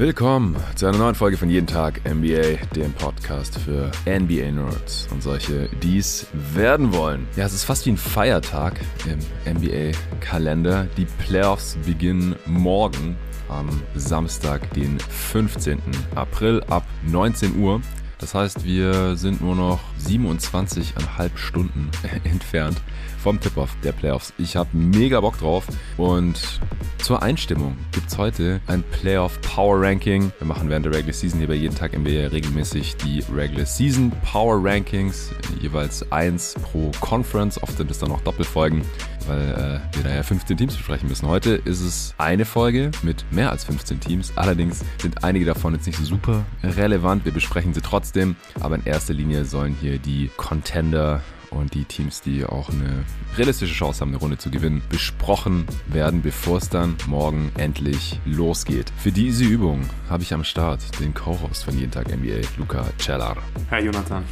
Willkommen zu einer neuen Folge von Jeden Tag NBA, dem Podcast für NBA-Nerds und solche, die es werden wollen. Ja, es ist fast wie ein Feiertag im NBA-Kalender. Die Playoffs beginnen morgen am Samstag, den 15. April ab 19 Uhr. Das heißt, wir sind nur noch 27,5 Stunden entfernt vom Tip-Off der Playoffs. Ich habe mega Bock drauf und zur Einstimmung gibt es heute ein Playoff Power Ranking. Wir machen während der Regular Season hier bei jeden Tag NBA regelmäßig die Regular Season Power Rankings, jeweils eins pro Conference. Oft sind es dann auch Doppelfolgen, weil äh, wir da ja 15 Teams besprechen müssen. Heute ist es eine Folge mit mehr als 15 Teams. Allerdings sind einige davon jetzt nicht so super relevant. Wir besprechen sie trotzdem, aber in erster Linie sollen hier die Contender und die Teams, die auch eine realistische Chance haben, eine Runde zu gewinnen, besprochen werden, bevor es dann morgen endlich losgeht. Für diese Übung habe ich am Start den Co-Host von Jeden Tag NBA, Luca Cellar. Hi Jonathan.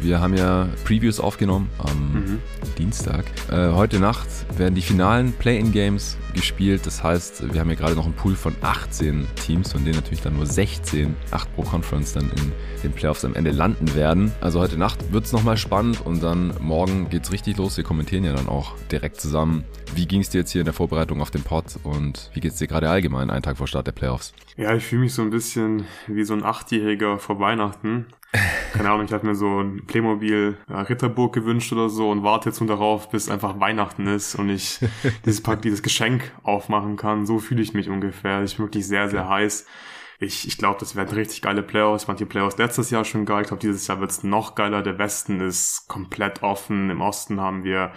Wir haben ja Previews aufgenommen am mhm. Dienstag. Äh, heute Nacht werden die finalen Play-in-Games gespielt. Das heißt, wir haben ja gerade noch einen Pool von 18 Teams, von denen natürlich dann nur 16, 8 pro Conference dann in den Playoffs am Ende landen werden. Also heute Nacht wird es nochmal spannend und dann morgen geht es richtig los. Wir kommentieren ja dann auch direkt zusammen. Wie ging es dir jetzt hier in der Vorbereitung auf den Pod und wie geht es dir gerade allgemein einen Tag vor Start der Playoffs? Ja, ich fühle mich so ein bisschen wie so ein Achtjähriger vor Weihnachten. Keine Ahnung, ich habe mir so ein Playmobil ja, Ritterburg gewünscht oder so und warte jetzt nur darauf, bis einfach Weihnachten ist und ich dieses Pack, dieses Geschenk aufmachen kann. So fühle ich mich ungefähr. Ich bin wirklich sehr, sehr heiß. Ich, ich glaube, das werden richtig geile Playoffs. Ich fand die Playoffs letztes Jahr schon geil. Ich glaube, dieses Jahr wird's noch geiler. Der Westen ist komplett offen. Im Osten haben wir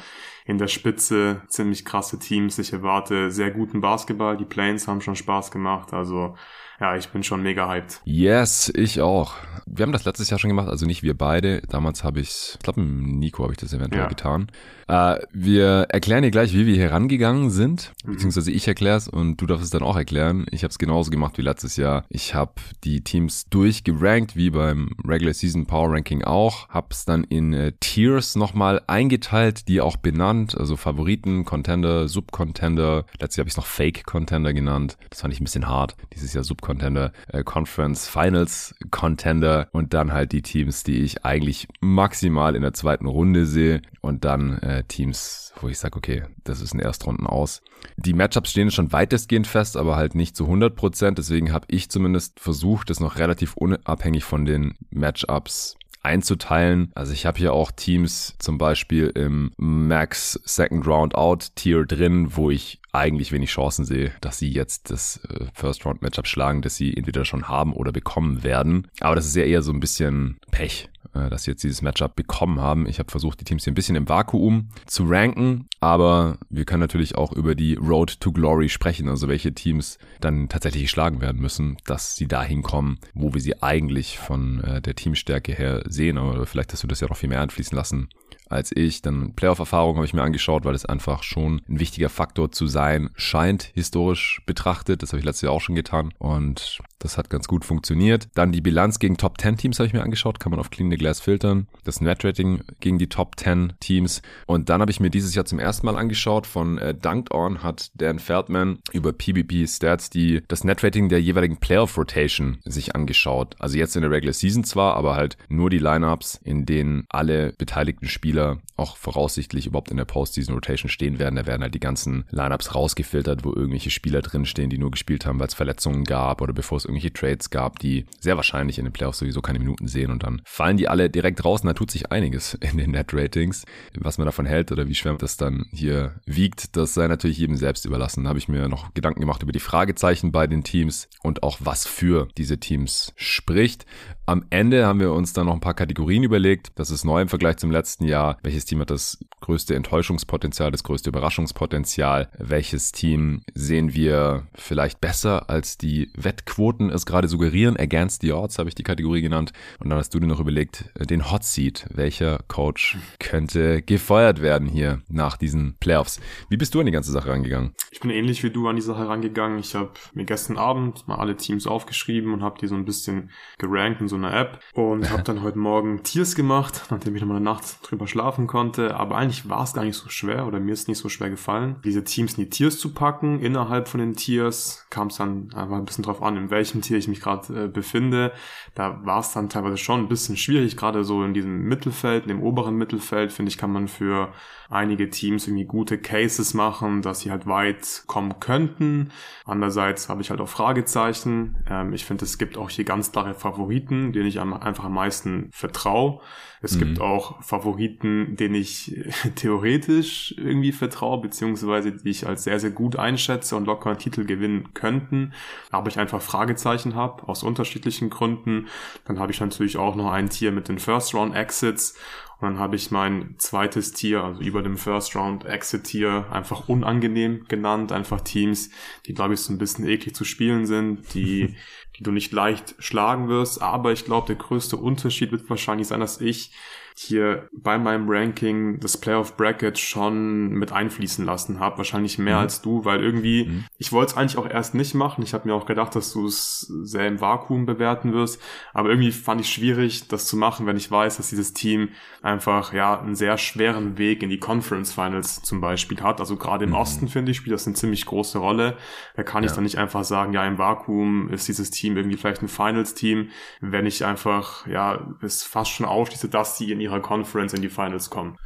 in der Spitze ziemlich krasse Teams. Ich erwarte sehr guten Basketball. Die Planes haben schon Spaß gemacht. Also ja, ich bin schon mega hyped. Yes, ich auch. Wir haben das letztes Jahr schon gemacht, also nicht wir beide. Damals habe ich, ich glaube, mit Nico habe ich das eventuell ja. getan. Äh, wir erklären dir gleich, wie wir hier rangegangen sind, mhm. beziehungsweise ich erkläre es und du darfst es dann auch erklären. Ich habe es genauso gemacht wie letztes Jahr. Ich habe die Teams durchgerankt, wie beim Regular Season Power Ranking auch. Habe es dann in äh, Tiers nochmal eingeteilt, die auch benannt, also Favoriten, Contender, Subcontender. Letztes Jahr habe ich es noch Fake Contender genannt. Das fand ich ein bisschen hart. Dieses Jahr Subcontender, äh, Conference Finals Contender und dann halt die Teams, die ich eigentlich maximal in der zweiten Runde sehe und dann äh, Teams, wo ich sage, okay, das ist ein Erstrunden aus. Die Matchups stehen schon weitestgehend fest, aber halt nicht zu 100 Prozent. Deswegen habe ich zumindest versucht, das noch relativ unabhängig von den Matchups einzuteilen. Also ich habe hier auch Teams zum Beispiel im Max Second Round Out Tier drin, wo ich eigentlich wenig Chancen sehe, dass sie jetzt das äh, First Round Matchup schlagen, dass sie entweder schon haben oder bekommen werden. Aber das ist ja eher so ein bisschen Pech. Äh, dass sie jetzt dieses Matchup bekommen haben. Ich habe versucht, die Teams hier ein bisschen im Vakuum zu ranken, aber wir können natürlich auch über die Road to Glory sprechen, also welche Teams dann tatsächlich geschlagen werden müssen, dass sie dahin kommen, wo wir sie eigentlich von äh, der Teamstärke her sehen. Aber vielleicht hast du das ja noch viel mehr einfließen lassen als ich. Dann Playoff-Erfahrung habe ich mir angeschaut, weil es einfach schon ein wichtiger Faktor zu sein scheint, historisch betrachtet. Das habe ich letztes Jahr auch schon getan und das hat ganz gut funktioniert. Dann die Bilanz gegen Top 10 Teams habe ich mir angeschaut, kann man auf Clean the Glass filtern. Das Net-Rating gegen die Top 10 Teams. Und dann habe ich mir dieses Jahr zum ersten Mal angeschaut, von äh, Dunked On hat Dan Feldman über PBP Stats die, das Net-Rating der jeweiligen Playoff-Rotation sich angeschaut. Also jetzt in der Regular Season zwar, aber halt nur die Lineups, in denen alle beteiligten Spieler auch voraussichtlich überhaupt in der Postseason Rotation stehen werden. Da werden halt die ganzen Lineups rausgefiltert, wo irgendwelche Spieler drinstehen, die nur gespielt haben, weil es Verletzungen gab oder bevor es irgendwelche Trades gab, die sehr wahrscheinlich in den Playoffs sowieso keine Minuten sehen und dann fallen die alle direkt raus und da tut sich einiges in den Net-Ratings. Was man davon hält oder wie schwer das dann hier wiegt, das sei natürlich jedem selbst überlassen. Da habe ich mir noch Gedanken gemacht über die Fragezeichen bei den Teams und auch was für diese Teams spricht. Am Ende haben wir uns dann noch ein paar Kategorien überlegt. Das ist neu im Vergleich zum letzten Jahr. Welches Team hat das größte Enttäuschungspotenzial, das größte Überraschungspotenzial? Welches Team sehen wir vielleicht besser als die Wettquoten es gerade suggerieren? Against the Odds habe ich die Kategorie genannt. Und dann hast du dir noch überlegt, vielleicht den Hot Seat. Welcher Coach könnte gefeuert werden hier nach diesen Playoffs? Wie bist du an die ganze Sache rangegangen? Ich bin ähnlich wie du an die Sache rangegangen. Ich habe mir gestern Abend mal alle Teams aufgeschrieben und habe die so ein bisschen gerankt in so einer App und habe dann heute Morgen Tiers gemacht, nachdem ich nochmal eine Nacht drüber schlafen konnte. Aber eigentlich war es gar nicht so schwer oder mir ist nicht so schwer gefallen, diese Teams in die Tiers zu packen. Innerhalb von den Tiers kam es dann einfach ein bisschen drauf an, in welchem Tier ich mich gerade äh, befinde. Da war es dann teilweise schon ein bisschen schwierig, gerade so in diesem Mittelfeld, in dem oberen Mittelfeld, finde ich, kann man für einige Teams irgendwie gute Cases machen, dass sie halt weit kommen könnten. Andererseits habe ich halt auch Fragezeichen. Ähm, ich finde, es gibt auch hier ganz klare Favoriten, denen ich einfach am meisten vertraue. Es mhm. gibt auch Favoriten, denen ich theoretisch irgendwie vertraue, beziehungsweise die ich als sehr, sehr gut einschätze und locker einen Titel gewinnen könnten, aber ich einfach Fragezeichen habe, aus unterschiedlichen Gründen. Dann habe ich natürlich auch noch ein Tier mit den First Round Exits und dann habe ich mein zweites Tier, also über dem First Round Exit Tier, einfach unangenehm genannt. Einfach Teams, die, glaube ich, so ein bisschen eklig zu spielen sind, die, die du nicht leicht schlagen wirst. Aber ich glaube, der größte Unterschied wird wahrscheinlich sein, dass ich hier bei meinem Ranking das Playoff Bracket schon mit einfließen lassen habe. Wahrscheinlich mehr mhm. als du, weil irgendwie, mhm. ich wollte es eigentlich auch erst nicht machen. Ich habe mir auch gedacht, dass du es sehr im Vakuum bewerten wirst. Aber irgendwie fand ich schwierig, das zu machen, wenn ich weiß, dass dieses Team einfach ja einen sehr schweren Weg in die Conference Finals zum Beispiel hat. Also gerade im mhm. Osten, finde ich, spielt das eine ziemlich große Rolle. Da kann ja. ich dann nicht einfach sagen, ja, im Vakuum ist dieses Team irgendwie vielleicht ein Finals-Team, wenn ich einfach, ja, es fast schon ausschließe, dass sie in ihrer Conference in die Finals kommen.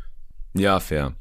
Ja, fair.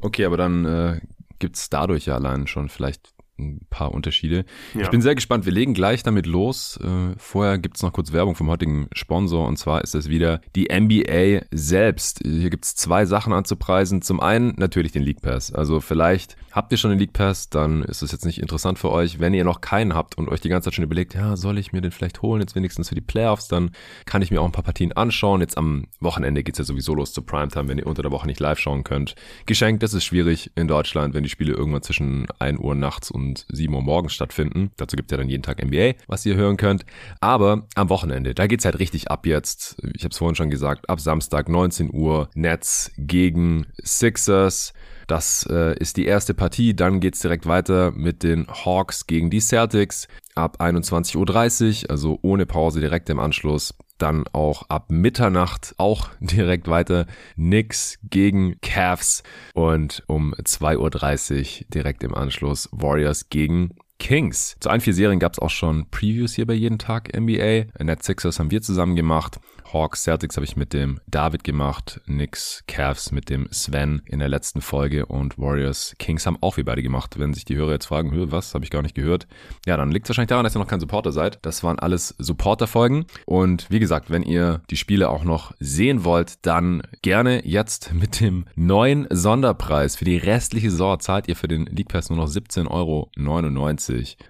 Okay, aber dann äh, gibt es dadurch ja allein schon vielleicht ein paar Unterschiede. Ja. Ich bin sehr gespannt. Wir legen gleich damit los. Äh, vorher gibt's noch kurz Werbung vom heutigen Sponsor und zwar ist es wieder die NBA selbst. Hier gibt's zwei Sachen anzupreisen. Zum einen natürlich den League Pass. Also vielleicht habt ihr schon den League Pass, dann ist es jetzt nicht interessant für euch. Wenn ihr noch keinen habt und euch die ganze Zeit schon überlegt, ja, soll ich mir den vielleicht holen, jetzt wenigstens für die Playoffs, dann kann ich mir auch ein paar Partien anschauen. Jetzt am Wochenende geht's ja sowieso los zur Primetime, wenn ihr unter der Woche nicht live schauen könnt. Geschenkt, das ist schwierig in Deutschland, wenn die Spiele irgendwann zwischen 1 Uhr nachts und und 7 Uhr morgens stattfinden. Dazu gibt es ja dann jeden Tag NBA, was ihr hören könnt. Aber am Wochenende, da geht's halt richtig ab jetzt. Ich habe es vorhin schon gesagt, ab Samstag 19 Uhr Nets gegen Sixers. Das äh, ist die erste Partie. Dann geht's direkt weiter mit den Hawks gegen die Celtics ab 21.30 Uhr, also ohne Pause direkt im Anschluss dann auch ab Mitternacht auch direkt weiter Knicks gegen Cavs und um 2.30 Uhr direkt im Anschluss Warriors gegen Kings. Zu allen vier Serien gab es auch schon Previews hier bei jeden Tag NBA. Net Sixers haben wir zusammen gemacht. Hawks, Celtics habe ich mit dem David gemacht, Knicks, Cavs mit dem Sven in der letzten Folge und Warriors, Kings haben auch wir beide gemacht. Wenn sich die Hörer jetzt fragen, was, habe ich gar nicht gehört. Ja, dann liegt es wahrscheinlich daran, dass ihr noch kein Supporter seid. Das waren alles Supporter-Folgen und wie gesagt, wenn ihr die Spiele auch noch sehen wollt, dann gerne jetzt mit dem neuen Sonderpreis für die restliche Saison zahlt ihr für den League Pass nur noch 17,99 Euro.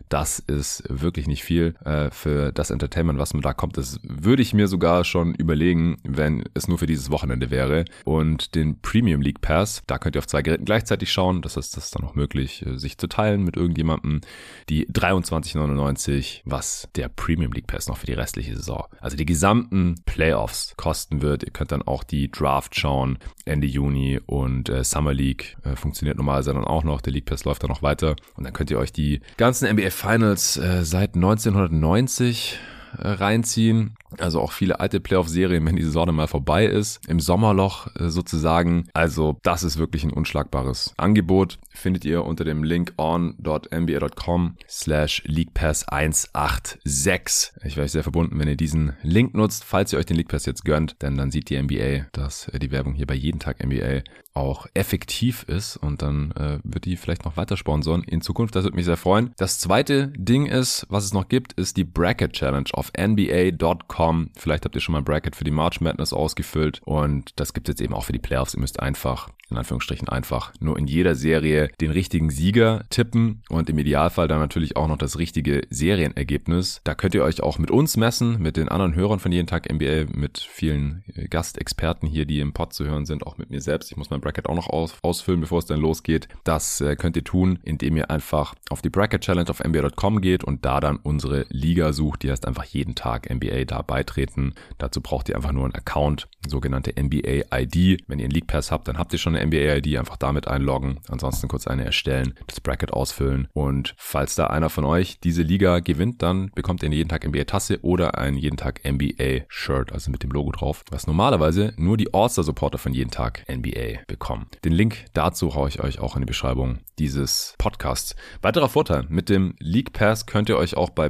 Das ist wirklich nicht viel äh, für das Entertainment, was mir da kommt. Das würde ich mir sogar schon überlegen, wenn es nur für dieses Wochenende wäre. Und den Premium League Pass, da könnt ihr auf zwei Geräten gleichzeitig schauen. Das heißt, das ist dann auch möglich, äh, sich zu teilen mit irgendjemandem. Die 23,99, was der Premium League Pass noch für die restliche Saison, also die gesamten Playoffs kosten wird. Ihr könnt dann auch die Draft schauen Ende Juni und äh, Summer League äh, funktioniert normalerweise dann auch noch. Der League Pass läuft dann noch weiter. Und dann könnt ihr euch die ganzen NBA Finals äh, seit 1990 äh, reinziehen. Also auch viele alte Playoff-Serien, wenn die Saison mal vorbei ist. Im Sommerloch äh, sozusagen. Also das ist wirklich ein unschlagbares Angebot. Findet ihr unter dem Link on.nba.com slash leaguepass186. Ich wäre sehr verbunden, wenn ihr diesen Link nutzt, falls ihr euch den League Pass jetzt gönnt. Denn dann sieht die NBA, dass äh, die Werbung hier bei jeden Tag NBA auch effektiv ist und dann äh, wird die vielleicht noch weiter sponsoren in Zukunft. Das würde mich sehr freuen. Das zweite Ding ist, was es noch gibt, ist die Bracket Challenge auf nba.com. Vielleicht habt ihr schon mal Bracket für die March Madness ausgefüllt und das gibt es jetzt eben auch für die Playoffs. Ihr müsst einfach in Anführungsstrichen einfach nur in jeder Serie den richtigen Sieger tippen und im Idealfall dann natürlich auch noch das richtige Serienergebnis. Da könnt ihr euch auch mit uns messen, mit den anderen Hörern von jeden Tag NBA, mit vielen äh, Gastexperten hier, die im Pod zu hören sind, auch mit mir selbst. Ich muss mein Bracket auch noch aus ausfüllen, bevor es dann losgeht. Das äh, könnt ihr tun, indem ihr einfach auf die Bracket Challenge auf NBA.com geht und da dann unsere Liga sucht. Die heißt einfach jeden Tag NBA da beitreten. Dazu braucht ihr einfach nur einen Account, sogenannte NBA ID. Wenn ihr einen League Pass habt, dann habt ihr schon eine NBA ID, einfach damit einloggen. Ansonsten kurz eine erstellen, das Bracket ausfüllen und falls da einer von euch diese Liga gewinnt, dann bekommt ihr jeden Tag NBA Tasse oder ein jeden Tag NBA Shirt, also mit dem Logo drauf, was normalerweise nur die All-Star Supporter von jeden Tag NBA bekommen. Den Link dazu haue ich euch auch in die Beschreibung dieses Podcasts. Weiterer Vorteil, mit dem League Pass könnt ihr euch auch bei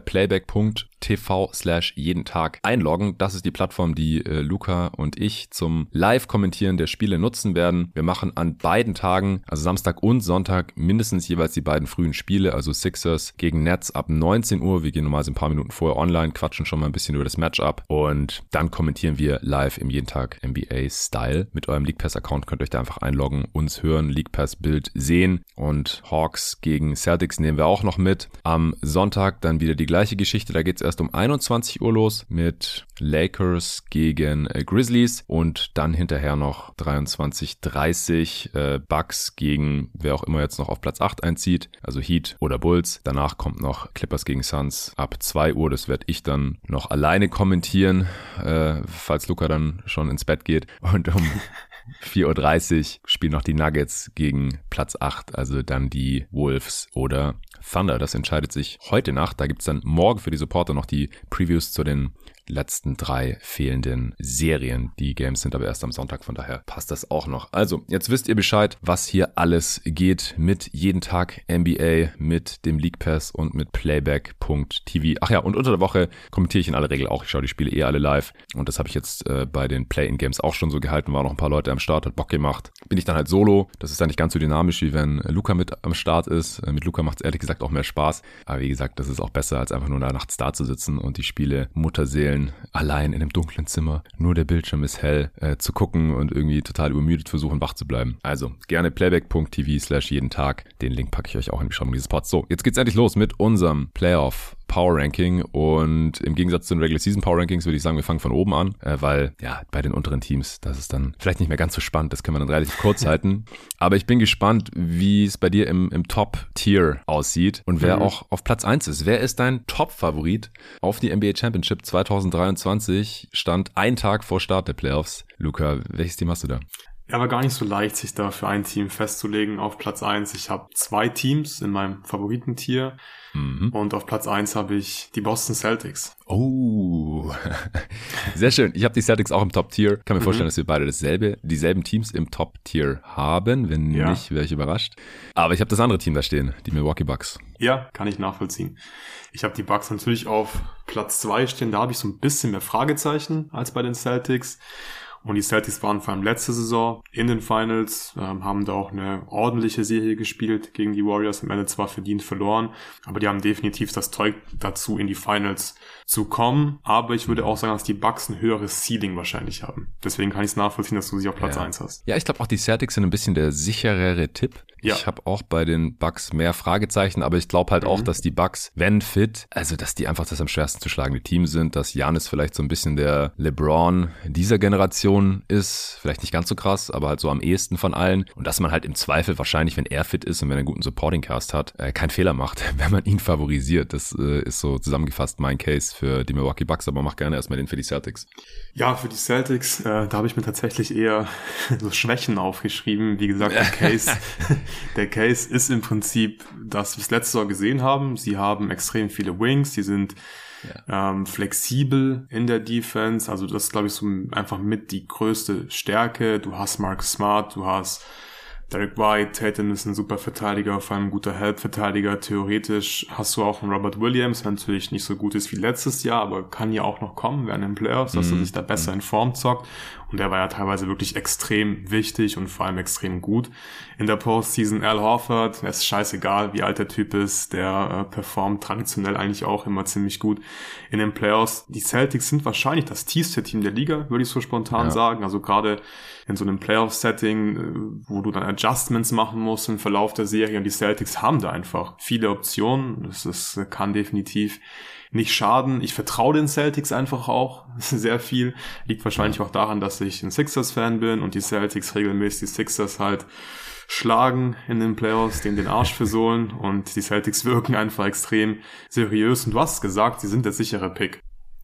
playback.tv slash jeden Tag einloggen. Das ist die Plattform, die äh, Luca und ich zum Live-Kommentieren der Spiele nutzen werden. Wir machen an beiden Tagen, also Samstag und Sonntag, mindestens jeweils die beiden frühen Spiele, also Sixers gegen Nets ab 19 Uhr. Wir gehen normalerweise ein paar Minuten vorher online, quatschen schon mal ein bisschen über das Matchup und dann kommentieren wir live im jeden Tag NBA-Style. Mit eurem League Pass-Account könnt ihr euch da einfach einloggen, uns hören, League Pass-Bild sehen und Hawks gegen Celtics nehmen wir auch noch mit. Am Sonntag dann wieder die gleiche Geschichte. Da geht es erst um 21 Uhr los mit Lakers gegen äh, Grizzlies und dann hinterher noch 23:30 äh, Bucks gegen wer auch immer jetzt noch auf Platz 8 einzieht, also Heat oder Bulls. Danach kommt noch Clippers gegen Suns ab 2 Uhr. Das werde ich dann noch alleine kommentieren, äh, falls Luca dann schon ins Bett geht. Und um 4.30 Uhr spielen noch die Nuggets gegen Platz 8, also dann die Wolves oder Thunder. Das entscheidet sich heute Nacht. Da gibt's dann morgen für die Supporter noch die Previews zu den letzten drei fehlenden Serien. Die Games sind aber erst am Sonntag, von daher passt das auch noch. Also, jetzt wisst ihr Bescheid, was hier alles geht mit jeden Tag NBA, mit dem League Pass und mit Playback.tv. Ach ja, und unter der Woche kommentiere ich in aller Regel auch. Ich schaue die Spiele eh alle live und das habe ich jetzt äh, bei den Play-in-Games auch schon so gehalten. War noch ein paar Leute am Start, hat Bock gemacht. Bin ich dann halt solo. Das ist dann nicht ganz so dynamisch, wie wenn Luca mit am Start ist. Äh, mit Luca macht es ehrlich gesagt auch mehr Spaß. Aber wie gesagt, das ist auch besser, als einfach nur da nachts da zu sitzen und die Spiele Mutterseelen Spielen allein in einem dunklen Zimmer, nur der Bildschirm ist hell, äh, zu gucken und irgendwie total übermüdet versuchen, wach zu bleiben. Also gerne playback.tv slash jeden Tag. Den Link packe ich euch auch in die Beschreibung dieses Pods. So, jetzt geht's endlich los mit unserem Playoff Power Ranking und im Gegensatz zu den Regular Season Power Rankings würde ich sagen, wir fangen von oben an, äh, weil ja, bei den unteren Teams, das ist dann vielleicht nicht mehr ganz so spannend, das können wir dann relativ kurz halten. Aber ich bin gespannt, wie es bei dir im, im Top-Tier aussieht und wer mhm. auch auf Platz 1 ist. Wer ist dein Top-Favorit auf die NBA Championship 2023? Stand ein Tag vor Start der Playoffs. Luca, welches Team hast du da? Ja, war gar nicht so leicht, sich da für ein Team festzulegen auf Platz 1. Ich habe zwei Teams in meinem Favoritentier. Mhm. Und auf Platz eins habe ich die Boston Celtics. Oh, sehr schön. Ich habe die Celtics auch im Top-Tier. Kann mir mhm. vorstellen, dass wir beide dasselbe, dieselben Teams im Top-Tier haben. Wenn ja. nicht, wäre ich überrascht. Aber ich habe das andere Team da stehen, die Milwaukee Bucks. Ja, kann ich nachvollziehen. Ich habe die Bucks natürlich auf Platz zwei stehen. Da habe ich so ein bisschen mehr Fragezeichen als bei den Celtics. Und die Celtics waren vor allem letzte Saison in den Finals, ähm, haben da auch eine ordentliche Serie gespielt gegen die Warriors, am Ende zwar verdient verloren, aber die haben definitiv das Zeug dazu, in die Finals zu kommen. Aber ich würde auch sagen, dass die Bucks ein höheres Ceiling wahrscheinlich haben. Deswegen kann ich es nachvollziehen, dass du sie auf Platz ja. 1 hast. Ja, ich glaube auch die Celtics sind ein bisschen der sicherere Tipp. Ja. Ich habe auch bei den Bucks mehr Fragezeichen, aber ich glaube halt mhm. auch, dass die Bucks, wenn fit, also dass die einfach das am schwersten zu schlagende Team sind, dass Janis vielleicht so ein bisschen der LeBron dieser Generation ist, vielleicht nicht ganz so krass, aber halt so am ehesten von allen und dass man halt im Zweifel wahrscheinlich, wenn er fit ist und wenn er einen guten Supporting Cast hat, äh, keinen Fehler macht, wenn man ihn favorisiert. Das äh, ist so zusammengefasst mein Case für die Milwaukee Bucks, aber mach gerne erstmal den für die Celtics. Ja, für die Celtics, äh, da habe ich mir tatsächlich eher so Schwächen aufgeschrieben. Wie gesagt, der Case, der Case ist im Prinzip das, was wir letztes Jahr gesehen haben. Sie haben extrem viele Wings, sie sind ja. ähm, flexibel in der Defense. Also das ist, glaube ich, so einfach mit die größte Stärke. Du hast Mark Smart, du hast Derek White, Tatum ist ein super Verteidiger, vor allem ein guter Help-Verteidiger. Theoretisch hast du auch einen Robert Williams, der natürlich nicht so gut ist wie letztes Jahr, aber kann ja auch noch kommen während den Playoffs, dass mhm. er sich da besser in Form zockt. Und der war ja teilweise wirklich extrem wichtig und vor allem extrem gut. In der Postseason Al Horford, es ist scheißegal, wie alt der Typ ist, der äh, performt traditionell eigentlich auch immer ziemlich gut in den Playoffs. Die Celtics sind wahrscheinlich das tiefste Team der Liga, würde ich so spontan ja. sagen. Also gerade in so einem Playoff-Setting, äh, wo du dann Adjustments machen musst im Verlauf der Serie und die Celtics haben da einfach viele Optionen. Das ist, kann definitiv nicht schaden. Ich vertraue den Celtics einfach auch sehr viel. Liegt wahrscheinlich auch daran, dass ich ein Sixers-Fan bin und die Celtics regelmäßig die Sixers halt schlagen in den Playoffs, denen den Arsch versohlen und die Celtics wirken einfach extrem seriös und du hast gesagt, sie sind der sichere Pick.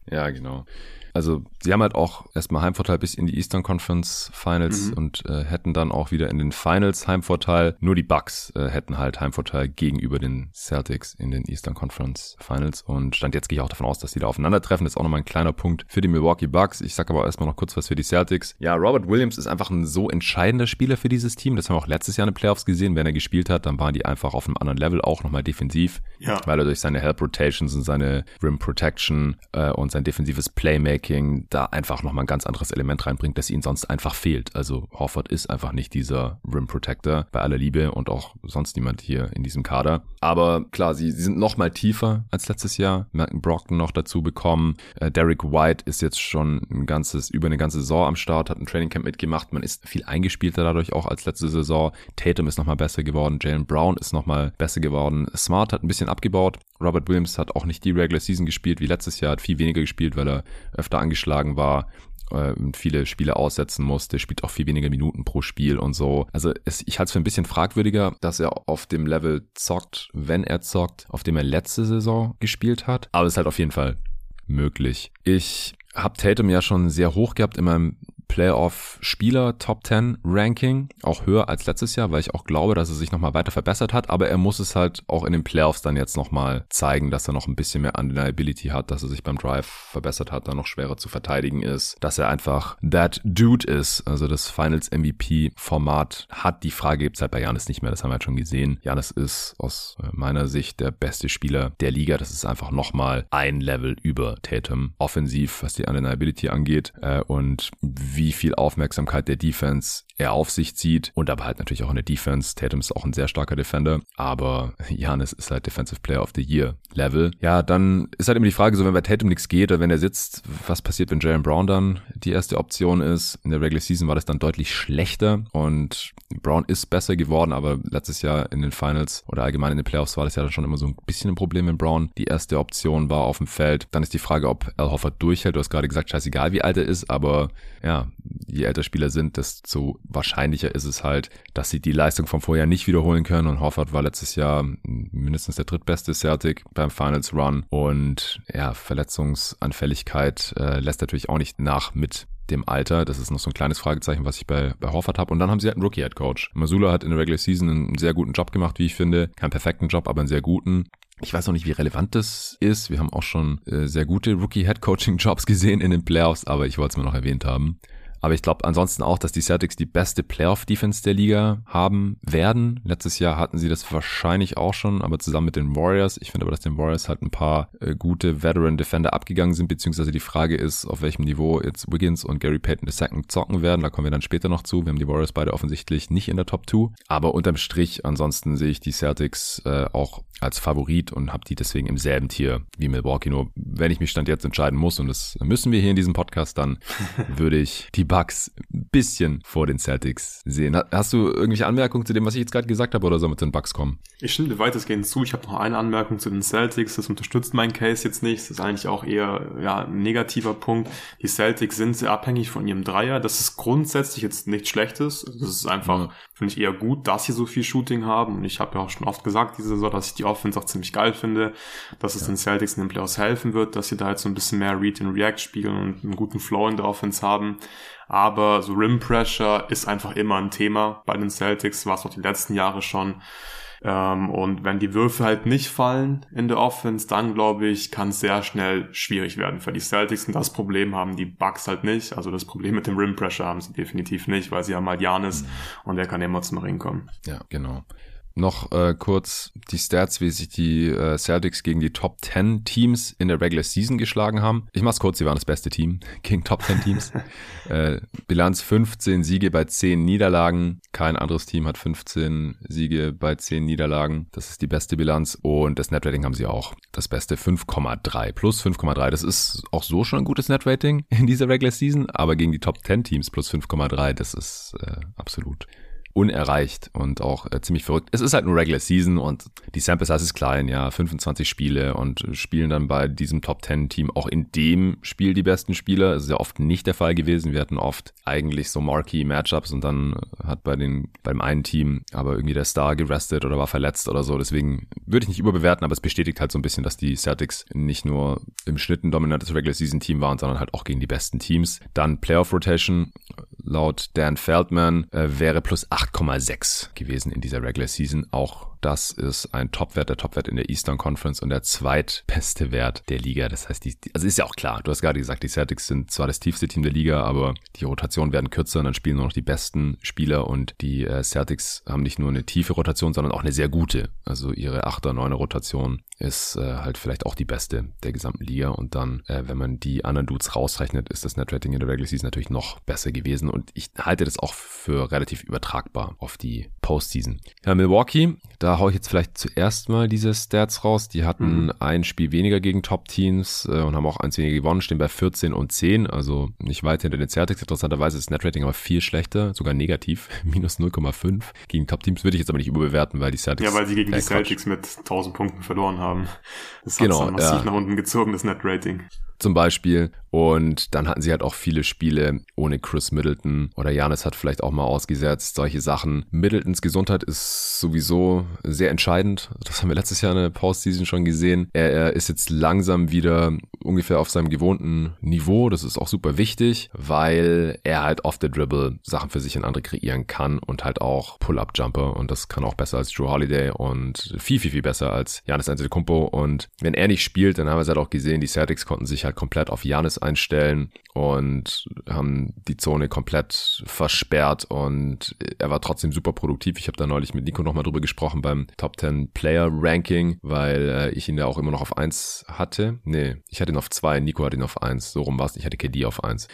Ja, genau. Also sie haben halt auch erstmal Heimvorteil bis in die Eastern Conference Finals mhm. und äh, hätten dann auch wieder in den Finals Heimvorteil. Nur die Bucks äh, hätten halt Heimvorteil gegenüber den Celtics in den Eastern Conference Finals. Und stand jetzt gehe ich auch davon aus, dass die da aufeinandertreffen. Das ist auch nochmal ein kleiner Punkt für die Milwaukee Bucks. Ich sage aber erstmal noch kurz was für die Celtics. Ja, Robert Williams ist einfach ein so entscheidender Spieler für dieses Team. Das haben wir auch letztes Jahr in den Playoffs gesehen. Wenn er gespielt hat, dann waren die einfach auf einem anderen Level, auch nochmal defensiv. Ja. Weil er durch seine Help Rotations und seine Rim Protection äh, und sein defensives Playmaking Playmaking da einfach nochmal ein ganz anderes Element reinbringt, das ihnen sonst einfach fehlt. Also Horford ist einfach nicht dieser Rim Protector bei aller Liebe und auch sonst niemand hier in diesem Kader. Aber klar, sie, sie sind nochmal tiefer als letztes Jahr. Merken Brockton noch dazu bekommen. Äh, Derek White ist jetzt schon ein ganzes, über eine ganze Saison am Start, hat ein Trainingcamp mitgemacht. Man ist viel eingespielter dadurch auch als letzte Saison. Tatum ist nochmal besser geworden. Jalen Brown ist nochmal besser geworden. Smart hat ein bisschen abgebaut. Robert Williams hat auch nicht die Regular Season gespielt wie letztes Jahr, hat viel weniger gespielt, weil er öfter angeschlagen war äh, viele Spiele aussetzen musste, spielt auch viel weniger Minuten pro Spiel und so. Also es, ich halte es für ein bisschen fragwürdiger, dass er auf dem Level zockt, wenn er zockt, auf dem er letzte Saison gespielt hat. Aber es ist halt auf jeden Fall möglich. Ich habe Tatum ja schon sehr hoch gehabt in meinem Playoff-Spieler Top 10 Ranking, auch höher als letztes Jahr, weil ich auch glaube, dass er sich nochmal weiter verbessert hat, aber er muss es halt auch in den Playoffs dann jetzt nochmal zeigen, dass er noch ein bisschen mehr Undeniability hat, dass er sich beim Drive verbessert hat, dann noch schwerer zu verteidigen ist, dass er einfach that dude ist, also das Finals MVP Format hat. Die Frage gibt's halt bei Janis nicht mehr, das haben wir halt schon gesehen. Janis ist aus äh, meiner Sicht der beste Spieler der Liga, das ist einfach nochmal ein Level über Tatum offensiv, was die Undeniability angeht äh, und wie wie viel Aufmerksamkeit der Defense er auf sich zieht und aber halt natürlich auch in der Defense. Tatum ist auch ein sehr starker Defender, aber Janis ist halt Defensive Player of the Year Level. Ja, dann ist halt immer die Frage, so wenn bei Tatum nichts geht oder wenn er sitzt, was passiert, wenn Jalen Brown dann die erste Option ist? In der Regular Season war das dann deutlich schlechter und Brown ist besser geworden, aber letztes Jahr in den Finals oder allgemein in den Playoffs war das ja dann schon immer so ein bisschen ein Problem, wenn Brown die erste Option war auf dem Feld. Dann ist die Frage, ob Al Hoffert durchhält. Du hast gerade gesagt, scheißegal wie alt er ist, aber ja, je älter Spieler sind, desto wahrscheinlicher ist es halt, dass sie die Leistung vom Vorjahr nicht wiederholen können. Und Hoffert war letztes Jahr mindestens der drittbeste Celtic beim Finals Run. Und ja, Verletzungsanfälligkeit äh, lässt natürlich auch nicht nach mit dem Alter. Das ist noch so ein kleines Fragezeichen, was ich bei, bei Horford habe. Und dann haben sie halt einen Rookie-Head-Coach. Masula hat in der Regular Season einen sehr guten Job gemacht, wie ich finde. Keinen perfekten Job, aber einen sehr guten. Ich weiß noch nicht, wie relevant das ist. Wir haben auch schon äh, sehr gute Rookie-Head-Coaching-Jobs gesehen in den Playoffs, aber ich wollte es mir noch erwähnt haben. Aber ich glaube ansonsten auch, dass die Celtics die beste Playoff-Defense der Liga haben werden. Letztes Jahr hatten sie das wahrscheinlich auch schon, aber zusammen mit den Warriors. Ich finde aber, dass den Warriors halt ein paar äh, gute Veteran-Defender abgegangen sind, beziehungsweise die Frage ist, auf welchem Niveau jetzt Wiggins und Gary Payton II zocken werden. Da kommen wir dann später noch zu. Wir haben die Warriors beide offensichtlich nicht in der Top 2. Aber unterm Strich, ansonsten sehe ich die Celtics äh, auch als Favorit und habe die deswegen im selben Tier wie Milwaukee. Nur wenn ich mich Stand jetzt entscheiden muss, und das müssen wir hier in diesem Podcast, dann würde ich die Bucks ein bisschen vor den Celtics sehen. Hast du irgendwelche Anmerkungen zu dem, was ich jetzt gerade gesagt habe, oder soll mit den Bucks kommen? Ich stimme dir weitestgehend zu. Ich habe noch eine Anmerkung zu den Celtics. Das unterstützt meinen Case jetzt nicht. Das ist eigentlich auch eher ja, ein negativer Punkt. Die Celtics sind sehr abhängig von ihrem Dreier. Das ist grundsätzlich jetzt nichts Schlechtes. Das ist einfach, ja. finde ich, eher gut, dass sie so viel Shooting haben. Und ich habe ja auch schon oft gesagt diese Saison, dass ich die Offense auch ziemlich geil finde, dass es ja. den Celtics in den Playoffs helfen wird, dass sie da jetzt so ein bisschen mehr Read and React spielen und einen guten Flow in der Offense haben. Aber so Rim Pressure ist einfach immer ein Thema bei den Celtics, war es auch die letzten Jahre schon. Ähm, und wenn die Würfe halt nicht fallen in der Offense, dann glaube ich, kann es sehr schnell schwierig werden für die Celtics. Und das Problem haben die Bucks halt nicht. Also das Problem mit dem Rim Pressure haben sie definitiv nicht, weil sie haben halt Janis mhm. und der kann immer zum Ring kommen. Ja, genau. Noch äh, kurz die Stats, wie sich die äh, Celtics gegen die Top 10 Teams in der Regular Season geschlagen haben. Ich mach's kurz, sie waren das beste Team gegen Top 10 Teams. äh, Bilanz 15 Siege bei 10 Niederlagen. Kein anderes Team hat 15 Siege bei 10 Niederlagen. Das ist die beste Bilanz. Und das Netrating haben sie auch. Das beste 5,3 plus 5,3. Das ist auch so schon ein gutes Netrating in dieser Regular Season. Aber gegen die Top 10 Teams plus 5,3, das ist äh, absolut unerreicht und auch äh, ziemlich verrückt. Es ist halt nur Regular Season und die Sample Size ist klein, ja, 25 Spiele und spielen dann bei diesem Top 10 Team auch in dem Spiel die besten Spieler. Das ist ja oft nicht der Fall gewesen. Wir hatten oft eigentlich so Marquee Matchups und dann hat bei den beim einen Team aber irgendwie der Star gerestet oder war verletzt oder so. Deswegen würde ich nicht überbewerten, aber es bestätigt halt so ein bisschen, dass die Celtics nicht nur im Schnitt ein dominantes Regular Season Team waren, sondern halt auch gegen die besten Teams. Dann Playoff Rotation laut Dan Feldman äh, wäre plus 8,6 gewesen in dieser Regular Season. Auch das ist ein Topwert, der Topwert in der Eastern Conference und der zweitbeste Wert der Liga. Das heißt, die, also ist ja auch klar, du hast gerade gesagt, die Celtics sind zwar das tiefste Team der Liga, aber die Rotationen werden kürzer und dann spielen nur noch die besten Spieler und die äh, Celtics haben nicht nur eine tiefe Rotation, sondern auch eine sehr gute. Also ihre 8er, 9er Rotation ist äh, halt vielleicht auch die beste der gesamten Liga und dann, äh, wenn man die anderen Dudes rausrechnet, ist das Netrating in der Regular Season natürlich noch besser gewesen und ich halte das auch für relativ übertragbar auf die Postseason. Ja, Milwaukee, da haue ich jetzt vielleicht zuerst mal diese Stats raus. Die hatten mhm. ein Spiel weniger gegen Top-Teams äh, und haben auch eins weniger gewonnen, stehen bei 14 und 10, also nicht weit hinter den Celtics. Interessanterweise ist das Netrating aber viel schlechter, sogar negativ, minus 0,5. Gegen Top-Teams würde ich jetzt aber nicht überbewerten, weil die Celtics... Ja, weil sie gegen die Celtics mit 1000 Punkten verloren haben. Das hat genau, dann massiv ja. nach unten gezogen, das Net-Rating zum Beispiel. Und dann hatten sie halt auch viele Spiele ohne Chris Middleton oder Janis hat vielleicht auch mal ausgesetzt, solche Sachen. Middletons Gesundheit ist sowieso sehr entscheidend. Das haben wir letztes Jahr in der Postseason schon gesehen. Er, er ist jetzt langsam wieder ungefähr auf seinem gewohnten Niveau. Das ist auch super wichtig, weil er halt off the dribble Sachen für sich und andere kreieren kann und halt auch Pull-Up-Jumper und das kann auch besser als Drew Holiday und viel, viel, viel besser als Janis Antetokounmpo und wenn er nicht spielt, dann haben wir es halt auch gesehen, die Celtics konnten sich halt komplett auf Janis einstellen und haben die Zone komplett versperrt und er war trotzdem super produktiv. Ich habe da neulich mit Nico nochmal drüber gesprochen beim Top 10 Player Ranking, weil äh, ich ihn ja auch immer noch auf eins hatte. Nee, ich hatte ihn auf zwei, Nico hat ihn auf eins. So rum war es. Ich hatte KD auf eins.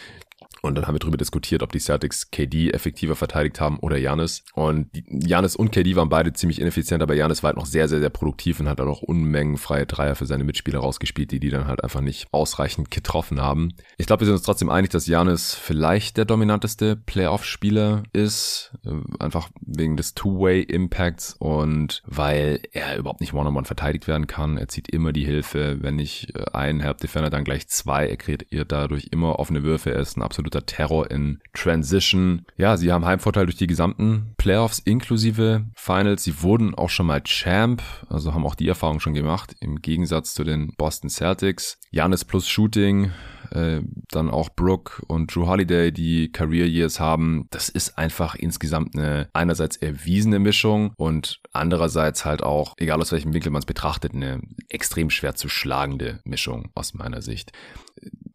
Und dann haben wir darüber diskutiert, ob die Celtics KD effektiver verteidigt haben oder Janis. Und Janis und KD waren beide ziemlich ineffizient, aber Janis war halt noch sehr, sehr, sehr produktiv und hat dann auch Unmengen freie Dreier für seine Mitspieler rausgespielt, die die dann halt einfach nicht ausreichend getroffen haben. Ich glaube, wir sind uns trotzdem einig, dass Janis vielleicht der dominanteste Playoff-Spieler ist. Äh, einfach wegen des Two-Way-Impacts und weil er überhaupt nicht One-on-One -on -one verteidigt werden kann. Er zieht immer die Hilfe. Wenn nicht äh, ein Help Defender, dann gleich zwei. Er kreiert dadurch immer offene Würfe. Er ist ein absoluter absoluter Terror in Transition. Ja, sie haben Heimvorteil durch die gesamten Playoffs inklusive Finals. Sie wurden auch schon mal Champ, also haben auch die Erfahrung schon gemacht, im Gegensatz zu den Boston Celtics. Janis plus Shooting, äh, dann auch Brooke und Drew Holiday, die Career Years haben. Das ist einfach insgesamt eine einerseits erwiesene Mischung und andererseits halt auch, egal aus welchem Winkel man es betrachtet, eine extrem schwer zu schlagende Mischung aus meiner Sicht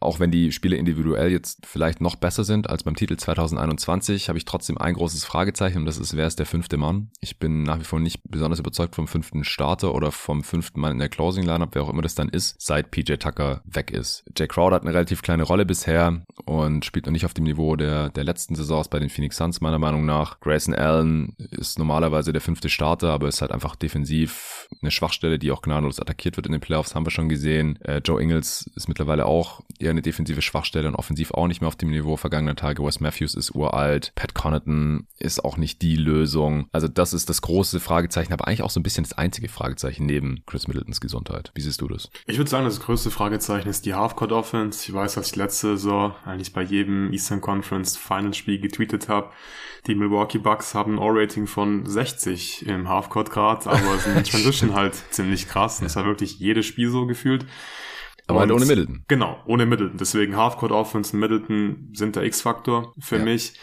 auch wenn die Spiele individuell jetzt vielleicht noch besser sind als beim Titel 2021, habe ich trotzdem ein großes Fragezeichen und das ist, wer ist der fünfte Mann? Ich bin nach wie vor nicht besonders überzeugt vom fünften Starter oder vom fünften Mann in der Closing Lineup, wer auch immer das dann ist, seit PJ Tucker weg ist. Jay Crowder hat eine relativ kleine Rolle bisher und spielt noch nicht auf dem Niveau der, der letzten Saisons bei den Phoenix Suns meiner Meinung nach. Grayson Allen ist normalerweise der fünfte Starter, aber ist halt einfach defensiv eine Schwachstelle, die auch gnadenlos attackiert wird in den Playoffs, haben wir schon gesehen. Äh, Joe Ingles ist mittlerweile auch eher eine defensive Schwachstelle und offensiv auch nicht mehr auf dem Niveau vergangener Tage. Wes Matthews ist uralt. Pat Connaughton ist auch nicht die Lösung. Also das ist das große Fragezeichen, aber eigentlich auch so ein bisschen das einzige Fragezeichen neben Chris Middletons Gesundheit. Wie siehst du das? Ich würde sagen, das größte Fragezeichen ist die Halfcourt Offense. Ich weiß, dass ich letzte Saison eigentlich bei jedem Eastern Conference Final Spiel getweetet habe. Die Milwaukee Bucks haben ein All-Rating von 60 im Halfcourt Grad, aber sind in Transition halt ziemlich krass. Das war wirklich jedes Spiel so gefühlt. Aber halt ohne Middleton. Genau, ohne Middleton. Deswegen Halfcourt Offense und Middleton sind der X-Faktor für ja. mich.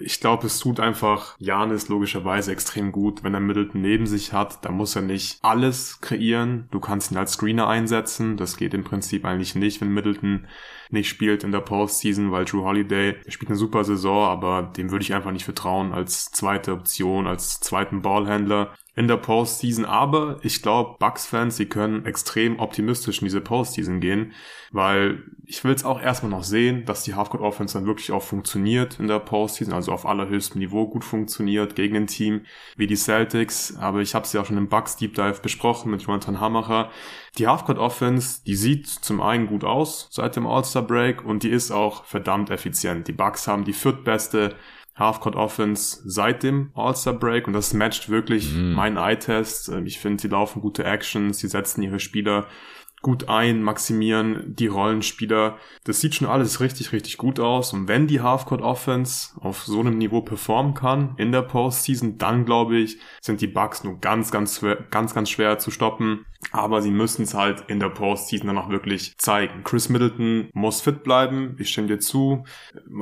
Ich glaube, es tut einfach Janis logischerweise extrem gut, wenn er Middleton neben sich hat. Da muss er nicht alles kreieren. Du kannst ihn als Screener einsetzen. Das geht im Prinzip eigentlich nicht, wenn Middleton nicht spielt in der Postseason, weil Drew Holiday spielt eine super Saison, aber dem würde ich einfach nicht vertrauen als zweite Option, als zweiten Ballhändler in der Postseason. Aber ich glaube, Bucks-Fans, sie können extrem optimistisch in diese Postseason gehen, weil ich will es auch erstmal noch sehen, dass die Halfcourt-Offense dann wirklich auch funktioniert in der Postseason, also auf allerhöchstem Niveau gut funktioniert gegen ein Team wie die Celtics. Aber ich habe es ja auch schon im Bucks Deep Dive besprochen mit Jonathan Hammacher. Die Halfcourt-Offense, die sieht zum einen gut aus seit dem All-Star-Break und die ist auch verdammt effizient. Die Bucks haben die viertbeste Halfcourt Offense seit dem All-Star Break und das matcht wirklich mhm. meinen Eye-Test. Ähm, ich finde, sie laufen gute Actions, sie setzen ihre Spieler gut ein, maximieren die Rollenspieler. Das sieht schon alles richtig, richtig gut aus. Und wenn die Halfcourt Offense auf so einem Niveau performen kann in der Postseason, dann glaube ich, sind die Bucks nur ganz, ganz, ganz, ganz schwer zu stoppen. Aber sie müssen es halt in der Postseason dann auch wirklich zeigen. Chris Middleton muss fit bleiben. Ich stimme dir zu.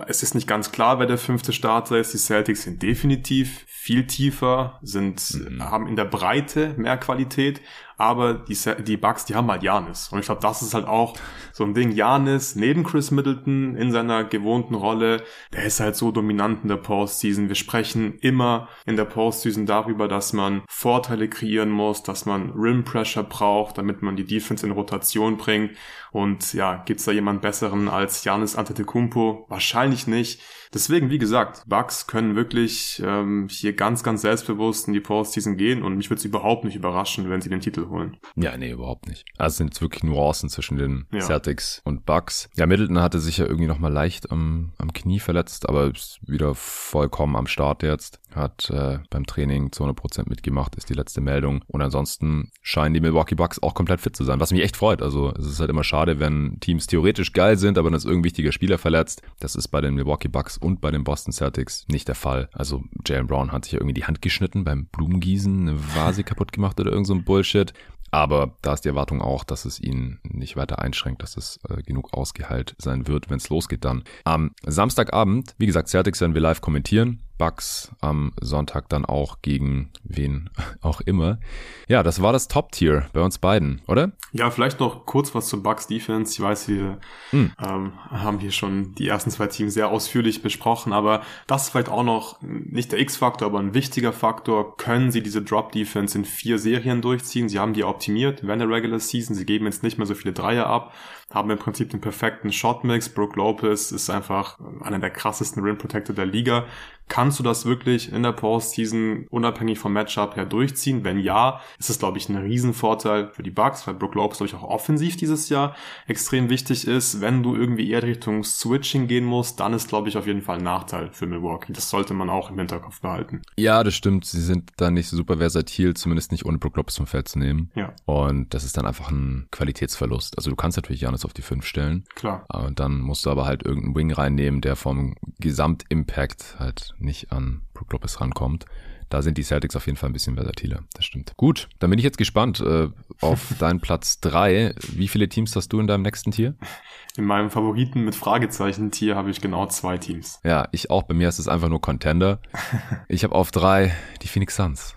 Es ist nicht ganz klar, wer der fünfte Starter ist. Die Celtics sind definitiv viel tiefer, sind, mhm. haben in der Breite mehr Qualität aber die, die Bucks, die haben halt Janis. Und ich glaube, das ist halt auch so ein Ding. Janis neben Chris Middleton in seiner gewohnten Rolle, der ist halt so dominant in der Postseason. Wir sprechen immer in der Postseason darüber, dass man Vorteile kreieren muss, dass man Rim Pressure braucht, damit man die Defense in Rotation bringt. Und ja, gibt's da jemand besseren als Janis Antetokounmpo? Wahrscheinlich nicht. Deswegen, wie gesagt, Bucks können wirklich ähm, hier ganz, ganz selbstbewusst in die Postseason gehen und mich würde es überhaupt nicht überraschen, wenn sie den Titel holen. Ja, nee, überhaupt nicht. Also es sind jetzt wirklich Nuancen zwischen den ja. Celtics und Bucks. Ja, Middleton hatte sich ja irgendwie nochmal leicht am, am Knie verletzt, aber ist wieder vollkommen am Start jetzt. Hat äh, beim Training zu 100% mitgemacht, ist die letzte Meldung. Und ansonsten scheinen die Milwaukee Bucks auch komplett fit zu sein, was mich echt freut. Also es ist halt immer schade, wenn Teams theoretisch geil sind, aber dann ist irgendein wichtiger Spieler verletzt. Das ist bei den Milwaukee Bucks und bei den Boston Celtics nicht der Fall. Also Jalen Brown hat sich ja irgendwie die Hand geschnitten beim Blumengießen, eine Vase kaputt gemacht oder irgend so ein Bullshit. Aber da ist die Erwartung auch, dass es ihn nicht weiter einschränkt, dass es äh, genug ausgeheilt sein wird, wenn es losgeht dann. Am Samstagabend, wie gesagt, Celtics werden wir live kommentieren. Bucks am Sonntag dann auch gegen wen auch immer. Ja, das war das Top-Tier bei uns beiden, oder? Ja, vielleicht noch kurz was zum Bucks Defense. Ich weiß, wir hm. ähm, haben hier schon die ersten zwei Teams sehr ausführlich besprochen, aber das ist vielleicht auch noch nicht der X-Faktor, aber ein wichtiger Faktor. Können sie diese Drop-Defense in vier Serien durchziehen? Sie haben die optimiert während der Regular Season. Sie geben jetzt nicht mehr so viele Dreier ab, haben im Prinzip den perfekten Shot-Mix. Brooke Lopez ist einfach einer der krassesten Rim Protector der Liga Kannst du das wirklich in der Postseason unabhängig vom Matchup her durchziehen? Wenn ja, ist es, glaube ich, ein Riesenvorteil für die Bucks, weil Brook Lopez, glaube ich, auch offensiv dieses Jahr extrem wichtig ist. Wenn du irgendwie eher Richtung Switching gehen musst, dann ist, glaube ich, auf jeden Fall ein Nachteil für Milwaukee. Das sollte man auch im Hinterkopf behalten. Ja, das stimmt. Sie sind da nicht so super versatil, zumindest nicht ohne Brook Lopez vom Feld zu nehmen. Ja. Und das ist dann einfach ein Qualitätsverlust. Also du kannst natürlich Janis auf die 5 stellen. Klar. Und dann musst du aber halt irgendeinen Wing reinnehmen, der vom Gesamtimpact halt nicht an Brook Lopez rankommt. Da sind die Celtics auf jeden Fall ein bisschen versatiler. Das stimmt. Gut, dann bin ich jetzt gespannt äh, auf deinen Platz drei. Wie viele Teams hast du in deinem nächsten Tier? In meinem Favoriten mit Fragezeichen-Tier habe ich genau zwei Teams. Ja, ich auch. Bei mir ist es einfach nur Contender. Ich habe auf drei die Phoenix Suns.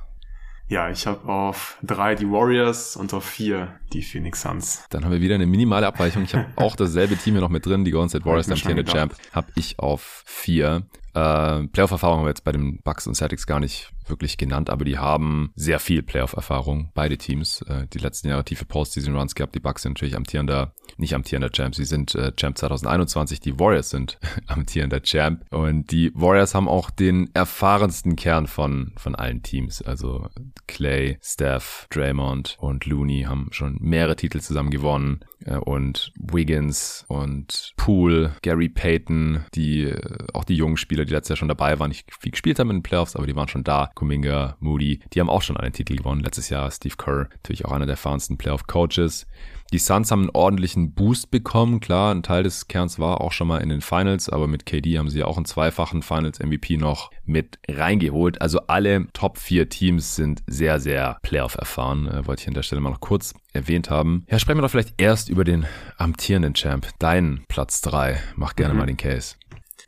Ja, ich habe auf drei die Warriors und auf vier die Phoenix Suns. Dann haben wir wieder eine minimale Abweichung. Ich habe auch dasselbe Team hier noch mit drin, die Golden State Warriors, der amtierende Champ, habe ich auf vier. Äh, Playoff-Erfahrung haben wir jetzt bei den Bucks und Celtics gar nicht wirklich genannt, aber die haben sehr viel Playoff-Erfahrung, beide Teams. Äh, die letzten Jahre tiefe Postseason-Runs gehabt. Die Bucks sind natürlich amtierender, nicht amtierender Champ. Sie sind äh, Champ 2021. Die Warriors sind amtierender Champ. Und die Warriors haben auch den erfahrensten Kern von, von allen Teams. Also Clay, Steph, Draymond und Looney haben schon mehrere Titel zusammen gewonnen. Äh, und Wiggins und Poole, Gary Payton, die, äh, auch die jungen Spieler, die letztes Jahr schon dabei waren, nicht viel gespielt haben in den Playoffs, aber die waren schon da. Kuminga, Moody, die haben auch schon einen Titel gewonnen. Letztes Jahr Steve Kerr, natürlich auch einer der erfahrensten Playoff-Coaches. Die Suns haben einen ordentlichen Boost bekommen. Klar, ein Teil des Kerns war auch schon mal in den Finals, aber mit KD haben sie ja auch einen zweifachen Finals-MVP noch mit reingeholt. Also alle Top 4 Teams sind sehr, sehr Playoff erfahren. Äh, wollte ich an der Stelle mal noch kurz erwähnt haben. Ja, sprechen wir doch vielleicht erst über den amtierenden Champ, deinen Platz 3. Mach gerne mhm. mal den Case.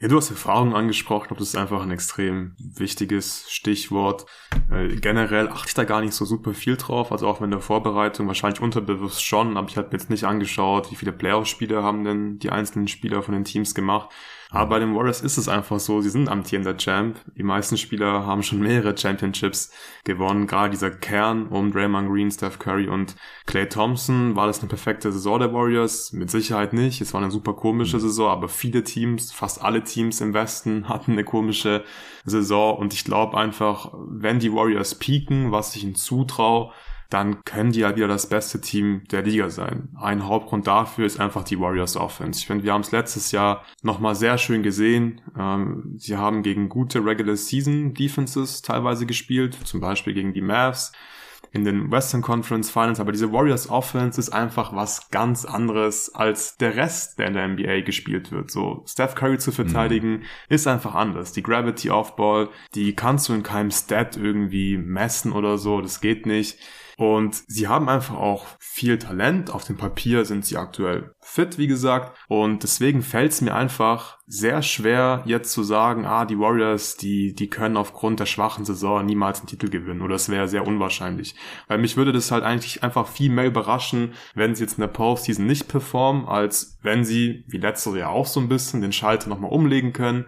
Ja, du hast Erfahrung angesprochen, das ist einfach ein extrem wichtiges Stichwort. Äh, generell achte ich da gar nicht so super viel drauf, also auch in der Vorbereitung, wahrscheinlich unterbewusst schon, aber ich habe mir jetzt nicht angeschaut, wie viele Playoff-Spiele haben denn die einzelnen Spieler von den Teams gemacht. Aber bei den Warriors ist es einfach so, sie sind amtierender Champ. Die meisten Spieler haben schon mehrere Championships gewonnen. Gerade dieser Kern um Draymond Green, Steph Curry und Clay Thompson. War das eine perfekte Saison der Warriors? Mit Sicherheit nicht. Es war eine super komische mhm. Saison, aber viele Teams, fast alle Teams im Westen hatten eine komische Saison. Und ich glaube einfach, wenn die Warriors peaken, was ich ihnen zutraue, dann können die ja wieder das beste Team der Liga sein. Ein Hauptgrund dafür ist einfach die Warriors Offense. Ich finde, wir haben es letztes Jahr nochmal sehr schön gesehen. Ähm, sie haben gegen gute Regular Season Defenses teilweise gespielt, zum Beispiel gegen die Mavs in den Western Conference Finals, aber diese Warriors Offense ist einfach was ganz anderes als der Rest, der in der NBA gespielt wird. So Steph Curry zu verteidigen mhm. ist einfach anders. Die Gravity Off Ball, die kannst du in keinem Stat irgendwie messen oder so, das geht nicht. Und sie haben einfach auch viel Talent. Auf dem Papier sind sie aktuell fit, wie gesagt. Und deswegen fällt es mir einfach sehr schwer, jetzt zu sagen, ah, die Warriors, die, die können aufgrund der schwachen Saison niemals einen Titel gewinnen. Oder es wäre sehr unwahrscheinlich. Weil mich würde das halt eigentlich einfach viel mehr überraschen, wenn sie jetzt in der Postseason nicht performen, als wenn sie, wie letztes Jahr auch so ein bisschen, den Schalter nochmal umlegen können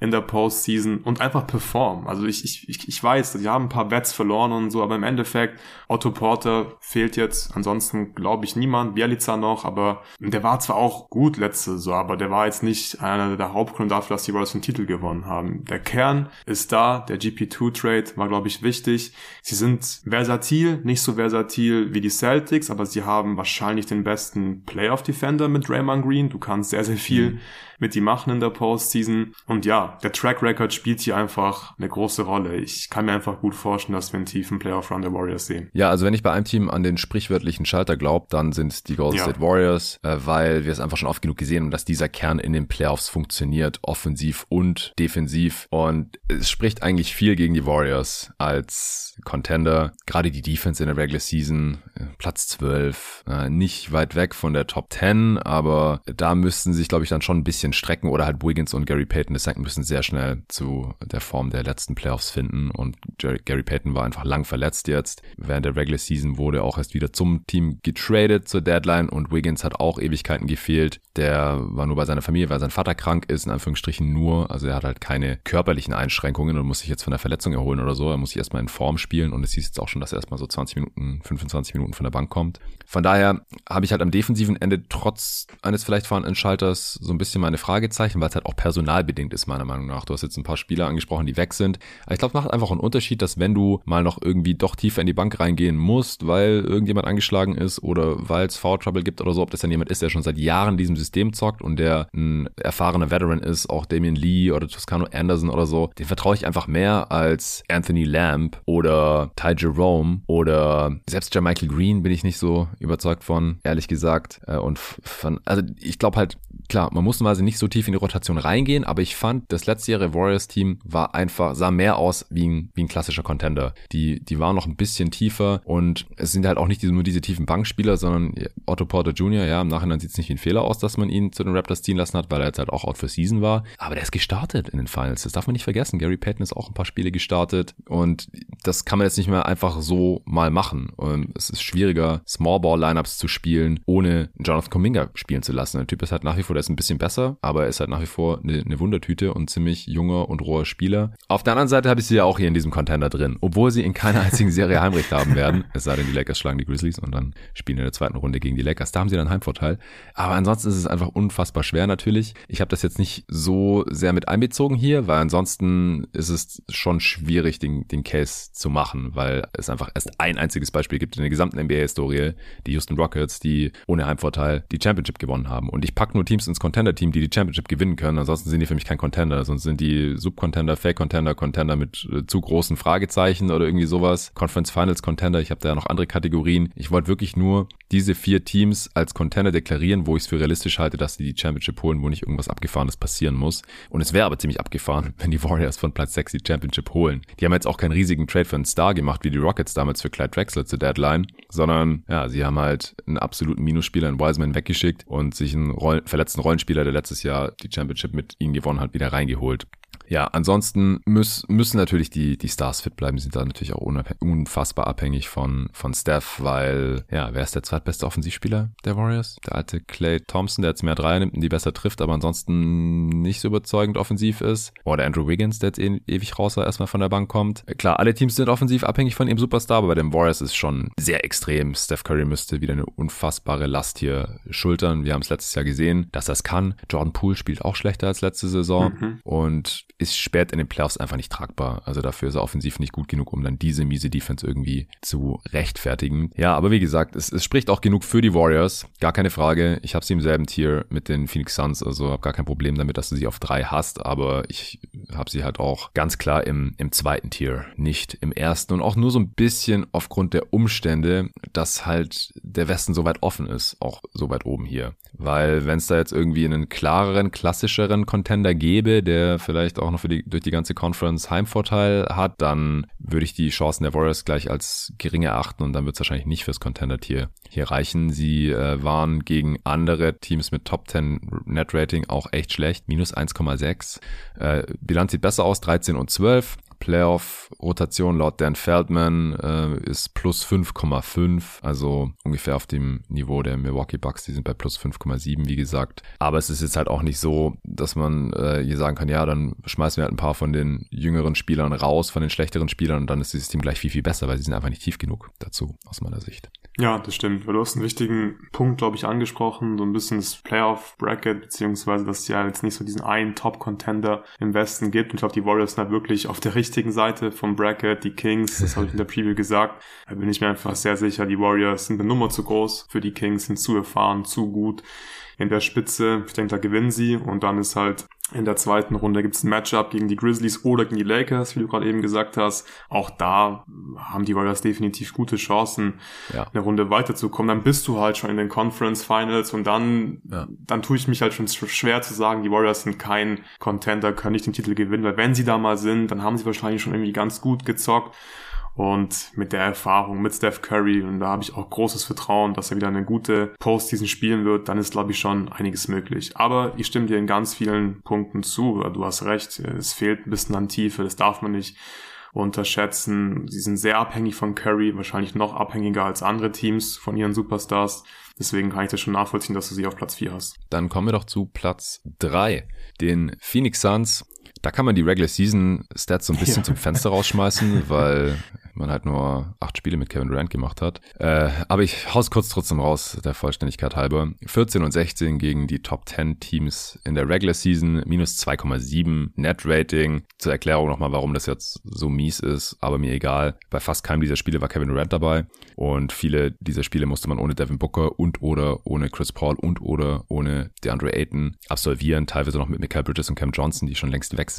in der Postseason und einfach performen. Also ich, ich, ich weiß, die haben ein paar Bets verloren und so, aber im Endeffekt, Otto Porter fehlt jetzt. Ansonsten glaube ich niemand, Bielica noch, aber der war zwar auch gut letzte Saison, aber der war jetzt nicht einer der Hauptgründe dafür, dass die Royals den Titel gewonnen haben. Der Kern ist da, der GP2-Trade war, glaube ich, wichtig. Sie sind versatil, nicht so versatil wie die Celtics, aber sie haben wahrscheinlich den besten Playoff-Defender mit Draymond Green. Du kannst sehr, sehr viel mhm mit die machen in der Postseason. Und ja, der Track Record spielt hier einfach eine große Rolle. Ich kann mir einfach gut vorstellen, dass wir einen tiefen Playoff Run der Warriors sehen. Ja, also wenn ich bei einem Team an den sprichwörtlichen Schalter glaube, dann sind die Golden ja. State Warriors, äh, weil wir es einfach schon oft genug gesehen haben, dass dieser Kern in den Playoffs funktioniert, offensiv und defensiv. Und es spricht eigentlich viel gegen die Warriors als Contender. Gerade die Defense in der Regular Season, Platz 12, äh, nicht weit weg von der Top 10, aber da müssten sich, glaube ich, dann schon ein bisschen strecken oder halt Wiggins und Gary Payton II müssen sehr schnell zu der Form der letzten Playoffs finden und Gary Payton war einfach lang verletzt jetzt. Während der Regular Season wurde auch erst wieder zum Team getradet zur Deadline und Wiggins hat auch Ewigkeiten gefehlt. Der war nur bei seiner Familie, weil sein Vater krank ist, in Anführungsstrichen nur. Also er hat halt keine körperlichen Einschränkungen und muss sich jetzt von der Verletzung erholen oder so. Er muss sich erstmal in Form spielen und es hieß jetzt auch schon, dass er erstmal so 20 Minuten, 25 Minuten von der Bank kommt. Von daher habe ich halt am defensiven Ende trotz eines vielleicht vorhandenen Schalters so ein bisschen meine Fragezeichen, weil es halt auch personalbedingt ist, meiner Meinung nach. Du hast jetzt ein paar Spieler angesprochen, die weg sind. Aber ich glaube, es macht einfach einen Unterschied, dass wenn du mal noch irgendwie doch tiefer in die Bank reingehen musst, weil irgendjemand angeschlagen ist oder weil es Foul Trouble gibt oder so, ob das dann jemand ist, der schon seit Jahren in diesem System zockt und der ein erfahrener Veteran ist, auch Damien Lee oder Toscano Anderson oder so, den vertraue ich einfach mehr als Anthony Lamb oder Ty Jerome oder selbst Jermichael Green bin ich nicht so überzeugt von, ehrlich gesagt. Äh, und von, also ich glaube halt, klar, man muss mal nicht so tief in die Rotation reingehen, aber ich fand, das letztjährige Warriors-Team war einfach, sah mehr aus wie ein, wie ein klassischer Contender. Die, die waren noch ein bisschen tiefer und es sind halt auch nicht diese, nur diese tiefen Bankspieler, sondern Otto Porter Jr., ja, im Nachhinein sieht es nicht wie ein Fehler aus, dass man ihn zu den Raptors ziehen lassen hat, weil er jetzt halt auch out for season war. Aber der ist gestartet in den Finals. Das darf man nicht vergessen. Gary Payton ist auch ein paar Spiele gestartet und das kann man jetzt nicht mehr einfach so mal machen. Und es ist schwieriger, Small Ball Lineups zu spielen, ohne Jonathan Kuminga spielen zu lassen. Der Typ ist halt nach wie vor, der ist ein bisschen besser, aber er ist halt nach wie vor eine, eine Wundertüte und ziemlich junger und roher Spieler. Auf der anderen Seite habe ich sie ja auch hier in diesem Contender drin, obwohl sie in keiner einzigen Serie Heimrecht haben werden. Es sei denn, die Lakers schlagen die Grizzlies und dann spielen in der zweiten Runde gegen die Lakers. Da haben sie dann Heimvorteil. Aber ansonsten ist es einfach unfassbar schwer natürlich. Ich habe das jetzt nicht so sehr mit einbezogen hier, weil ansonsten ist es schon schwierig, den, den Case zu machen, weil es einfach erst ein einziges Beispiel gibt in der gesamten NBA-Historie, die Houston Rockets, die ohne Heimvorteil die Championship gewonnen haben. Und ich packe nur Teams ins Contender-Team, die die Championship gewinnen können. Ansonsten sind die für mich kein Contender. Sonst sind die Subcontender, Fake-Contender, Contender mit äh, zu großen Fragezeichen oder irgendwie sowas. Conference Finals Contender. Ich habe da ja noch andere Kategorien. Ich wollte wirklich nur diese vier Teams als Contender deklarieren, wo ich es für realistisch halte, dass sie die Championship holen, wo nicht irgendwas Abgefahrenes passieren muss. Und es wäre aber ziemlich abgefahren, wenn die Warriors von Platz 6 die Championship holen. Die haben jetzt auch keinen riesigen Trade für einen Star gemacht, wie die Rockets damals für Clyde Drexler zur Deadline, sondern ja, sie haben halt einen absoluten Minusspieler in Wiseman weggeschickt und sich einen Rollen verletzten Rollenspieler, der letztes Jahr die Championship mit ihnen gewonnen hat, wieder reingeholt. Ja, ansonsten müß, müssen natürlich die, die Stars fit bleiben, sind da natürlich auch unfassbar abhängig von, von Steph, weil, ja, wer ist der zweitbeste Offensivspieler der Warriors? Der alte Clay Thompson, der jetzt mehr Dreier nimmt und die besser trifft, aber ansonsten nicht so überzeugend offensiv ist. Oder Andrew Wiggins, der jetzt e ewig raus war, erstmal von der Bank kommt. Klar, alle Teams sind offensiv abhängig von ihrem Superstar, aber bei den Warriors ist schon sehr extrem. Steph Curry müsste wieder eine unfassbare Last hier schultern. Wir haben es letztes Jahr gesehen, dass das kann. Jordan Poole spielt auch schlechter als letzte Saison mhm. und ist spät in den Playoffs einfach nicht tragbar. Also dafür ist er offensiv nicht gut genug, um dann diese miese Defense irgendwie zu rechtfertigen. Ja, aber wie gesagt, es, es spricht auch genug für die Warriors. Gar keine Frage. Ich habe sie im selben Tier mit den Phoenix Suns, also habe gar kein Problem damit, dass du sie auf drei hast, aber ich habe sie halt auch ganz klar im, im zweiten Tier, nicht im ersten und auch nur so ein bisschen aufgrund der Umstände, dass halt der Westen so weit offen ist, auch so weit oben hier. Weil wenn es da jetzt irgendwie einen klareren, klassischeren Contender gäbe, der vielleicht auch noch für die, durch die ganze Conference Heimvorteil hat, dann würde ich die Chancen der Warriors gleich als gering erachten und dann wird es wahrscheinlich nicht fürs Contender-Tier hier reichen. Sie äh, waren gegen andere Teams mit Top 10 Net Rating auch echt schlecht, minus 1,6. Äh, Bilanz sieht besser aus, 13 und 12. Playoff-Rotation laut Dan Feldman äh, ist plus 5,5, also ungefähr auf dem Niveau der Milwaukee Bucks. Die sind bei plus 5,7, wie gesagt. Aber es ist jetzt halt auch nicht so, dass man äh, hier sagen kann, ja, dann schmeißen wir halt ein paar von den jüngeren Spielern raus, von den schlechteren Spielern und dann ist dieses Team gleich viel, viel besser, weil sie sind einfach nicht tief genug dazu, aus meiner Sicht. Ja, das stimmt. Du hast einen wichtigen Punkt, glaube ich, angesprochen. So ein bisschen das Playoff-Bracket, beziehungsweise, dass es ja jetzt nicht so diesen einen Top-Contender im Westen gibt. Und ich glaube, die Warriors sind da wirklich auf der richtigen Seite vom Bracket. Die Kings, das habe ich in der Preview gesagt. Da bin ich mir einfach sehr sicher, die Warriors sind eine Nummer zu groß für die Kings, sind zu erfahren, zu gut in der Spitze. Ich denke, da gewinnen sie. Und dann ist halt in der zweiten Runde gibt es ein Matchup gegen die Grizzlies oder gegen die Lakers, wie du gerade eben gesagt hast. Auch da haben die Warriors definitiv gute Chancen, ja. eine Runde weiterzukommen. Dann bist du halt schon in den Conference Finals und dann, ja. dann tue ich mich halt schon schwer zu sagen, die Warriors sind kein Contender, können nicht den Titel gewinnen, weil wenn sie da mal sind, dann haben sie wahrscheinlich schon irgendwie ganz gut gezockt. Und mit der Erfahrung mit Steph Curry, und da habe ich auch großes Vertrauen, dass er wieder eine gute Postseason spielen wird, dann ist, glaube ich, schon einiges möglich. Aber ich stimme dir in ganz vielen Punkten zu. Du hast recht, es fehlt ein bisschen an Tiefe, das darf man nicht unterschätzen. Sie sind sehr abhängig von Curry, wahrscheinlich noch abhängiger als andere Teams von ihren Superstars. Deswegen kann ich das schon nachvollziehen, dass du sie auf Platz 4 hast. Dann kommen wir doch zu Platz 3, den Phoenix Suns. Da kann man die Regular Season Stats so ein bisschen ja. zum Fenster rausschmeißen, weil man halt nur acht Spiele mit Kevin Durant gemacht hat. Äh, aber ich hau's kurz trotzdem raus, der Vollständigkeit halber. 14 und 16 gegen die Top 10 Teams in der Regular Season, minus 2,7 Net Rating. Zur Erklärung nochmal, warum das jetzt so mies ist, aber mir egal. Bei fast keinem dieser Spiele war Kevin Durant dabei und viele dieser Spiele musste man ohne Devin Booker und oder ohne Chris Paul und oder ohne DeAndre Ayton absolvieren, teilweise noch mit Michael Bridges und Cam Johnson, die schon längst weg sind.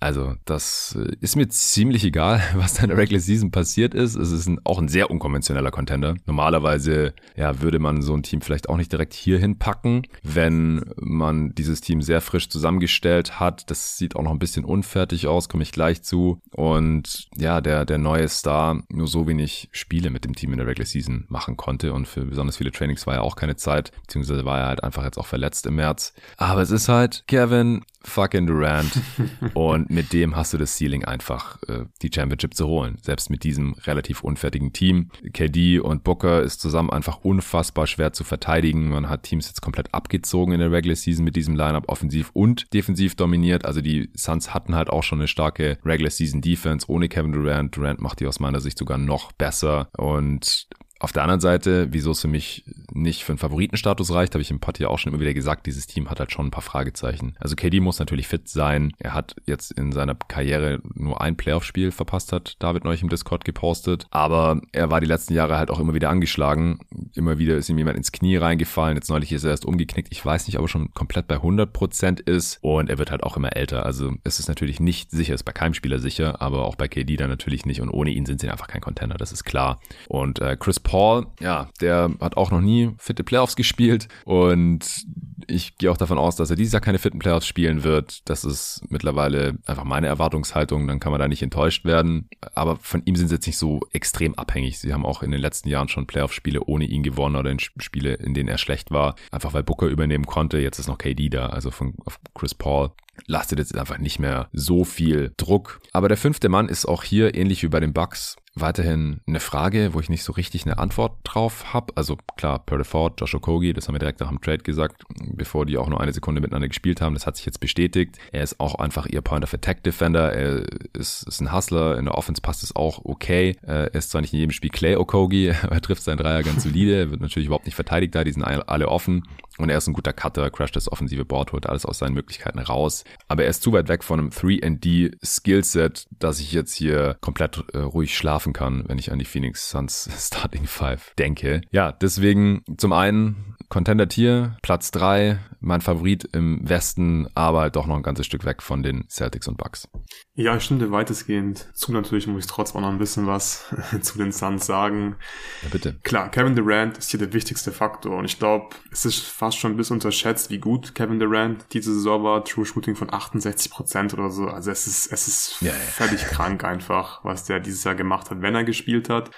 Also das äh, ist mir ziemlich egal, was da in der Regular Season passiert ist. Es ist ein, auch ein sehr unkonventioneller Contender. Normalerweise ja, würde man so ein Team vielleicht auch nicht direkt hierhin packen, wenn man dieses Team sehr frisch zusammengestellt hat. Das sieht auch noch ein bisschen unfertig aus, komme ich gleich zu. Und ja, der, der neue Star nur so wenig Spiele mit dem Team in der Regular Season machen konnte. Und für besonders viele Trainings war ja auch keine Zeit, beziehungsweise war er halt einfach jetzt auch verletzt im März. Aber es ist halt, Kevin, fucking Durant. und mit dem hast du das Ceiling einfach, äh, die Championship zu holen. Selbst mit diesem relativ unfertigen Team. KD und Booker ist zusammen einfach unfassbar schwer zu verteidigen. Man hat Teams jetzt komplett abgezogen in der Regular Season mit diesem Lineup offensiv und defensiv dominiert. Also die Suns hatten halt auch schon eine starke Regular Season Defense ohne Kevin Durant. Durant macht die aus meiner Sicht sogar noch besser und auf der anderen Seite, wieso es für mich nicht für einen Favoritenstatus reicht, habe ich im Pod ja auch schon immer wieder gesagt, dieses Team hat halt schon ein paar Fragezeichen. Also KD muss natürlich fit sein. Er hat jetzt in seiner Karriere nur ein Playoff-Spiel verpasst, hat David neulich im Discord gepostet. Aber er war die letzten Jahre halt auch immer wieder angeschlagen. Immer wieder ist ihm jemand ins Knie reingefallen. Jetzt neulich ist er erst umgeknickt. Ich weiß nicht, ob er schon komplett bei 100 Prozent ist. Und er wird halt auch immer älter. Also es ist natürlich nicht sicher, ist bei keinem Spieler sicher, aber auch bei KD dann natürlich nicht. Und ohne ihn sind sie einfach kein Contender, das ist klar. Und äh, Chris Paul, ja, der hat auch noch nie fitte Playoffs gespielt. Und ich gehe auch davon aus, dass er dieses Jahr keine fitten Playoffs spielen wird. Das ist mittlerweile einfach meine Erwartungshaltung. Dann kann man da nicht enttäuscht werden. Aber von ihm sind sie jetzt nicht so extrem abhängig. Sie haben auch in den letzten Jahren schon Playoff-Spiele ohne ihn gewonnen oder in Spiele, in denen er schlecht war. Einfach weil Booker übernehmen konnte. Jetzt ist noch KD da, also von Chris Paul lastet jetzt einfach nicht mehr so viel Druck. Aber der fünfte Mann ist auch hier ähnlich wie bei den Bucks weiterhin eine Frage, wo ich nicht so richtig eine Antwort drauf habe. Also klar, Pearl Ford, Josh Okogie, das haben wir direkt nach dem Trade gesagt, bevor die auch nur eine Sekunde miteinander gespielt haben. Das hat sich jetzt bestätigt. Er ist auch einfach ihr Point of Attack Defender. Er ist, ist ein Hustler. In der Offense passt es auch okay. Er ist zwar nicht in jedem Spiel Clay Okogie, aber er trifft seinen Dreier ganz solide. Er wird natürlich überhaupt nicht verteidigt da. Die sind alle offen. Und er ist ein guter Cutter, crasht das offensive Board, holt alles aus seinen Möglichkeiten raus. Aber er ist zu weit weg von einem 3D Skillset, dass ich jetzt hier komplett äh, ruhig schlafen kann, wenn ich an die Phoenix Suns Starting Five denke. Ja, deswegen zum einen Contender Tier, Platz drei, mein Favorit im Westen, aber halt doch noch ein ganzes Stück weg von den Celtics und Bucks. Ja, ich stimme weitestgehend zu. Natürlich muss ich trotzdem auch noch ein bisschen was zu den Suns sagen. Ja, bitte. Klar, Kevin Durant ist hier der wichtigste Faktor und ich glaube, es ist fast schon ein bisschen unterschätzt, wie gut Kevin Durant diese Saison war. True Shooting von 68 Prozent oder so. Also es ist, es ist ja, ja. völlig krank einfach, was der dieses Jahr gemacht hat, wenn er gespielt hat.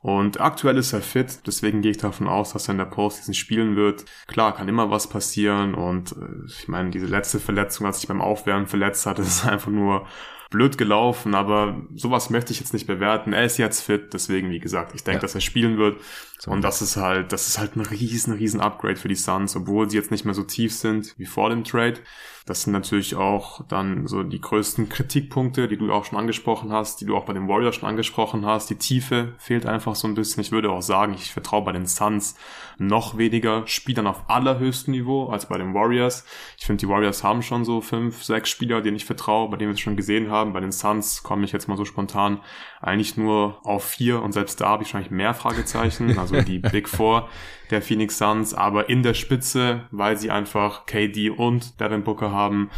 Und aktuell ist er fit, deswegen gehe ich davon aus, dass er in der Postseason spielen wird. Klar, kann immer was passieren und äh, ich meine, diese letzte Verletzung, als ich beim Aufwärmen verletzt hatte, ist einfach nur blöd gelaufen, aber sowas möchte ich jetzt nicht bewerten. Er ist jetzt fit, deswegen, wie gesagt, ich denke, ja. dass er spielen wird. So. Und das ist halt, das ist halt ein riesen, riesen Upgrade für die Suns, obwohl sie jetzt nicht mehr so tief sind wie vor dem Trade. Das sind natürlich auch dann so die größten Kritikpunkte, die du auch schon angesprochen hast, die du auch bei den Warriors schon angesprochen hast. Die Tiefe fehlt einfach so ein bisschen. Ich würde auch sagen, ich vertraue bei den Suns noch weniger Spielern auf allerhöchstem Niveau als bei den Warriors. Ich finde, die Warriors haben schon so fünf, sechs Spieler, denen ich vertraue, bei denen wir es schon gesehen haben. Bei den Suns komme ich jetzt mal so spontan eigentlich nur auf vier und selbst da habe ich wahrscheinlich mehr Fragezeichen, also die Big Four der Phoenix Suns, aber in der Spitze, weil sie einfach KD und Devin Booker haben,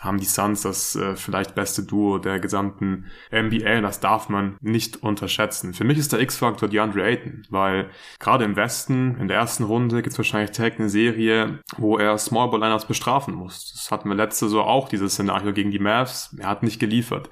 haben die Suns das äh, vielleicht beste Duo der gesamten NBA und das darf man nicht unterschätzen. Für mich ist der X-Faktor DeAndre Ayton, weil gerade im Westen, in der ersten Runde gibt es wahrscheinlich direkt eine Serie, wo er Small Ball Liners bestrafen muss. Das hatten wir letzte so auch, dieses Szenario gegen die Mavs. Er hat nicht geliefert.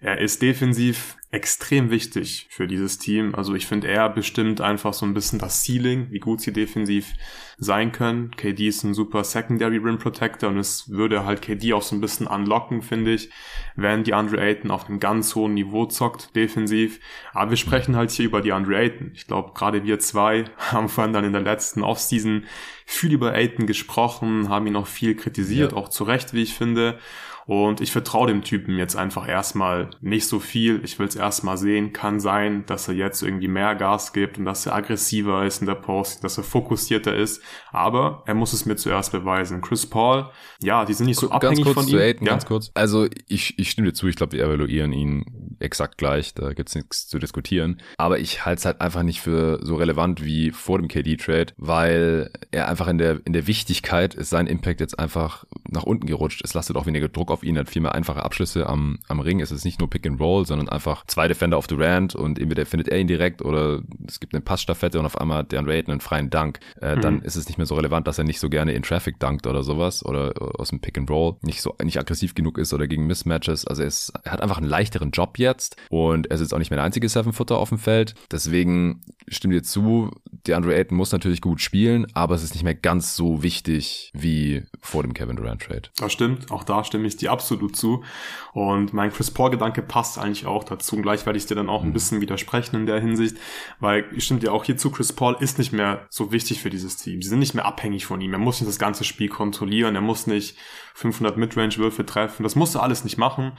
Er ist defensiv extrem wichtig für dieses Team. Also ich finde, er bestimmt einfach so ein bisschen das Ceiling, wie gut sie defensiv sein können. KD ist ein super Secondary Rim Protector und es würde halt KD auch so ein bisschen unlocken, finde ich, wenn die Andre Ayton auf einem ganz hohen Niveau zockt, defensiv. Aber wir sprechen halt hier über die Andre Ayton. Ich glaube, gerade wir zwei haben vorhin dann in der letzten Offseason viel über Ayton gesprochen, haben ihn auch viel kritisiert, ja. auch zu Recht, wie ich finde. Und ich vertraue dem Typen jetzt einfach erstmal nicht so viel. Ich will es erstmal sehen. Kann sein, dass er jetzt irgendwie mehr Gas gibt und dass er aggressiver ist in der Post, dass er fokussierter ist. Aber er muss es mir zuerst beweisen. Chris Paul, ja, die sind nicht so ganz abhängig kurz von ihm. Aiden, ja? Ganz kurz. Also ich, ich stimme dir zu. Ich glaube, wir evaluieren ihn exakt gleich. Da gibt's nichts zu diskutieren. Aber ich halte es halt einfach nicht für so relevant wie vor dem KD-Trade, weil er einfach in der, in der Wichtigkeit ist sein Impact jetzt einfach nach unten gerutscht. Es lastet auch weniger Druck auf ihn, hat viel mehr einfache Abschlüsse am, am Ring. Es ist nicht nur Pick and Roll, sondern einfach zwei Defender auf Durant und entweder findet er ihn direkt oder es gibt eine Passstaffette und auf einmal hat Dan Raiden einen freien Dank. Äh, mhm. Dann ist es nicht mehr so relevant, dass er nicht so gerne in Traffic dankt oder sowas oder aus dem Pick and Roll nicht so nicht aggressiv genug ist oder gegen Mismatches. Also er, ist, er hat einfach einen leichteren Job jetzt und er ist jetzt auch nicht mehr der einzige Seven-Footer auf dem Feld. Deswegen stimmt dir zu, DeAndre Ayton muss natürlich gut spielen, aber es ist nicht mehr ganz so wichtig wie vor dem Kevin Durant Trade. Das stimmt, auch da stimme ich dir absolut zu. Und mein Chris Paul-Gedanke passt eigentlich auch dazu. Und gleich werde ich dir dann auch ein mhm. bisschen widersprechen in der Hinsicht, weil ich stimme dir auch hierzu, Chris Paul ist nicht mehr so wichtig für dieses Team. Sie sind nicht mehr abhängig von ihm. Er muss nicht das ganze Spiel kontrollieren, er muss nicht 500 Midrange-Würfe treffen. Das muss er alles nicht machen.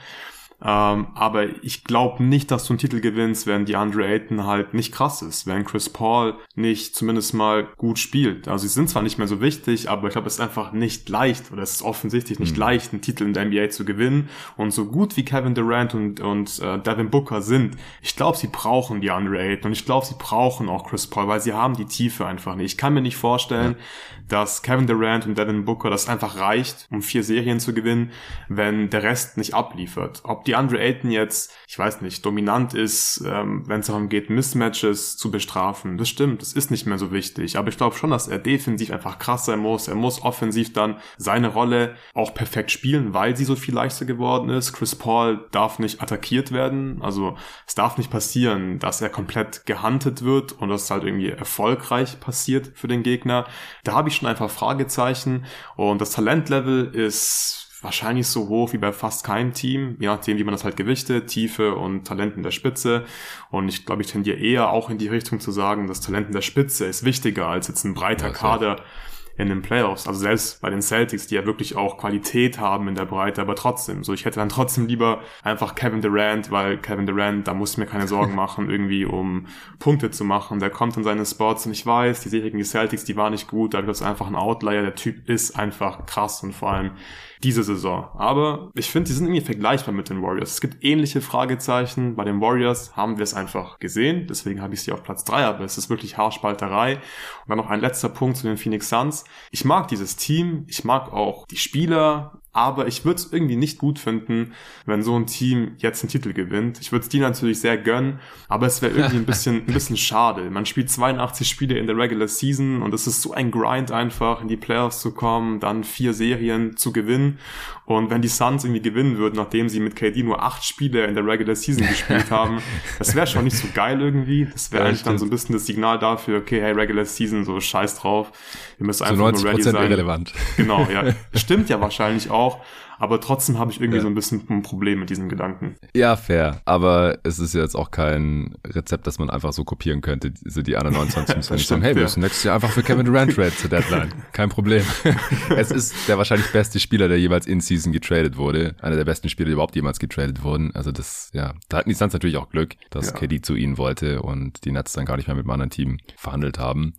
Ähm, aber ich glaube nicht, dass du einen Titel gewinnst, wenn die Andre Ayton halt nicht krass ist, wenn Chris Paul nicht zumindest mal gut spielt. Also sie sind zwar nicht mehr so wichtig, aber ich glaube, es ist einfach nicht leicht oder es ist offensichtlich nicht mhm. leicht, einen Titel in der NBA zu gewinnen. Und so gut wie Kevin Durant und, und äh, Devin Booker sind, ich glaube, sie brauchen die Andre Ayton und ich glaube, sie brauchen auch Chris Paul, weil sie haben die Tiefe einfach nicht. Ich kann mir nicht vorstellen, ja. dass Kevin Durant und Devin Booker das einfach reicht, um vier Serien zu gewinnen, wenn der Rest nicht abliefert. Ob die Andre Ayton jetzt, ich weiß nicht, dominant ist, ähm, wenn es darum geht, Mismatches zu bestrafen, das stimmt, das ist nicht mehr so wichtig. Aber ich glaube schon, dass er defensiv einfach krass sein muss. Er muss offensiv dann seine Rolle auch perfekt spielen, weil sie so viel leichter geworden ist. Chris Paul darf nicht attackiert werden. Also es darf nicht passieren, dass er komplett gehuntet wird und das halt irgendwie erfolgreich passiert für den Gegner. Da habe ich schon einfach Fragezeichen und das Talentlevel ist wahrscheinlich so hoch wie bei fast keinem Team, je nachdem, wie man das halt gewichtet, Tiefe und Talent in der Spitze. Und ich glaube, ich tendiere eher auch in die Richtung zu sagen, das Talent in der Spitze ist wichtiger als jetzt ein breiter ja, Kader in den Playoffs. Also selbst bei den Celtics, die ja wirklich auch Qualität haben in der Breite, aber trotzdem. So, ich hätte dann trotzdem lieber einfach Kevin Durant, weil Kevin Durant, da muss ich mir keine Sorgen machen, irgendwie um Punkte zu machen. Der kommt in seine Spots und ich weiß, die Serie gegen die Celtics, die war nicht gut, da ist einfach ein Outlier. Der Typ ist einfach krass und vor allem diese Saison. Aber ich finde, die sind irgendwie vergleichbar mit den Warriors. Es gibt ähnliche Fragezeichen. Bei den Warriors haben wir es einfach gesehen. Deswegen habe ich sie auf Platz drei. Aber es ist wirklich Haarspalterei. Und dann noch ein letzter Punkt zu den Phoenix Suns. Ich mag dieses Team. Ich mag auch die Spieler. Aber ich würde es irgendwie nicht gut finden, wenn so ein Team jetzt einen Titel gewinnt. Ich würde es die natürlich sehr gönnen, aber es wäre irgendwie ein bisschen, ein bisschen schade. Man spielt 82 Spiele in der Regular Season und es ist so ein Grind einfach, in die Playoffs zu kommen, dann vier Serien zu gewinnen. Und wenn die Suns irgendwie gewinnen würden, nachdem sie mit KD nur acht Spiele in der Regular Season gespielt haben, das wäre schon nicht so geil irgendwie. Das wäre ja, eigentlich dann so ein bisschen das Signal dafür, okay, hey, Regular Season, so scheiß drauf. Wir müssen einfach so nur ready sein. irrelevant. Genau, ja. Stimmt ja wahrscheinlich auch auch. Aber trotzdem habe ich irgendwie ja. so ein bisschen ein Problem mit diesem Gedanken. Ja, fair. Aber es ist jetzt auch kein Rezept, das man einfach so kopieren könnte. So die anderen 29 müssen nicht sagen, hey, wir müssen nächstes Jahr einfach für Kevin Durant trade zur Deadline. Kein Problem. es ist der wahrscheinlich beste Spieler, der jeweils in Season getradet wurde. Einer der besten Spieler, die überhaupt jemals getradet wurden. Also das, ja, da hatten die Suns natürlich auch Glück, dass ja. KD zu ihnen wollte und die Nets dann gar nicht mehr mit einem anderen Team verhandelt haben.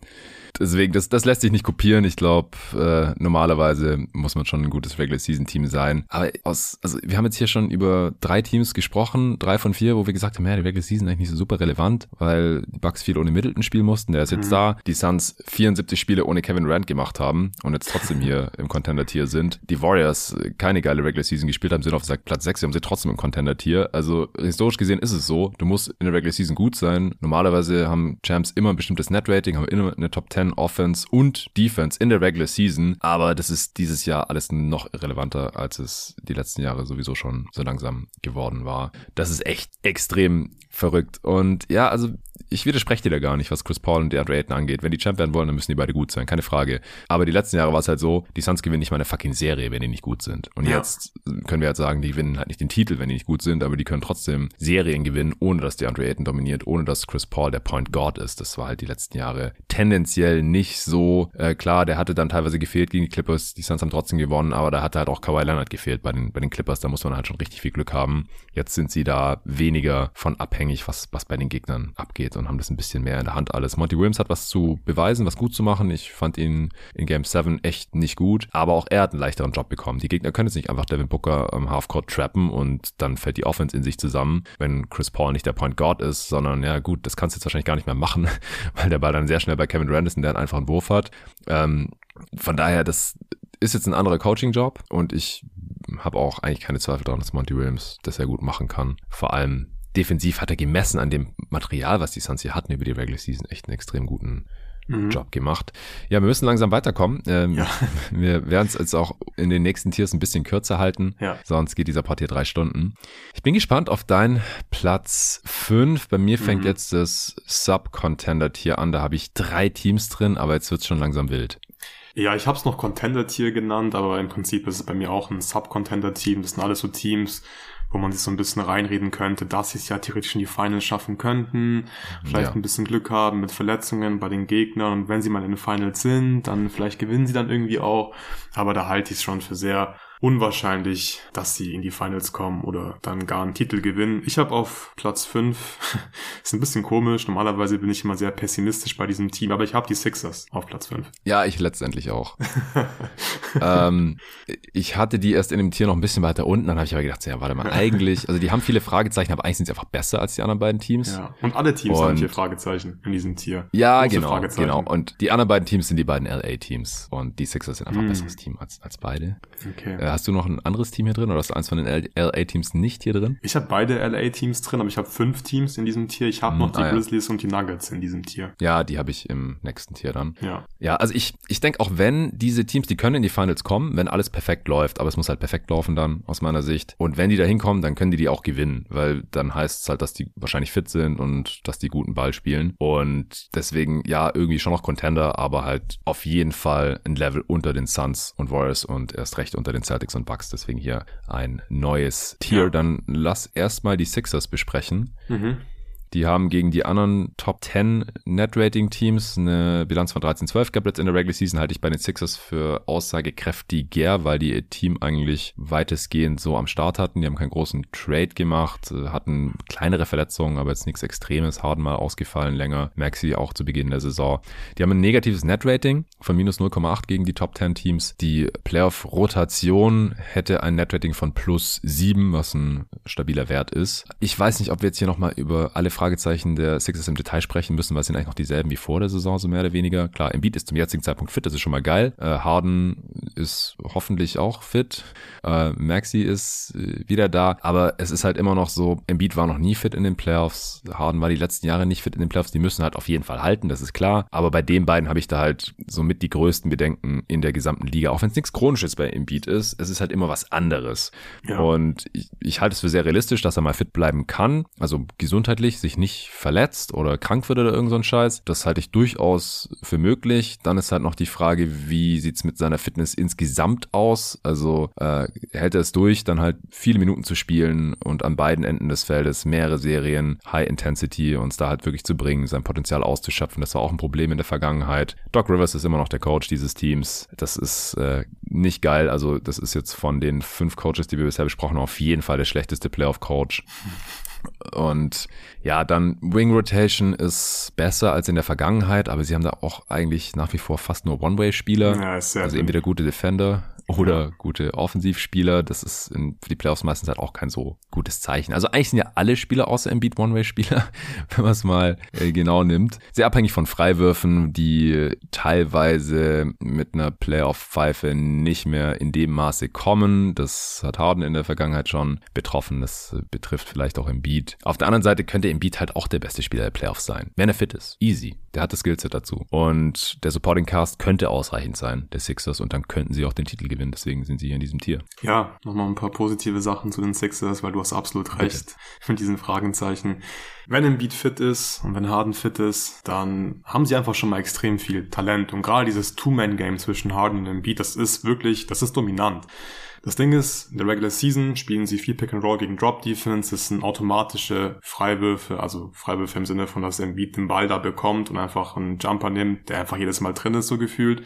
Deswegen, das, das lässt sich nicht kopieren. Ich glaube, äh, normalerweise muss man schon ein gutes Regular Season Team sein. Aber aus, also wir haben jetzt hier schon über drei Teams gesprochen, drei von vier, wo wir gesagt haben, ja, die Regular Season ist eigentlich nicht so super relevant, weil die Bucks viel ohne Middleton spielen mussten. Der ist jetzt mhm. da. Die Suns 74 Spiele ohne Kevin Durant gemacht haben und jetzt trotzdem hier im Contender-Tier sind. Die Warriors keine geile Regular Season gespielt haben, sind auf Platz 6, haben sie trotzdem im Contender-Tier. Also historisch gesehen ist es so, du musst in der Regular Season gut sein. Normalerweise haben Champs immer ein bestimmtes Net-Rating, haben immer eine Top 10 10 Offense und Defense in der Regular Season. Aber das ist dieses Jahr alles noch irrelevanter, als es die letzten Jahre sowieso schon so langsam geworden war. Das ist echt extrem verrückt. Und ja, also ich widerspreche dir da gar nicht, was Chris Paul und DeAndre Ayton angeht. Wenn die Champ werden wollen, dann müssen die beide gut sein, keine Frage. Aber die letzten Jahre war es halt so, die Suns gewinnen nicht mal eine fucking Serie, wenn die nicht gut sind. Und ja. jetzt können wir halt sagen, die gewinnen halt nicht den Titel, wenn die nicht gut sind, aber die können trotzdem Serien gewinnen, ohne dass DeAndre Ayton dominiert, ohne dass Chris Paul der Point Guard ist. Das war halt die letzten Jahre tendenziell nicht so. Äh, klar, der hatte dann teilweise gefehlt gegen die Clippers. Die Suns haben trotzdem gewonnen, aber da hatte halt auch Kawhi Leonard gefehlt bei den, bei den Clippers. Da muss man halt schon richtig viel Glück haben. Jetzt sind sie da weniger von abhängig, was, was bei den Gegnern abgeht und haben das ein bisschen mehr in der Hand alles. Monty Williams hat was zu beweisen, was gut zu machen. Ich fand ihn in Game 7 echt nicht gut, aber auch er hat einen leichteren Job bekommen. Die Gegner können jetzt nicht einfach Devin Booker am Halfcourt trappen und dann fällt die Offense in sich zusammen, wenn Chris Paul nicht der Point Guard ist, sondern ja gut, das kannst du jetzt wahrscheinlich gar nicht mehr machen, weil der Ball dann sehr schnell bei Kevin und der einen einfachen Wurf hat. Ähm, von daher, das ist jetzt ein anderer Coaching-Job und ich habe auch eigentlich keine Zweifel daran, dass Monty Williams das sehr gut machen kann. Vor allem defensiv hat er gemessen an dem Material, was die Suns hier hatten über die Regular Season, echt einen extrem guten mhm. Job gemacht. Ja, wir müssen langsam weiterkommen. Ähm, ja. Wir werden es jetzt auch in den nächsten Tiers ein bisschen kürzer halten, ja. sonst geht dieser Part hier drei Stunden. Ich bin gespannt auf deinen Platz fünf. Bei mir fängt mhm. jetzt das Sub-Contender-Tier an. Da habe ich drei Teams drin, aber jetzt wird's schon langsam wild. Ja, ich habe es noch Contender-Tier genannt, aber im Prinzip ist es bei mir auch ein Sub-Contender-Team. Das sind alles so Teams, wo man sich so ein bisschen reinreden könnte, dass sie es ja theoretisch in die Finals schaffen könnten, vielleicht ja. ein bisschen Glück haben mit Verletzungen bei den Gegnern. Und wenn sie mal in den Finals sind, dann vielleicht gewinnen sie dann irgendwie auch, aber da halte ich es schon für sehr unwahrscheinlich, dass sie in die Finals kommen oder dann gar einen Titel gewinnen. Ich habe auf Platz 5, ist ein bisschen komisch, normalerweise bin ich immer sehr pessimistisch bei diesem Team, aber ich habe die Sixers auf Platz 5. Ja, ich letztendlich auch. ähm, ich hatte die erst in dem Tier noch ein bisschen weiter unten, dann habe ich aber gedacht, ja, warte mal, eigentlich, also die haben viele Fragezeichen, aber eigentlich sind sie einfach besser als die anderen beiden Teams. Ja, und alle Teams und, haben vier Fragezeichen in diesem Tier. Ja, Große genau, genau. Und die anderen beiden Teams sind die beiden LA-Teams und die Sixers sind einfach ein mm. besseres Team als, als beide. Okay. Äh, hast du noch ein anderes Team hier drin oder hast du eins von den LA-Teams nicht hier drin? Ich habe beide LA-Teams drin, aber ich habe fünf Teams in diesem Tier. Ich habe mm, noch die ah, Grizzlies ja. und die Nuggets in diesem Tier. Ja, die habe ich im nächsten Tier dann. Ja. Ja, also ich, ich denke auch, wenn diese Teams, die können in die Finals kommen, wenn alles perfekt läuft, aber es muss halt perfekt laufen dann, aus meiner Sicht. Und wenn die da hinkommen, dann können die die auch gewinnen, weil dann heißt es halt, dass die wahrscheinlich fit sind und dass die guten Ball spielen. Und deswegen, ja, irgendwie schon noch Contender, aber halt auf jeden Fall ein Level unter den Suns und Warriors und erst recht unter den Celtics und Bucks. Deswegen hier ein neues Tier. Ja. Dann lass erstmal die Sixers besprechen. Mhm. Die haben gegen die anderen Top 10 Net-Rating-Teams eine Bilanz von 13-12 gehabt. Jetzt in der Regular Season halte ich bei den Sixers für aussagekräftiger, weil die ihr Team eigentlich weitestgehend so am Start hatten. Die haben keinen großen Trade gemacht, hatten kleinere Verletzungen, aber jetzt nichts Extremes. Harden mal ausgefallen länger. Maxi auch zu Beginn der Saison. Die haben ein negatives Net-Rating von minus 0,8 gegen die Top 10 Teams. Die Playoff-Rotation hätte ein Net-Rating von plus 7, was ein stabiler Wert ist. Ich weiß nicht, ob wir jetzt hier nochmal über alle Fragezeichen der Sixers im Detail sprechen müssen, weil es sind eigentlich noch dieselben wie vor der Saison, so mehr oder weniger. Klar, Embiid ist zum jetzigen Zeitpunkt fit, das ist schon mal geil. Äh, Harden ist hoffentlich auch fit. Äh, Maxi ist äh, wieder da, aber es ist halt immer noch so, Embiid war noch nie fit in den Playoffs, Harden war die letzten Jahre nicht fit in den Playoffs, die müssen halt auf jeden Fall halten, das ist klar. Aber bei den beiden habe ich da halt somit die größten Bedenken in der gesamten Liga, auch wenn es nichts Chronisches bei Embiid ist, es ist halt immer was anderes. Ja. Und ich, ich halte es für sehr realistisch, dass er mal fit bleiben kann, also gesundheitlich, sich sich nicht verletzt oder krank wird oder irgend so ein Scheiß. Das halte ich durchaus für möglich. Dann ist halt noch die Frage, wie sieht's mit seiner Fitness insgesamt aus? Also äh, hält er es durch, dann halt viele Minuten zu spielen und an beiden Enden des Feldes mehrere Serien, High Intensity uns da halt wirklich zu bringen, sein Potenzial auszuschöpfen. Das war auch ein Problem in der Vergangenheit. Doc Rivers ist immer noch der Coach dieses Teams. Das ist äh, nicht geil. Also das ist jetzt von den fünf Coaches, die wir bisher besprochen haben, auf jeden Fall der schlechteste Playoff-Coach. Und ja, dann Wing Rotation ist besser als in der Vergangenheit, aber sie haben da auch eigentlich nach wie vor fast nur One-Way-Spieler. Ja, also entweder gute Defender oder gute Offensivspieler. Das ist in, für die Playoffs meistens halt auch kein so gutes Zeichen. Also eigentlich sind ja alle Spieler außer Embiid One-Way-Spieler, wenn man es mal äh, genau nimmt. Sehr abhängig von Freiwürfen, die teilweise mit einer Playoff-Pfeife nicht mehr in dem Maße kommen. Das hat Harden in der Vergangenheit schon betroffen. Das betrifft vielleicht auch Embiid. Auf der anderen Seite könnte Embiid halt auch der beste Spieler der Playoffs sein, wenn er fit ist. Easy. Der hat das Skillset dazu. Und der Supporting Cast könnte ausreichend sein, der Sixers, und dann könnten sie auch den Titel gewinnen. Deswegen sind sie hier in diesem Tier. Ja, nochmal ein paar positive Sachen zu den Sixers, weil du hast absolut recht Bitte. mit diesen Fragenzeichen. Wenn Embiid fit ist und wenn Harden fit ist, dann haben sie einfach schon mal extrem viel Talent. Und gerade dieses Two-Man-Game zwischen Harden und Embiid, das ist wirklich, das ist dominant. Das Ding ist, in der Regular Season spielen sie viel Pick and Roll gegen Drop Defense. Das sind automatische Freiwürfe, also Freiwürfe im Sinne von, dass Embiid den Ball da bekommt und einfach einen Jumper nimmt, der einfach jedes Mal drin ist, so gefühlt.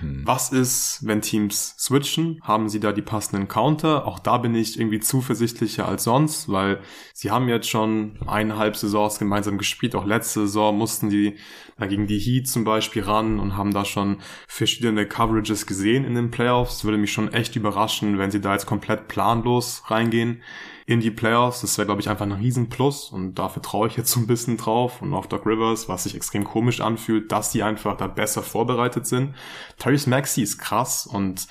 Hm. Was ist, wenn Teams switchen? Haben sie da die passenden Counter? Auch da bin ich irgendwie zuversichtlicher als sonst, weil sie haben jetzt schon eineinhalb Saisons gemeinsam gespielt. Auch letzte Saison mussten die da gegen die Heat zum Beispiel ran und haben da schon verschiedene Coverages gesehen in den Playoffs. Würde mich schon echt überraschen, wenn sie da jetzt komplett planlos reingehen in die Playoffs. Das wäre, glaube ich, einfach ein Riesenplus und da vertraue ich jetzt so ein bisschen drauf und auf Doc Rivers, was sich extrem komisch anfühlt, dass die einfach da besser vorbereitet sind. Tyrese Maxey ist krass und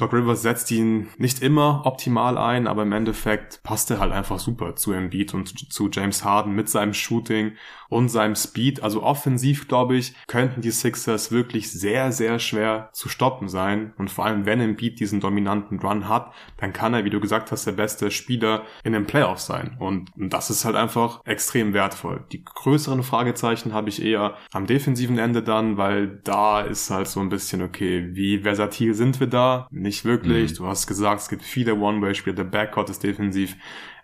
Doc Rivers setzt ihn nicht immer optimal ein, aber im Endeffekt passt er halt einfach super zu Embiid und zu James Harden mit seinem Shooting und seinem Speed. Also offensiv, glaube ich, könnten die Sixers wirklich sehr, sehr schwer zu stoppen sein. Und vor allem, wenn Embiid diesen dominanten Run hat, dann kann er, wie du gesagt hast, der beste Spieler in den Playoffs sein. Und das ist halt einfach extrem wertvoll. Die größeren Fragezeichen habe ich eher am defensiven Ende dann, weil da ist halt so ein bisschen, okay, wie versatil sind wir da? Wirklich. Mhm. Du hast gesagt, es gibt viele One-Way-Spieler. Der Backcourt ist defensiv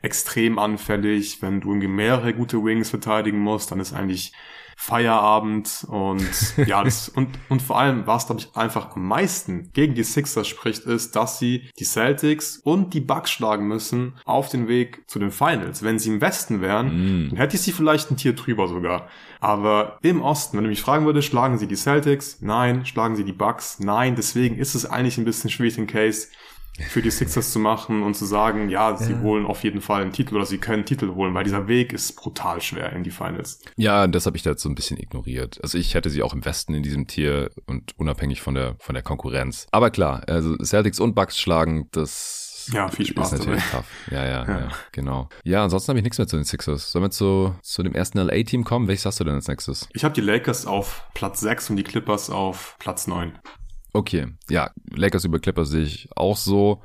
extrem anfällig. Wenn du irgendwie mehrere gute Wings verteidigen musst, dann ist eigentlich Feierabend und ja, das, und, und vor allem, was glaube ich einfach am meisten gegen die Sixers spricht, ist, dass sie die Celtics und die Bucks schlagen müssen auf den Weg zu den Finals. Wenn sie im Westen wären, mm. dann hätte ich sie vielleicht ein Tier drüber sogar. Aber im Osten, wenn du mich fragen würdest, schlagen sie die Celtics? Nein. Schlagen sie die Bucks? Nein. Deswegen ist es eigentlich ein bisschen schwierig, den Case für die Sixers zu machen und zu sagen, ja, sie ja. holen auf jeden Fall einen Titel oder sie können einen Titel holen, weil dieser Weg ist brutal schwer in die Finals. Ja, das habe ich da jetzt so ein bisschen ignoriert. Also ich hätte sie auch im Westen in diesem Tier und unabhängig von der von der Konkurrenz. Aber klar, also Celtics und Bucks schlagen, das ja, viel Spaß ist natürlich dabei. tough. Ja, ja, ja, ja, genau. Ja, ansonsten habe ich nichts mehr zu den Sixers. Sollen wir zu, zu dem ersten LA-Team kommen? Welches hast du denn als nächstes? Ich habe die Lakers auf Platz 6 und die Clippers auf Platz 9. Okay, ja, Lakers über Clippers sehe ich auch so.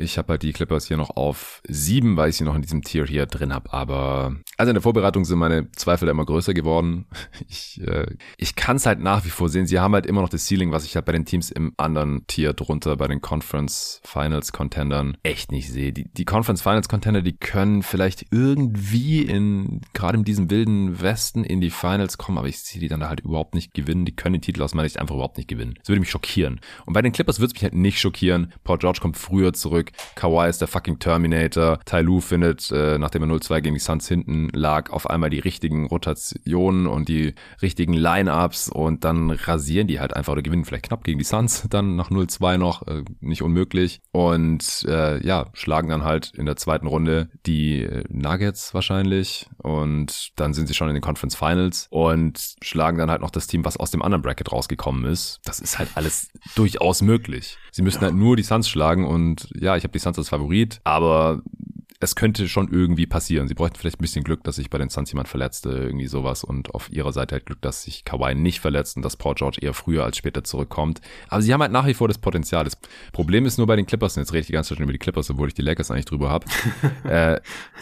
Ich habe halt die Clippers hier noch auf sieben, weil ich sie noch in diesem Tier hier drin habe. Aber also in der Vorbereitung sind meine Zweifel immer größer geworden. Ich, äh, ich kann es halt nach wie vor sehen. Sie haben halt immer noch das Ceiling, was ich halt bei den Teams im anderen Tier drunter, bei den Conference Finals Contendern echt nicht sehe. Die, die Conference Finals Contender, die können vielleicht irgendwie in, gerade in diesem wilden Westen in die Finals kommen, aber ich sehe die dann halt überhaupt nicht gewinnen. Die können den Titel aus meiner Sicht einfach überhaupt nicht gewinnen. Das würde mich schockieren. Und bei den Clippers würde es mich halt nicht schockieren. Paul George kommt früher zurück zurück. Kawhi ist der fucking Terminator. Tai Lu findet, äh, nachdem er 0-2 gegen die Suns hinten lag, auf einmal die richtigen Rotationen und die richtigen Line-Ups und dann rasieren die halt einfach oder gewinnen vielleicht knapp gegen die Suns dann nach 0-2 noch, äh, nicht unmöglich. Und äh, ja, schlagen dann halt in der zweiten Runde die äh, Nuggets wahrscheinlich und dann sind sie schon in den Conference Finals und schlagen dann halt noch das Team, was aus dem anderen Bracket rausgekommen ist. Das ist halt alles durchaus möglich. Sie müssen halt nur die Suns schlagen und ja, ich habe die Suns als Favorit, aber es könnte schon irgendwie passieren. Sie bräuchten vielleicht ein bisschen Glück, dass sich bei den Suns jemand verletzte, irgendwie sowas. Und auf ihrer Seite halt Glück, dass sich Kawhi nicht verletzt und dass Paul George eher früher als später zurückkommt. Aber sie haben halt nach wie vor das Potenzial. Das Problem ist nur bei den Clippers, und jetzt rede ich die ganze Zeit über die Clippers, obwohl ich die Lakers eigentlich drüber habe, äh,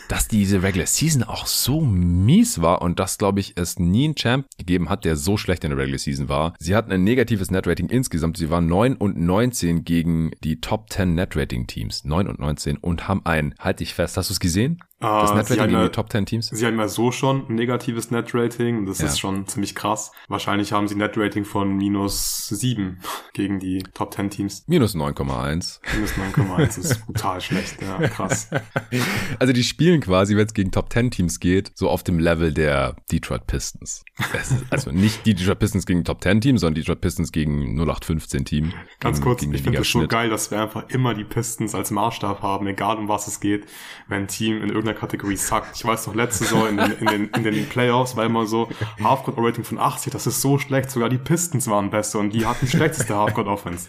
dass diese Regular Season auch so mies war und dass, glaube ich, es nie einen Champ gegeben hat, der so schlecht in der Regular Season war. Sie hatten ein negatives Net-Rating insgesamt. Sie waren 9 und 19 gegen die Top 10 Net-Rating-Teams. 9 und 19 und haben ein, halt dich fest, Fest. Hast du es gesehen? Das uh, Netrating in die Top 10 Teams? Sie haben ja so schon ein negatives Netrating. Das ja. ist schon ziemlich krass. Wahrscheinlich haben sie ein Netrating von minus 7 gegen die Top 10 Teams. Minus 9,1. Minus 9,1 ist brutal schlecht. Ja, krass. Also die spielen quasi, wenn es gegen Top 10 Teams geht, so auf dem Level der Detroit Pistons. also nicht die Detroit Pistons gegen Top 10 Team, sondern Detroit Pistons gegen 0815 Team. Ganz gegen, kurz, gegen ich finde es so geil, dass wir einfach immer die Pistons als Maßstab haben, egal um was es geht. Wenn ein Team in irgendeiner Kategorie sackt. Ich weiß noch, letzte Saison in, in, den, in den Playoffs war immer so Halfcourt-Rating von 80, das ist so schlecht. Sogar die Pistons waren besser und die hatten die schlechteste Halfcourt-Offense.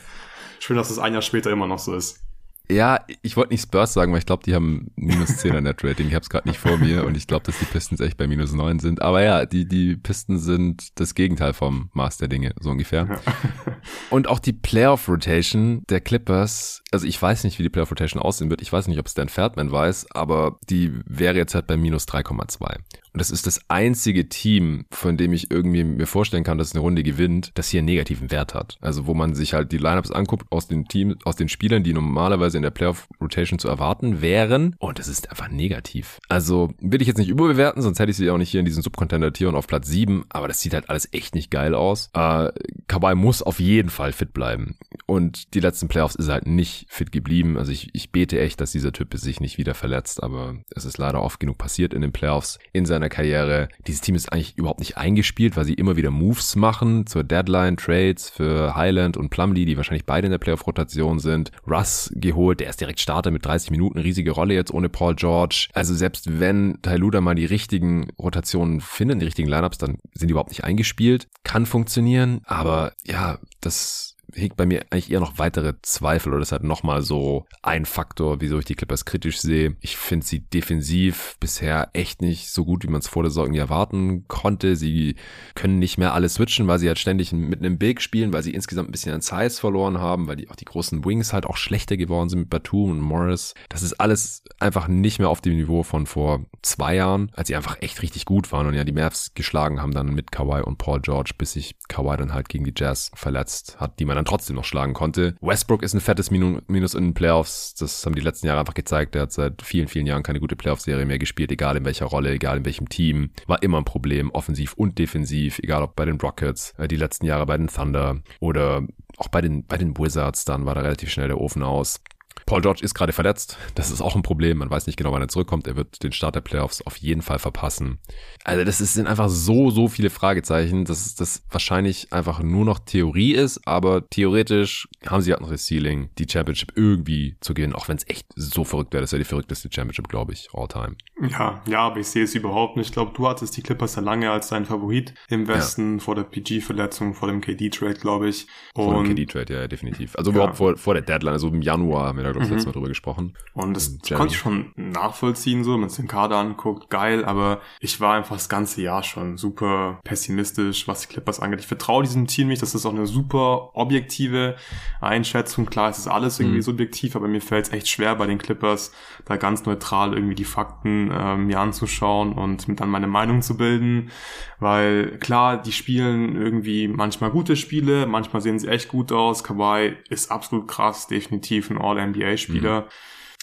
Schön, dass es ein Jahr später immer noch so ist. Ja, ich wollte nicht Spurs sagen, weil ich glaube, die haben minus 10er Net Rating. Ich habe es gerade nicht vor mir und ich glaube, dass die Pistons echt bei minus 9 sind. Aber ja, die, die Pistons sind das Gegenteil vom Maß der Dinge, so ungefähr. Und auch die Playoff Rotation der Clippers, also ich weiß nicht, wie die Playoff Rotation aussehen wird. Ich weiß nicht, ob es Dan Ferdman weiß, aber die wäre jetzt halt bei minus 3,2. Und das ist das einzige Team, von dem ich irgendwie mir vorstellen kann, dass es eine Runde gewinnt, das hier einen negativen Wert hat. Also wo man sich halt die Lineups anguckt aus den Teams, aus den Spielern, die normalerweise in der Playoff Rotation zu erwarten wären. Und es ist einfach negativ. Also will ich jetzt nicht überbewerten, sonst hätte ich sie auch nicht hier in diesem Subcontender-Tier und auf Platz 7. Aber das sieht halt alles echt nicht geil aus. Äh, Kawhi muss auf jeden Fall fit bleiben. Und die letzten Playoffs ist er halt nicht fit geblieben. Also ich, ich bete echt, dass dieser Typ sich nicht wieder verletzt. Aber es ist leider oft genug passiert in den Playoffs in seiner seiner Karriere. Dieses Team ist eigentlich überhaupt nicht eingespielt, weil sie immer wieder Moves machen zur Deadline, Trades für Highland und Plumlee, die wahrscheinlich beide in der Playoff-Rotation sind. Russ geholt, der ist direkt Starter mit 30 Minuten, riesige Rolle jetzt ohne Paul George. Also selbst wenn Tyluda mal die richtigen Rotationen findet, die richtigen Lineups, dann sind die überhaupt nicht eingespielt. Kann funktionieren, aber ja, das hegt bei mir eigentlich eher noch weitere Zweifel oder das hat nochmal so ein Faktor, wieso ich die Clippers kritisch sehe. Ich finde sie defensiv bisher echt nicht so gut, wie man es vor der Saison erwarten konnte. Sie können nicht mehr alles switchen, weil sie halt ständig mit einem Big spielen, weil sie insgesamt ein bisschen an Size verloren haben, weil die auch die großen Wings halt auch schlechter geworden sind mit Batum und Morris. Das ist alles einfach nicht mehr auf dem Niveau von vor zwei Jahren, als sie einfach echt richtig gut waren und ja die Mavs geschlagen haben dann mit Kawhi und Paul George, bis sich Kawhi dann halt gegen die Jazz verletzt hat, die man dann trotzdem noch schlagen konnte. Westbrook ist ein fettes Minus in den Playoffs. Das haben die letzten Jahre einfach gezeigt. Er hat seit vielen, vielen Jahren keine gute Playoff-Serie mehr gespielt, egal in welcher Rolle, egal in welchem Team. War immer ein Problem, offensiv und defensiv, egal ob bei den Rockets, äh, die letzten Jahre bei den Thunder oder auch bei den, bei den Wizards, dann war da relativ schnell der Ofen aus. Paul George ist gerade verletzt. Das ist auch ein Problem. Man weiß nicht genau, wann er zurückkommt. Er wird den Start der Playoffs auf jeden Fall verpassen. Also das sind einfach so, so viele Fragezeichen, dass das wahrscheinlich einfach nur noch Theorie ist. Aber theoretisch haben sie halt noch das Ceiling, die Championship irgendwie zu gewinnen. Auch wenn es echt so verrückt wäre. Das wäre die verrückteste Championship, glaube ich, all time. Ja, ja, aber ich sehe es überhaupt nicht. Ich glaube, du hattest die Clippers ja lange als dein Favorit im Westen ja. vor der PG-Verletzung, vor dem KD-Trade, glaube ich. Und vor dem KD-Trade, ja, definitiv. Also ja. überhaupt vor, vor der Deadline, also im Januar haben wir da glaube ich, mhm. letztes Mal drüber gesprochen. Und das Jerry. konnte ich schon nachvollziehen, so, wenn man sich den Kader anguckt, geil, aber ich war einfach das ganze Jahr schon super pessimistisch, was die Clippers angeht. Ich vertraue diesem Team nicht, das ist auch eine super objektive Einschätzung. Klar, es ist alles irgendwie mhm. subjektiv, aber mir fällt es echt schwer bei den Clippers, da ganz neutral irgendwie die Fakten ähm, mir anzuschauen und mit dann meine Meinung zu bilden, weil klar, die spielen irgendwie manchmal gute Spiele, manchmal sehen sie echt gut aus. Kawhi ist absolut krass, definitiv ein All-NBA-Spieler. Mhm.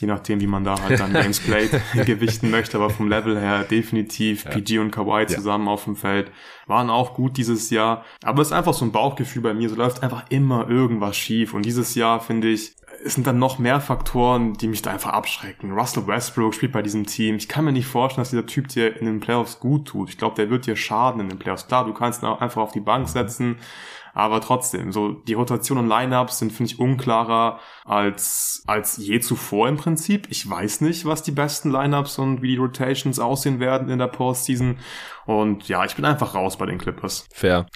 Je nachdem, wie man da halt dann Games played gewichten möchte, aber vom Level her definitiv ja. PG und Kawhi zusammen ja. auf dem Feld waren auch gut dieses Jahr. Aber es ist einfach so ein Bauchgefühl bei mir, so läuft einfach immer irgendwas schief. Und dieses Jahr finde ich, es sind dann noch mehr Faktoren, die mich da einfach abschrecken. Russell Westbrook spielt bei diesem Team. Ich kann mir nicht vorstellen, dass dieser Typ dir in den Playoffs gut tut. Ich glaube, der wird dir schaden in den Playoffs. Klar, du kannst ihn auch einfach auf die Bank setzen, aber trotzdem, so die Rotation und Lineups sind, finde ich, unklarer als, als je zuvor im Prinzip. Ich weiß nicht, was die besten Lineups und wie die Rotations aussehen werden in der Postseason. Und ja, ich bin einfach raus bei den Clippers. Fair.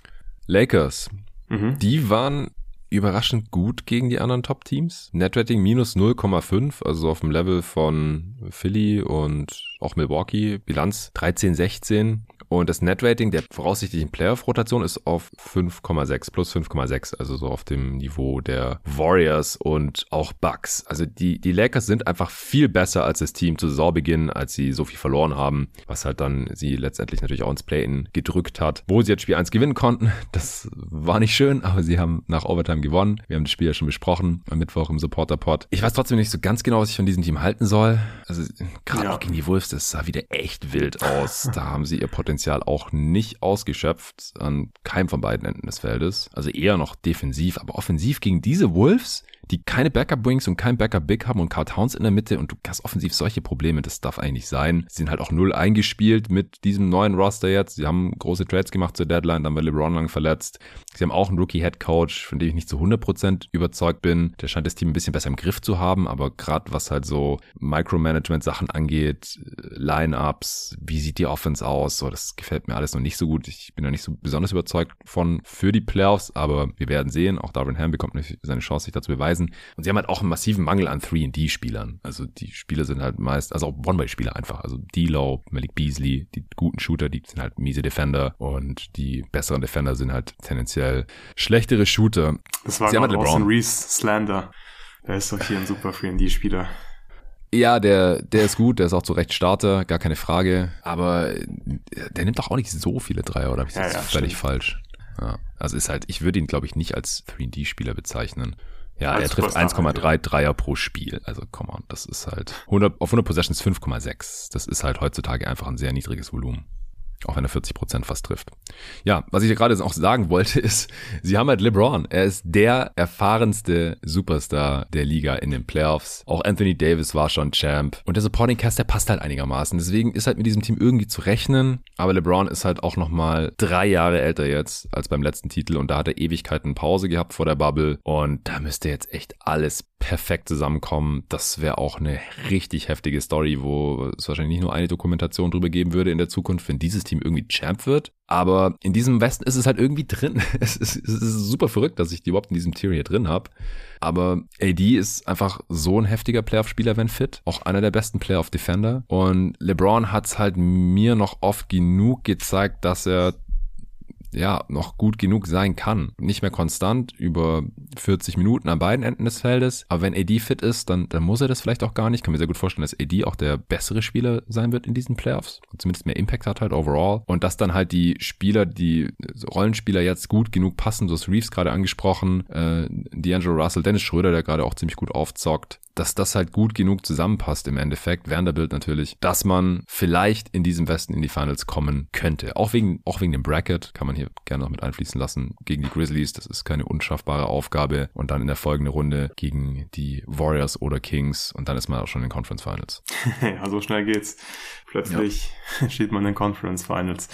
Lakers. Mhm. Die waren überraschend gut gegen die anderen Top-Teams. Netrating minus 0,5, also auf dem Level von Philly und auch Milwaukee. Bilanz 13-16. Und das Net-Rating der voraussichtlichen Playoff-Rotation ist auf 5,6, plus 5,6, also so auf dem Niveau der Warriors und auch Bucks. Also die, die Lakers sind einfach viel besser als das Team zu Saisonbeginn, als sie so viel verloren haben, was halt dann sie letztendlich natürlich auch ins Play-In gedrückt hat. Wo sie jetzt Spiel 1 gewinnen konnten, das war nicht schön, aber sie haben nach Overtime gewonnen. Wir haben das Spiel ja schon besprochen am Mittwoch im Supporter-Pod. Ich weiß trotzdem nicht so ganz genau, was ich von diesem Team halten soll. Also gerade ja. auch gegen die Wolves, das sah wieder echt wild aus. Da haben sie ihr Potenzial Potenzial auch nicht ausgeschöpft an keinem von beiden Enden des Feldes. Also eher noch defensiv, aber offensiv gegen diese Wolves die keine Backup-Wings und kein Backup-Big haben und Carl Towns in der Mitte und du hast offensiv solche Probleme, das darf eigentlich sein. Sie sind halt auch null eingespielt mit diesem neuen Roster jetzt. Sie haben große Trades gemacht zur Deadline, dann war LeBron lang verletzt. Sie haben auch einen Rookie-Head-Coach, von dem ich nicht zu 100% überzeugt bin. Der scheint das Team ein bisschen besser im Griff zu haben, aber gerade was halt so Micromanagement-Sachen angeht, Line-Ups, wie sieht die Offense aus, so, das gefällt mir alles noch nicht so gut. Ich bin da nicht so besonders überzeugt von für die Playoffs, aber wir werden sehen. Auch Darwin Ham bekommt seine Chance, sich dazu beweisen beweisen. Und sie haben halt auch einen massiven Mangel an 3D-Spielern. Also die Spieler sind halt meist, also auch One-Way-Spieler einfach. Also D-Low, Malik Beasley, die guten Shooter, die sind halt miese Defender und die besseren Defender sind halt tendenziell schlechtere Shooter. Das war halt Austin Reese Slander. Der ist doch hier ein super 3D-Spieler. Ja, der, der ist gut, der ist auch zu Recht Starter, gar keine Frage. Aber der nimmt doch auch nicht so viele Dreier, oder habe ich das ja, ja, völlig stimmt. falsch? Ja, also ist halt, ich würde ihn, glaube ich, nicht als 3D-Spieler bezeichnen. Ja, er trifft 1,3 Dreier pro Spiel. Also, come on, das ist halt 100, auf 100 Possessions 5,6. Das ist halt heutzutage einfach ein sehr niedriges Volumen. Auch wenn er 40 Prozent fast trifft. Ja, was ich gerade auch sagen wollte, ist, sie haben halt LeBron. Er ist der erfahrenste Superstar der Liga in den Playoffs. Auch Anthony Davis war schon Champ. Und der Supporting Cast, der passt halt einigermaßen. Deswegen ist halt mit diesem Team irgendwie zu rechnen. Aber LeBron ist halt auch nochmal drei Jahre älter jetzt als beim letzten Titel. Und da hat er Ewigkeiten Pause gehabt vor der Bubble. Und da müsste jetzt echt alles perfekt zusammenkommen. Das wäre auch eine richtig heftige Story, wo es wahrscheinlich nicht nur eine Dokumentation drüber geben würde in der Zukunft, wenn dieses Team irgendwie Champ wird. Aber in diesem Westen ist es halt irgendwie drin. Es ist, es ist super verrückt, dass ich die überhaupt in diesem Tier hier drin habe. Aber AD ist einfach so ein heftiger Playoff-Spieler, wenn fit. Auch einer der besten Playoff-Defender. Und LeBron hat es halt mir noch oft genug gezeigt, dass er ja noch gut genug sein kann. Nicht mehr konstant über 40 Minuten an beiden Enden des Feldes, aber wenn AD fit ist, dann, dann muss er das vielleicht auch gar nicht. Ich kann mir sehr gut vorstellen, dass AD auch der bessere Spieler sein wird in diesen Playoffs. Zumindest mehr Impact hat halt overall. Und dass dann halt die Spieler, die Rollenspieler jetzt gut genug passen, so ist Reeves gerade angesprochen, äh, D'Angelo Russell, Dennis Schröder, der gerade auch ziemlich gut aufzockt, dass das halt gut genug zusammenpasst im Endeffekt. Vanderbilt natürlich, dass man vielleicht in diesem Westen in die Finals kommen könnte. Auch wegen, auch wegen dem Bracket kann man hier gerne noch mit einfließen lassen. Gegen die Grizzlies, das ist keine unschaffbare Aufgabe. Und dann in der folgenden Runde gegen die Warriors oder Kings. Und dann ist man auch schon in den Conference Finals. ja, so schnell geht's. Plötzlich ja. steht man in den Conference Finals.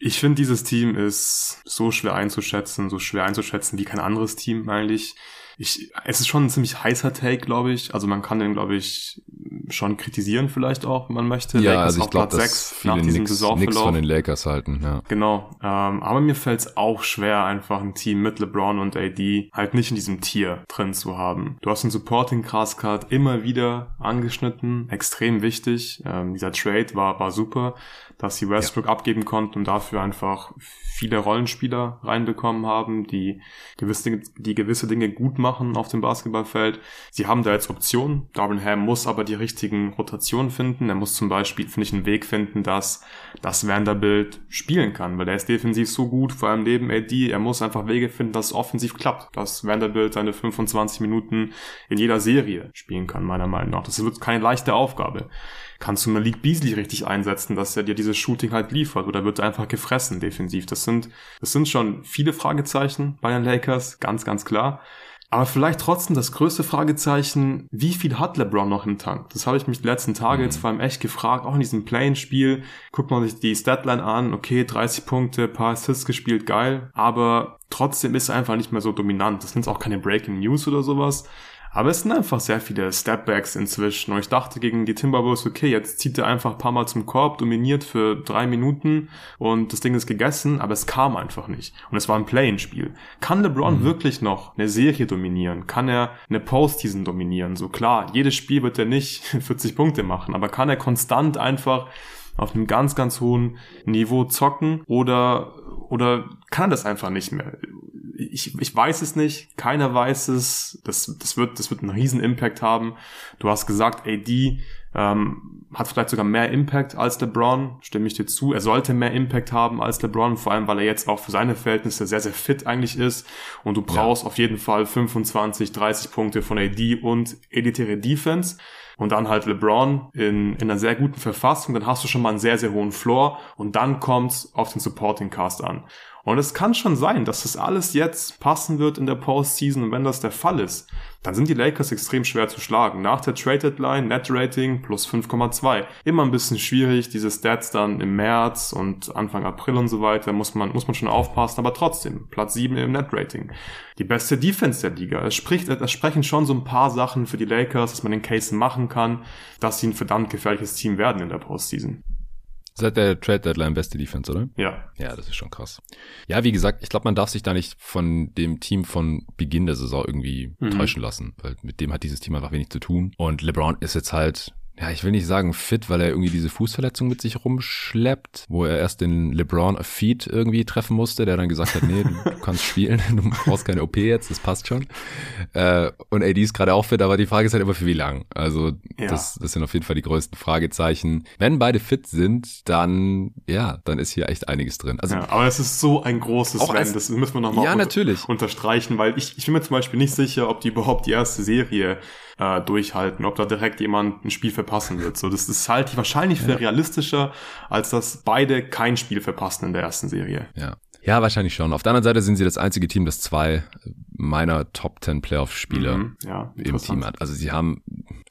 Ich finde, dieses Team ist so schwer einzuschätzen, so schwer einzuschätzen wie kein anderes Team eigentlich ich, es ist schon ein ziemlich heißer Take, glaube ich. Also man kann den, glaube ich, schon kritisieren vielleicht auch, wenn man möchte. Ja, Lakers also ich glaube, dass viele nach diesem nix, nix von den Lakers halten. Ja. Genau. Ähm, aber mir fällt es auch schwer, einfach ein Team mit LeBron und AD halt nicht in diesem Tier drin zu haben. Du hast den Supporting Cast immer wieder angeschnitten, extrem wichtig. Ähm, dieser Trade war war super dass sie Westbrook ja. abgeben konnten und dafür einfach viele Rollenspieler reinbekommen haben, die gewisse, die gewisse Dinge gut machen auf dem Basketballfeld. Sie haben da jetzt Optionen. Darwin Ham muss aber die richtigen Rotationen finden. Er muss zum Beispiel, finde ich, einen Weg finden, dass das Vanderbilt spielen kann, weil er ist defensiv so gut, vor allem neben AD. Er muss einfach Wege finden, dass es offensiv klappt, dass Vanderbilt seine 25 Minuten in jeder Serie spielen kann, meiner Meinung nach. Das wird keine leichte Aufgabe kannst du Malik Beasley richtig einsetzen, dass er dir dieses Shooting halt liefert oder wird er einfach gefressen defensiv? Das sind, das sind schon viele Fragezeichen bei den Lakers, ganz, ganz klar. Aber vielleicht trotzdem das größte Fragezeichen, wie viel hat LeBron noch im Tank? Das habe ich mich die letzten Tage mhm. jetzt vor allem echt gefragt, auch in diesem Play-In-Spiel. Guckt man sich die Statline an, okay, 30 Punkte, paar Assists gespielt, geil. Aber trotzdem ist er einfach nicht mehr so dominant. Das sind auch keine Breaking News oder sowas. Aber es sind einfach sehr viele Stepbacks inzwischen. Und ich dachte gegen die Timberwolves, okay, jetzt zieht er einfach ein paar Mal zum Korb, dominiert für drei Minuten und das Ding ist gegessen, aber es kam einfach nicht. Und es war ein Play-in-Spiel. Kann LeBron mhm. wirklich noch eine Serie dominieren? Kann er eine Postseason dominieren? So klar, jedes Spiel wird er nicht 40 Punkte machen, aber kann er konstant einfach auf einem ganz, ganz hohen Niveau zocken oder, oder kann er das einfach nicht mehr? Ich, ich weiß es nicht, keiner weiß es. Das, das, wird, das wird einen riesen Impact haben. Du hast gesagt, AD ähm, hat vielleicht sogar mehr Impact als LeBron, stimme ich dir zu. Er sollte mehr Impact haben als LeBron, vor allem weil er jetzt auch für seine Verhältnisse sehr, sehr fit eigentlich ist. Und du brauchst ja. auf jeden Fall 25, 30 Punkte von AD und elitäre Defense und dann halt LeBron in, in einer sehr guten Verfassung, dann hast du schon mal einen sehr, sehr hohen Floor und dann kommt's auf den Supporting Cast an. Und es kann schon sein, dass das alles jetzt passen wird in der Postseason und wenn das der Fall ist, dann sind die Lakers extrem schwer zu schlagen. Nach der Trade Deadline, Net Rating plus 5,2. Immer ein bisschen schwierig, diese Stats dann im März und Anfang April und so weiter, muss man, muss man schon aufpassen, aber trotzdem, Platz 7 im Net Rating. Die beste Defense der Liga. Es spricht, es sprechen schon so ein paar Sachen für die Lakers, dass man den Case machen kann, dass sie ein verdammt gefährliches Team werden in der Postseason. Seit der Trade Deadline beste Defense, oder? Ja. Ja, das ist schon krass. Ja, wie gesagt, ich glaube, man darf sich da nicht von dem Team von Beginn der Saison irgendwie mhm. täuschen lassen, weil mit dem hat dieses Team einfach wenig zu tun. Und LeBron ist jetzt halt ja, ich will nicht sagen fit, weil er irgendwie diese Fußverletzung mit sich rumschleppt, wo er erst den LeBron Feed irgendwie treffen musste, der dann gesagt hat, nee, du, kannst spielen, du brauchst keine OP jetzt, das passt schon. Äh, und AD ist gerade auch fit, aber die Frage ist halt immer für wie lang. Also ja. das, das sind auf jeden Fall die größten Fragezeichen. Wenn beide fit sind, dann ja, dann ist hier echt einiges drin. Also, ja, aber es ist so ein großes Rennen, das müssen wir nochmal ja, unter unterstreichen, weil ich, ich bin mir zum Beispiel nicht sicher, ob die überhaupt die erste Serie äh, durchhalten, ob da direkt jemand ein Spiel verpassen wird. So, das ist halt wahrscheinlich viel ja. realistischer, als dass beide kein Spiel verpassen in der ersten Serie. Ja. Ja, wahrscheinlich schon. Auf der anderen Seite sind sie das einzige Team, das zwei meiner Top 10 Playoff-Spieler mhm, ja, im Team hat. Also sie haben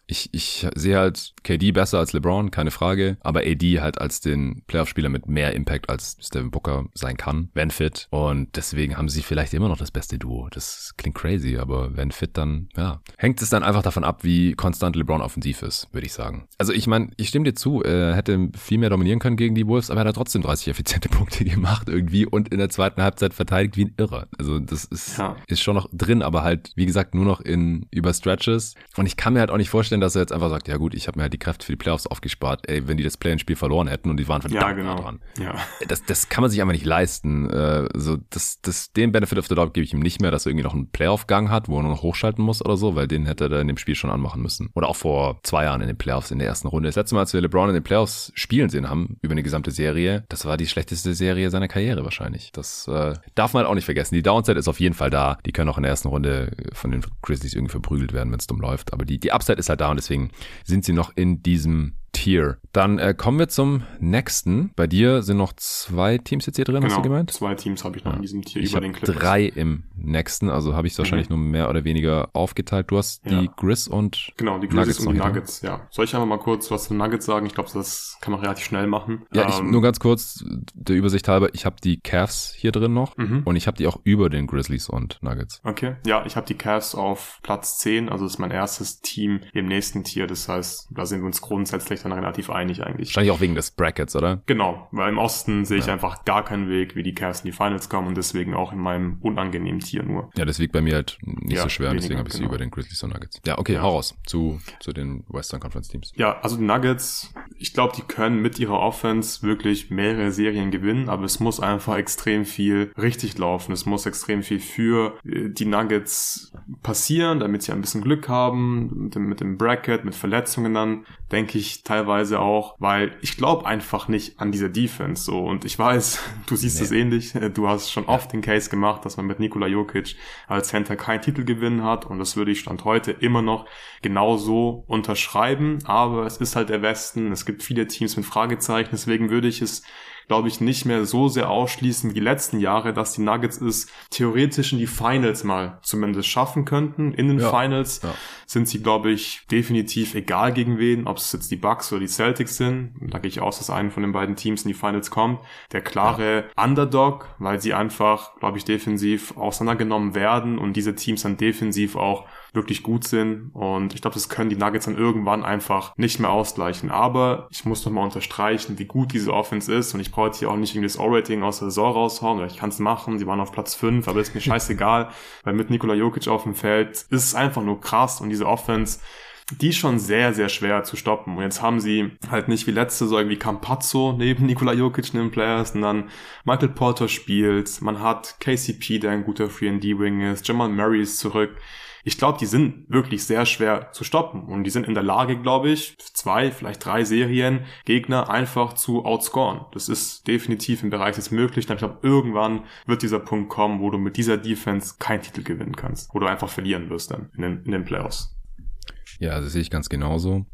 ich, ich sehe halt KD besser als LeBron, keine Frage, aber AD halt als den Playoff-Spieler mit mehr Impact als Devin Booker sein kann, wenn fit. Und deswegen haben sie vielleicht immer noch das beste Duo. Das klingt crazy, aber wenn fit, dann, ja. Hängt es dann einfach davon ab, wie konstant LeBron offensiv ist, würde ich sagen. Also ich meine, ich stimme dir zu, er hätte viel mehr dominieren können gegen die Wolves, aber er hat trotzdem 30 effiziente Punkte gemacht irgendwie und in der zweiten Halbzeit verteidigt wie ein Irrer. Also das ist, ja. ist schon noch drin, aber halt, wie gesagt, nur noch in über Stretches. Und ich kann mir halt auch nicht vorstellen, vorstellen, dass er jetzt einfach sagt, ja gut, ich habe mir halt die Kräfte für die Playoffs aufgespart. Ey, wenn die das Play-in-Spiel verloren hätten und die waren verdammt ja, genau. nah dran. Ja. Das, das kann man sich einfach nicht leisten. Äh, so, das, das, den Benefit of the Doubt gebe ich ihm nicht mehr, dass er irgendwie noch einen Playoff-Gang hat, wo er nur noch hochschalten muss oder so, weil den hätte er in dem Spiel schon anmachen müssen. Oder auch vor zwei Jahren in den Playoffs in der ersten Runde. Das letzte Mal, als wir LeBron in den Playoffs spielen sehen haben, über eine gesamte Serie, das war die schlechteste Serie seiner Karriere wahrscheinlich. Das äh, darf man halt auch nicht vergessen. Die Downside ist auf jeden Fall da. Die können auch in der ersten Runde von den Grizzlies irgendwie verprügelt werden, wenn es dumm läuft. Aber die, die Upside ist halt da und deswegen sind sie noch in diesem Tier. Dann äh, kommen wir zum nächsten. Bei dir sind noch zwei Teams jetzt hier drin, genau, hast du gemeint? Zwei Teams habe ich noch Ja. in diesem Tier Ich über den Clippers. drei im nächsten, also habe ich es wahrscheinlich nur mehr oder weniger aufgeteilt. Du hast Ja. die Grizz und Genau, die Nuggets Grizzlies und die. Nuggets, ja. Soll ich einfach mal kurz was zu Nuggets sagen? Ich glaube, das kann man relativ schnell machen. ja, ich, Ähm, nur ganz kurz der Übersicht halber, ich habe die Cavs hier drin noch Mhm. und ich habe die auch über den Grizzlies und Nuggets. Okay, ja, ich habe die Cavs auf Platz 10, also das ist mein erstes Team im nächsten Tier. Das heißt, da sind wir uns grundsätzlich dann relativ einig eigentlich. Wahrscheinlich auch wegen des Brackets, oder? Genau, weil im Osten sehe ich Ja. einfach gar keinen Weg, wie die Cavs in die Finals kommen und deswegen auch in meinem unangenehmen Tier nur. Ja, das wiegt bei mir halt nicht Ja, so schwer, deswegen weniger, habe ich sie genau. über den Grizzlies und Nuggets. Ja, okay, Ja. hau raus zu, zu den Western Conference Teams. Ja, also die Nuggets, ich glaube, die können mit ihrer Offense wirklich mehrere Serien gewinnen, aber es muss einfach extrem viel richtig laufen. Es muss extrem viel für äh, die Nuggets passieren, damit sie ein bisschen Glück haben mit dem, mit dem Bracket, mit Verletzungen dann, denke ich teilweise auch, weil ich glaube einfach nicht an diese Defense so. Und ich weiß, du siehst Nee. es ähnlich, Äh, du hast schon oft den Case gemacht, dass man mit Nikola Jokic als Center keinen Titel gewinnen hat. Und das würde ich Stand heute immer noch genauso unterschreiben, aber es ist halt der Westen, es gibt viele Teams mit Fragezeichen, deswegen würde ich es glaube ich, nicht mehr so sehr ausschließen wie die letzten Jahre, dass die Nuggets es theoretisch in die Finals mal zumindest schaffen könnten. In den Ja. Finals Ja. sind sie, glaube ich, definitiv egal gegen wen, ob es jetzt die Bucks oder die Celtics sind. Da gehe ich aus, dass einen von den beiden Teams in die Finals kommt. Der klare Underdog, weil sie einfach, glaube ich, defensiv auseinandergenommen werden und diese Teams dann defensiv auch wirklich gut sind. Und ich glaube, das können die Nuggets dann irgendwann einfach nicht mehr ausgleichen. Aber ich muss nochmal unterstreichen, wie gut diese Offense ist. Und ich brauche jetzt hier auch nicht irgendwie das O-Rating aus der Saison raushauen, weil ich kann es machen. Sie waren auf Platz 5, aber ist mir scheißegal, weil mit Nikola Jokic auf dem Feld ist es einfach nur krass. Und diese Offense, die schon sehr, sehr schwer zu stoppen. Und jetzt haben sie halt nicht wie letzte Saison irgendwie Campazzo neben Nikola Jokic in den Players und dann Michael Porter spielt. Man hat KCP, der ein guter 3D-Wing ist. Jamal Murray ist zurück. Ich glaube, die sind wirklich sehr schwer zu stoppen und die sind in der Lage, glaube ich, zwei, vielleicht drei Serien Gegner einfach zu outscoren. Das ist definitiv im Bereich des Möglichen. Ich glaube, irgendwann wird dieser Punkt kommen, wo du mit dieser Defense keinen Titel gewinnen kannst, wo du einfach verlieren wirst dann in den, in den Playoffs. Ja, das sehe ich ganz genauso.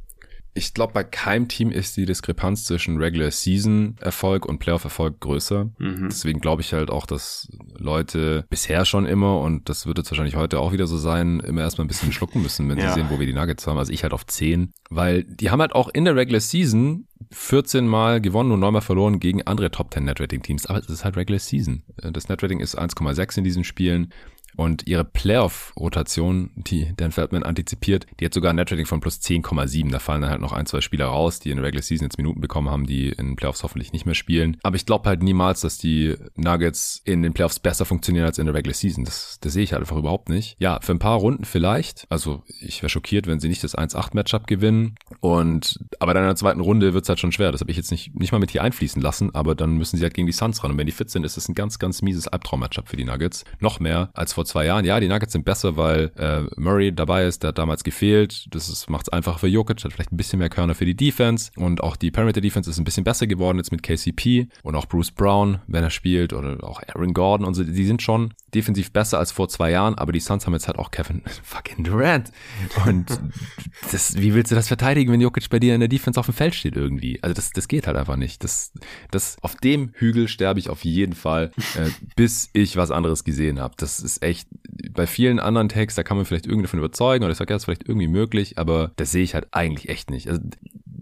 Ich glaube, bei keinem Team ist die Diskrepanz zwischen Regular Season Erfolg und Playoff Erfolg größer. Mhm. Deswegen glaube ich halt auch, dass Leute bisher schon immer, und das wird jetzt wahrscheinlich heute auch wieder so sein, immer erstmal ein bisschen schlucken müssen, wenn Ja. sie sehen, wo wir die Nuggets haben. Also ich halt auf 10. Weil die haben halt auch in der Regular Season 14 Mal gewonnen und 9 Mal verloren gegen andere Top 10 Netrating Teams. Aber es ist halt Regular Season. Das Netrating ist 1,6 in diesen Spielen. Und ihre Playoff-Rotation, die Dan Feldman antizipiert, die hat sogar ein Netrating von plus 10,7. Da fallen dann halt noch ein, zwei Spieler raus, die in der Regular Season jetzt Minuten bekommen haben, die in Playoffs hoffentlich nicht mehr spielen. Aber ich glaube halt niemals, dass die Nuggets in den Playoffs besser funktionieren als in der Regular Season. Das, das sehe ich halt einfach überhaupt nicht. Ja, für ein paar Runden vielleicht. Also ich wäre schockiert, wenn sie nicht das 1-8-Matchup gewinnen. Und aber dann in der zweiten Runde wird's halt schon schwer. Das habe ich jetzt nicht, nicht mal mit hier einfließen lassen, aber dann müssen sie halt gegen die Suns ran. Und wenn die fit sind, ist es ein ganz, ganz mieses Albtraum-Matchup für die Nuggets. Noch mehr als vor zwei Jahren. Ja, die Nuggets sind besser, weil äh, Murray dabei ist, der hat damals gefehlt. Das macht es einfacher für Jokic, hat vielleicht ein bisschen mehr Körner für die Defense. Und auch die Perimeter Defense ist ein bisschen besser geworden jetzt mit KCP und auch Bruce Brown, wenn er spielt, oder auch Aaron Gordon und so. Die sind schon defensiv besser als vor zwei Jahren, aber die Suns haben jetzt halt auch Kevin fucking Durant. Und das, wie willst du das verteidigen, wenn Jokic bei dir in der Defense auf dem Feld steht irgendwie? Also das, das geht halt einfach nicht. Das, das, auf dem Hügel sterbe ich auf jeden Fall, äh, bis ich was anderes gesehen habe. Das ist echt, bei vielen anderen Tags, da kann man vielleicht irgendwie davon überzeugen oder ich sage, ja, das ist vielleicht irgendwie möglich, aber das sehe ich halt eigentlich echt nicht. Also,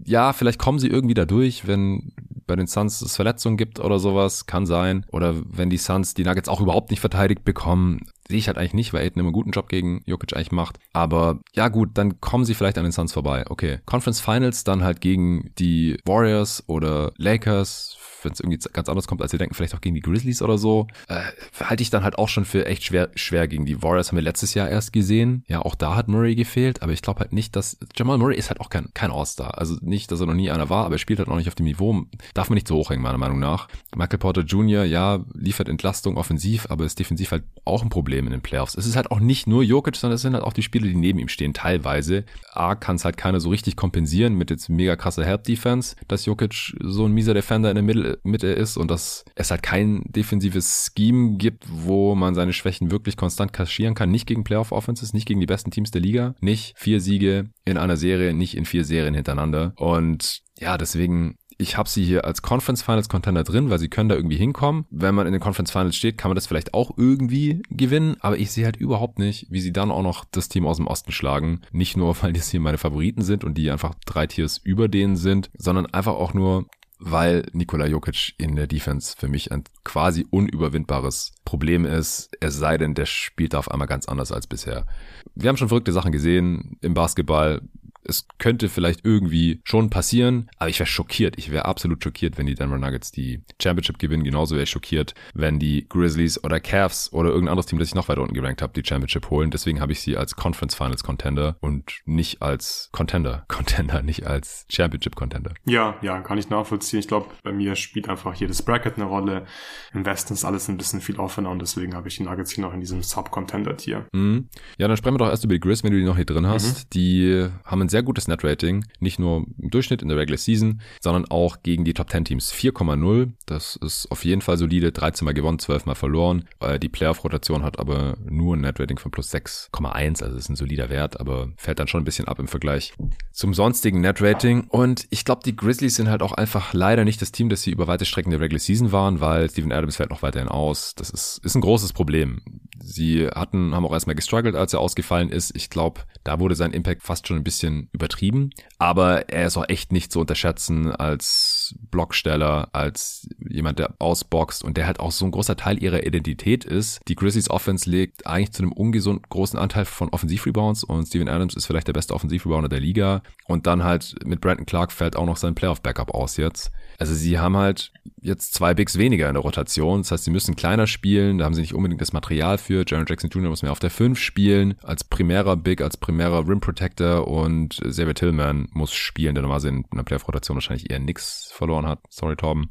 ja, vielleicht kommen sie irgendwie da durch, wenn bei den Suns es Verletzungen gibt oder sowas, kann sein. Oder wenn die Suns die Nuggets auch überhaupt nicht verteidigt bekommen. sehe ich halt eigentlich nicht, weil Aiden immer einen guten Job gegen Jokic eigentlich macht. Aber ja gut, dann kommen sie vielleicht an den Suns vorbei. Okay, Conference Finals dann halt gegen die Warriors oder Lakers wenn es irgendwie ganz anders kommt, als sie denken, vielleicht auch gegen die Grizzlies oder so, äh, halte ich dann halt auch schon für echt schwer, schwer gegen die Warriors. Haben wir letztes Jahr erst gesehen. Ja, auch da hat Murray gefehlt, aber ich glaube halt nicht, dass Jamal Murray ist halt auch kein, kein All-Star. Also nicht, dass er noch nie einer war, aber er spielt halt auch nicht auf dem Niveau. Darf man nicht so hochhängen, meiner Meinung nach. Michael Porter Jr., ja, liefert Entlastung offensiv, aber ist defensiv halt auch ein Problem in den Playoffs. Es ist halt auch nicht nur Jokic, sondern es sind halt auch die Spieler, die neben ihm stehen, teilweise. A, kann es halt keiner so richtig kompensieren mit jetzt mega krasser Help-Defense, dass Jokic so ein mieser Defender in der Mitte, Mitte ist und dass es halt kein defensives Scheme gibt, wo man seine Schwächen wirklich konstant kaschieren kann. Nicht gegen Playoff-Offenses, nicht gegen die besten Teams der Liga, nicht vier Siege in einer Serie, nicht in vier Serien hintereinander. Und ja, deswegen ich habe sie hier als Conference Finals Contender drin, weil sie können da irgendwie hinkommen. Wenn man in den Conference Finals steht, kann man das vielleicht auch irgendwie gewinnen, aber ich sehe halt überhaupt nicht, wie sie dann auch noch das Team aus dem Osten schlagen. Nicht nur, weil das hier meine Favoriten sind und die einfach drei Tiers über denen sind, sondern einfach auch nur, weil Nikola Jokic in der Defense für mich ein quasi unüberwindbares Problem ist, es sei denn, der spielt da auf einmal ganz anders als bisher. Wir haben schon verrückte Sachen gesehen im Basketball es könnte vielleicht irgendwie schon passieren, aber ich wäre schockiert. Ich wäre absolut schockiert, wenn die Denver Nuggets die Championship gewinnen. Genauso wäre ich schockiert, wenn die Grizzlies oder Cavs oder irgendein anderes Team, das ich noch weiter unten gerankt habe, die Championship holen. Deswegen habe ich sie als Conference Finals Contender und nicht als Contender. Contender, nicht als Championship Contender. Ja, ja, kann ich nachvollziehen. Ich glaube, bei mir spielt einfach jedes Bracket eine Rolle. Im Westen ist alles ein bisschen viel offener und deswegen habe ich die Nuggets hier noch in diesem Sub-Contender-Tier. Mhm. Ja, dann sprechen wir doch erst über die Grizz, wenn du die noch hier drin hast. Mhm. Die haben sehr gutes Net-Rating, nicht nur im Durchschnitt in der Regular Season, sondern auch gegen die Top 10 Teams. 4,0, das ist auf jeden Fall solide, 13 Mal gewonnen, 12 Mal verloren. Die Playoff-Rotation hat aber nur ein Net-Rating von plus 6,1, also ist ein solider Wert, aber fällt dann schon ein bisschen ab im Vergleich zum sonstigen Net-Rating. Und ich glaube, die Grizzlies sind halt auch einfach leider nicht das Team, das sie über weite Strecken der Regular Season waren, weil Steven Adams fällt noch weiterhin aus. Das ist, ist ein großes Problem. Sie hatten, haben auch erstmal gestruggelt, als er ausgefallen ist. Ich glaube, da wurde sein Impact fast schon ein bisschen übertrieben. Aber er ist auch echt nicht zu unterschätzen als Blocksteller, als jemand, der ausboxt und der halt auch so ein großer Teil ihrer Identität ist. Die Grizzlies Offense legt eigentlich zu einem ungesund großen Anteil von Offensivrebounds und Steven Adams ist vielleicht der beste Offensivrebounder der Liga. Und dann halt mit Brandon Clark fällt auch noch sein Playoff-Backup aus jetzt. Also sie haben halt jetzt zwei Bigs weniger in der Rotation. Das heißt, sie müssen kleiner spielen. Da haben sie nicht unbedingt das Material für. Jaron Jackson Jr. muss mehr auf der 5 spielen. Als primärer Big, als primärer Rim Protector. Und Xavier Tillman muss spielen, der normalerweise in einer Playoff-Rotation wahrscheinlich eher nix verloren hat. Sorry, Torben.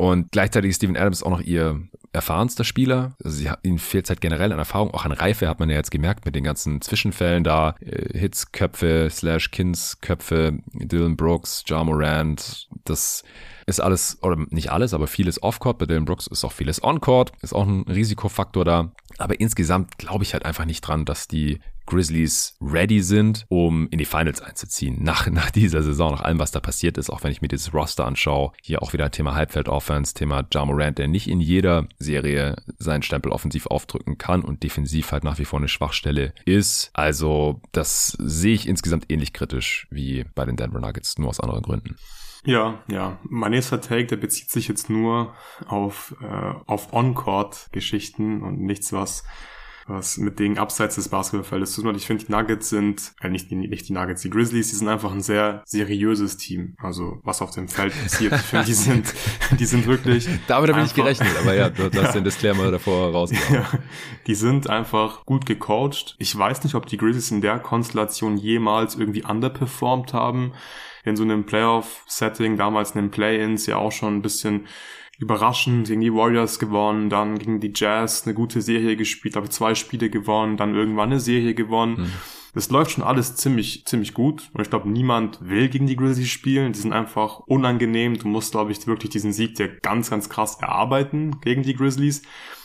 Und gleichzeitig ist Steven Adams auch noch ihr erfahrenster Spieler. Also sie, ihnen fehlt halt generell an Erfahrung, auch an Reife hat man ja jetzt gemerkt mit den ganzen Zwischenfällen da. Äh, Hitzköpfe, Slash Kinsköpfe, Dylan Brooks, Ja Morant. Das ist alles, oder nicht alles, aber vieles Off-Court. Bei Dylan Brooks ist auch vieles On-Court. Ist auch ein Risikofaktor da. Aber insgesamt glaube ich halt einfach nicht dran, dass die Grizzlies ready sind, um in die Finals einzuziehen. Nach, nach dieser Saison, nach allem, was da passiert ist, auch wenn ich mir dieses Roster anschaue, hier auch wieder Thema Halbfeld-Offense, Thema Ja Morant, der nicht in jeder Serie seinen Stempel offensiv aufdrücken kann und defensiv halt nach wie vor eine Schwachstelle ist. Also das sehe ich insgesamt ähnlich kritisch wie bei den Denver Nuggets, nur aus anderen Gründen. Ja, ja. Mein nächster Take, der bezieht sich jetzt nur auf, äh, auf On-Court-Geschichten und nichts, was was mit Dingen abseits des Basketballfeldes zu tun hat. Ich finde, die Nuggets sind, äh, nicht, die, nicht die Nuggets, die Grizzlies, die sind einfach ein sehr seriöses Team. Also, was auf dem Feld passiert. Ich finde, die sind, die sind wirklich. Damit habe ich nicht gerechnet, aber ja, du, hast den Disclaimer davor rausgehauen. Ja, die sind einfach gut gecoacht. Ich weiß nicht, ob die Grizzlies in der Konstellation jemals irgendwie underperformed haben. In so einem Playoff-Setting, damals in den Play-Ins ja auch schon ein bisschen überraschend gegen die Warriors gewonnen, dann gegen die Jazz eine gute Serie gespielt, habe zwei Spiele gewonnen, dann irgendwann eine Serie gewonnen. Mhm. Das läuft schon alles ziemlich, ziemlich gut. Und ich glaube, niemand will gegen die Grizzlies spielen. Die sind einfach unangenehm. Du musst, glaube ich, wirklich diesen Sieg dir ganz, ganz krass erarbeiten gegen die Grizzlies.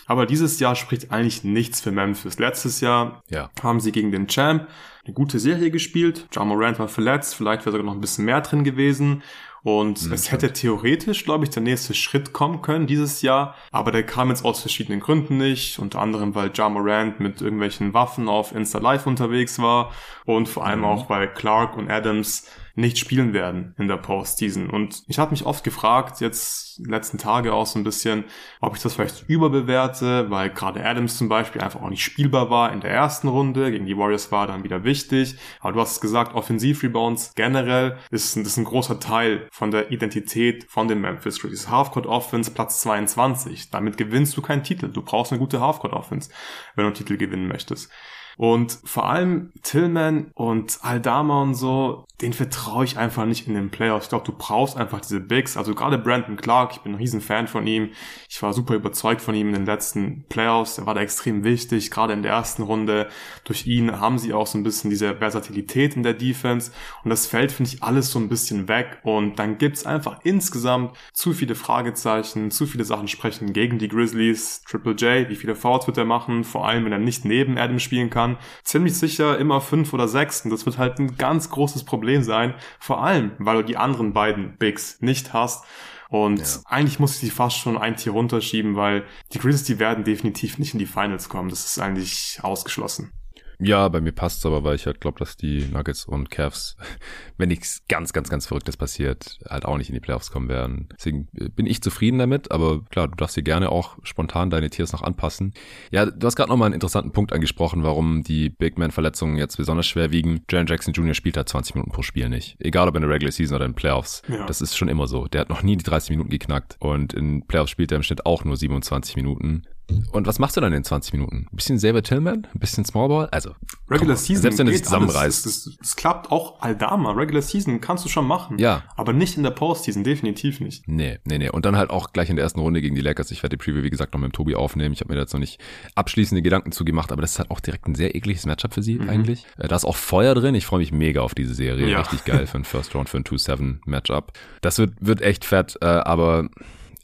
Aber dieses Jahr spricht eigentlich nichts für Memphis. Letztes Jahr ja. haben sie gegen den Champ eine gute Serie gespielt. John Morant war verletzt, vielleicht wäre sogar noch ein bisschen mehr drin gewesen. Und mhm, es hätte theoretisch, glaube ich, der nächste Schritt kommen können dieses Jahr, aber der kam jetzt aus verschiedenen Gründen nicht, unter anderem, weil Ja Morant mit irgendwelchen Waffen auf Insta Live unterwegs war und vor allem mhm. auch, weil Clark und Adams nicht spielen werden in der Postseason. Und ich habe mich oft gefragt, jetzt letzten Tage auch so ein bisschen, ob ich das vielleicht überbewerte, weil gerade Adams zum Beispiel einfach auch nicht spielbar war in der ersten Runde. Gegen die Warriors war dann wieder wichtig. Aber du hast gesagt, Offensiv-Rebounds generell ist, ist ein großer Teil von der Identität von den Memphis Grizzlies. Halfcourt Offense Platz 22. Damit gewinnst du keinen Titel. Du brauchst eine gute Halfcourt Offense, wenn du einen Titel gewinnen möchtest. Und vor allem Tillman und Aldama und so, den vertraue ich einfach nicht in den Playoffs. Ich glaube, du brauchst einfach diese Bigs. Also gerade Brandon Clark, ich bin ein riesen Fan von ihm. Ich war super überzeugt von ihm in den letzten Playoffs. Er war da extrem wichtig, gerade in der ersten Runde. Durch ihn haben sie auch so ein bisschen diese Versatilität in der Defense. Und das fällt, finde ich, alles so ein bisschen weg. Und dann gibt's einfach insgesamt zu viele Fragezeichen, zu viele Sachen sprechen gegen die Grizzlies. Triple J, wie viele Fouls wird er machen? Vor allem, wenn er nicht neben Adam spielen kann. Ziemlich sicher immer fünf oder sechs. Und das wird halt ein ganz großes Problem sein. Vor allem, weil du die anderen beiden Bigs nicht hast. Und ja. eigentlich muss ich sie fast schon ein Tier runterschieben, weil die Grizzlies, die werden definitiv nicht in die Finals kommen. Das ist eigentlich ausgeschlossen. Ja, bei mir passt's aber, weil ich halt glaube, dass die Nuggets und Cavs, wenn nichts ganz, ganz, ganz Verrücktes passiert, halt auch nicht in die Playoffs kommen werden. Deswegen äh, bin ich zufrieden damit, aber klar, du darfst dir gerne auch spontan deine Tiers noch anpassen. Ja, du hast gerade nochmal einen interessanten Punkt angesprochen, warum die Big Man-Verletzungen jetzt besonders schwer wiegen. Jaren Jackson Jr. spielt halt 20 Minuten pro Spiel nicht. Egal ob in der Regular Season oder in Playoffs. Ja. Das ist schon immer so. Der hat noch nie die 30 Minuten geknackt und in Playoffs spielt er im Schnitt auch nur 27 Minuten. Und was machst du dann in 20 Minuten? Ein bisschen Saber Tillman? Ein bisschen Smallball? Also, Regular Season. Selbst wenn du dich zusammenreißt. Es klappt auch Aldama. Regular Season kannst du schon machen. Ja. Aber nicht in der Postseason. Definitiv nicht. Nee, nee, nee. Und dann halt auch gleich in der ersten Runde gegen die Lakers. Ich werde die Preview, wie gesagt, noch mit dem Tobi aufnehmen. Ich habe mir da jetzt noch nicht abschließende Gedanken zugemacht, aber das ist halt auch direkt ein sehr ekliges Matchup für sie mhm. eigentlich. Äh, da ist auch Feuer drin. Ich freue mich mega auf diese Serie. Ja. Richtig geil für ein First Round, für ein 2-7 Matchup. Das wird, wird echt fett, äh, aber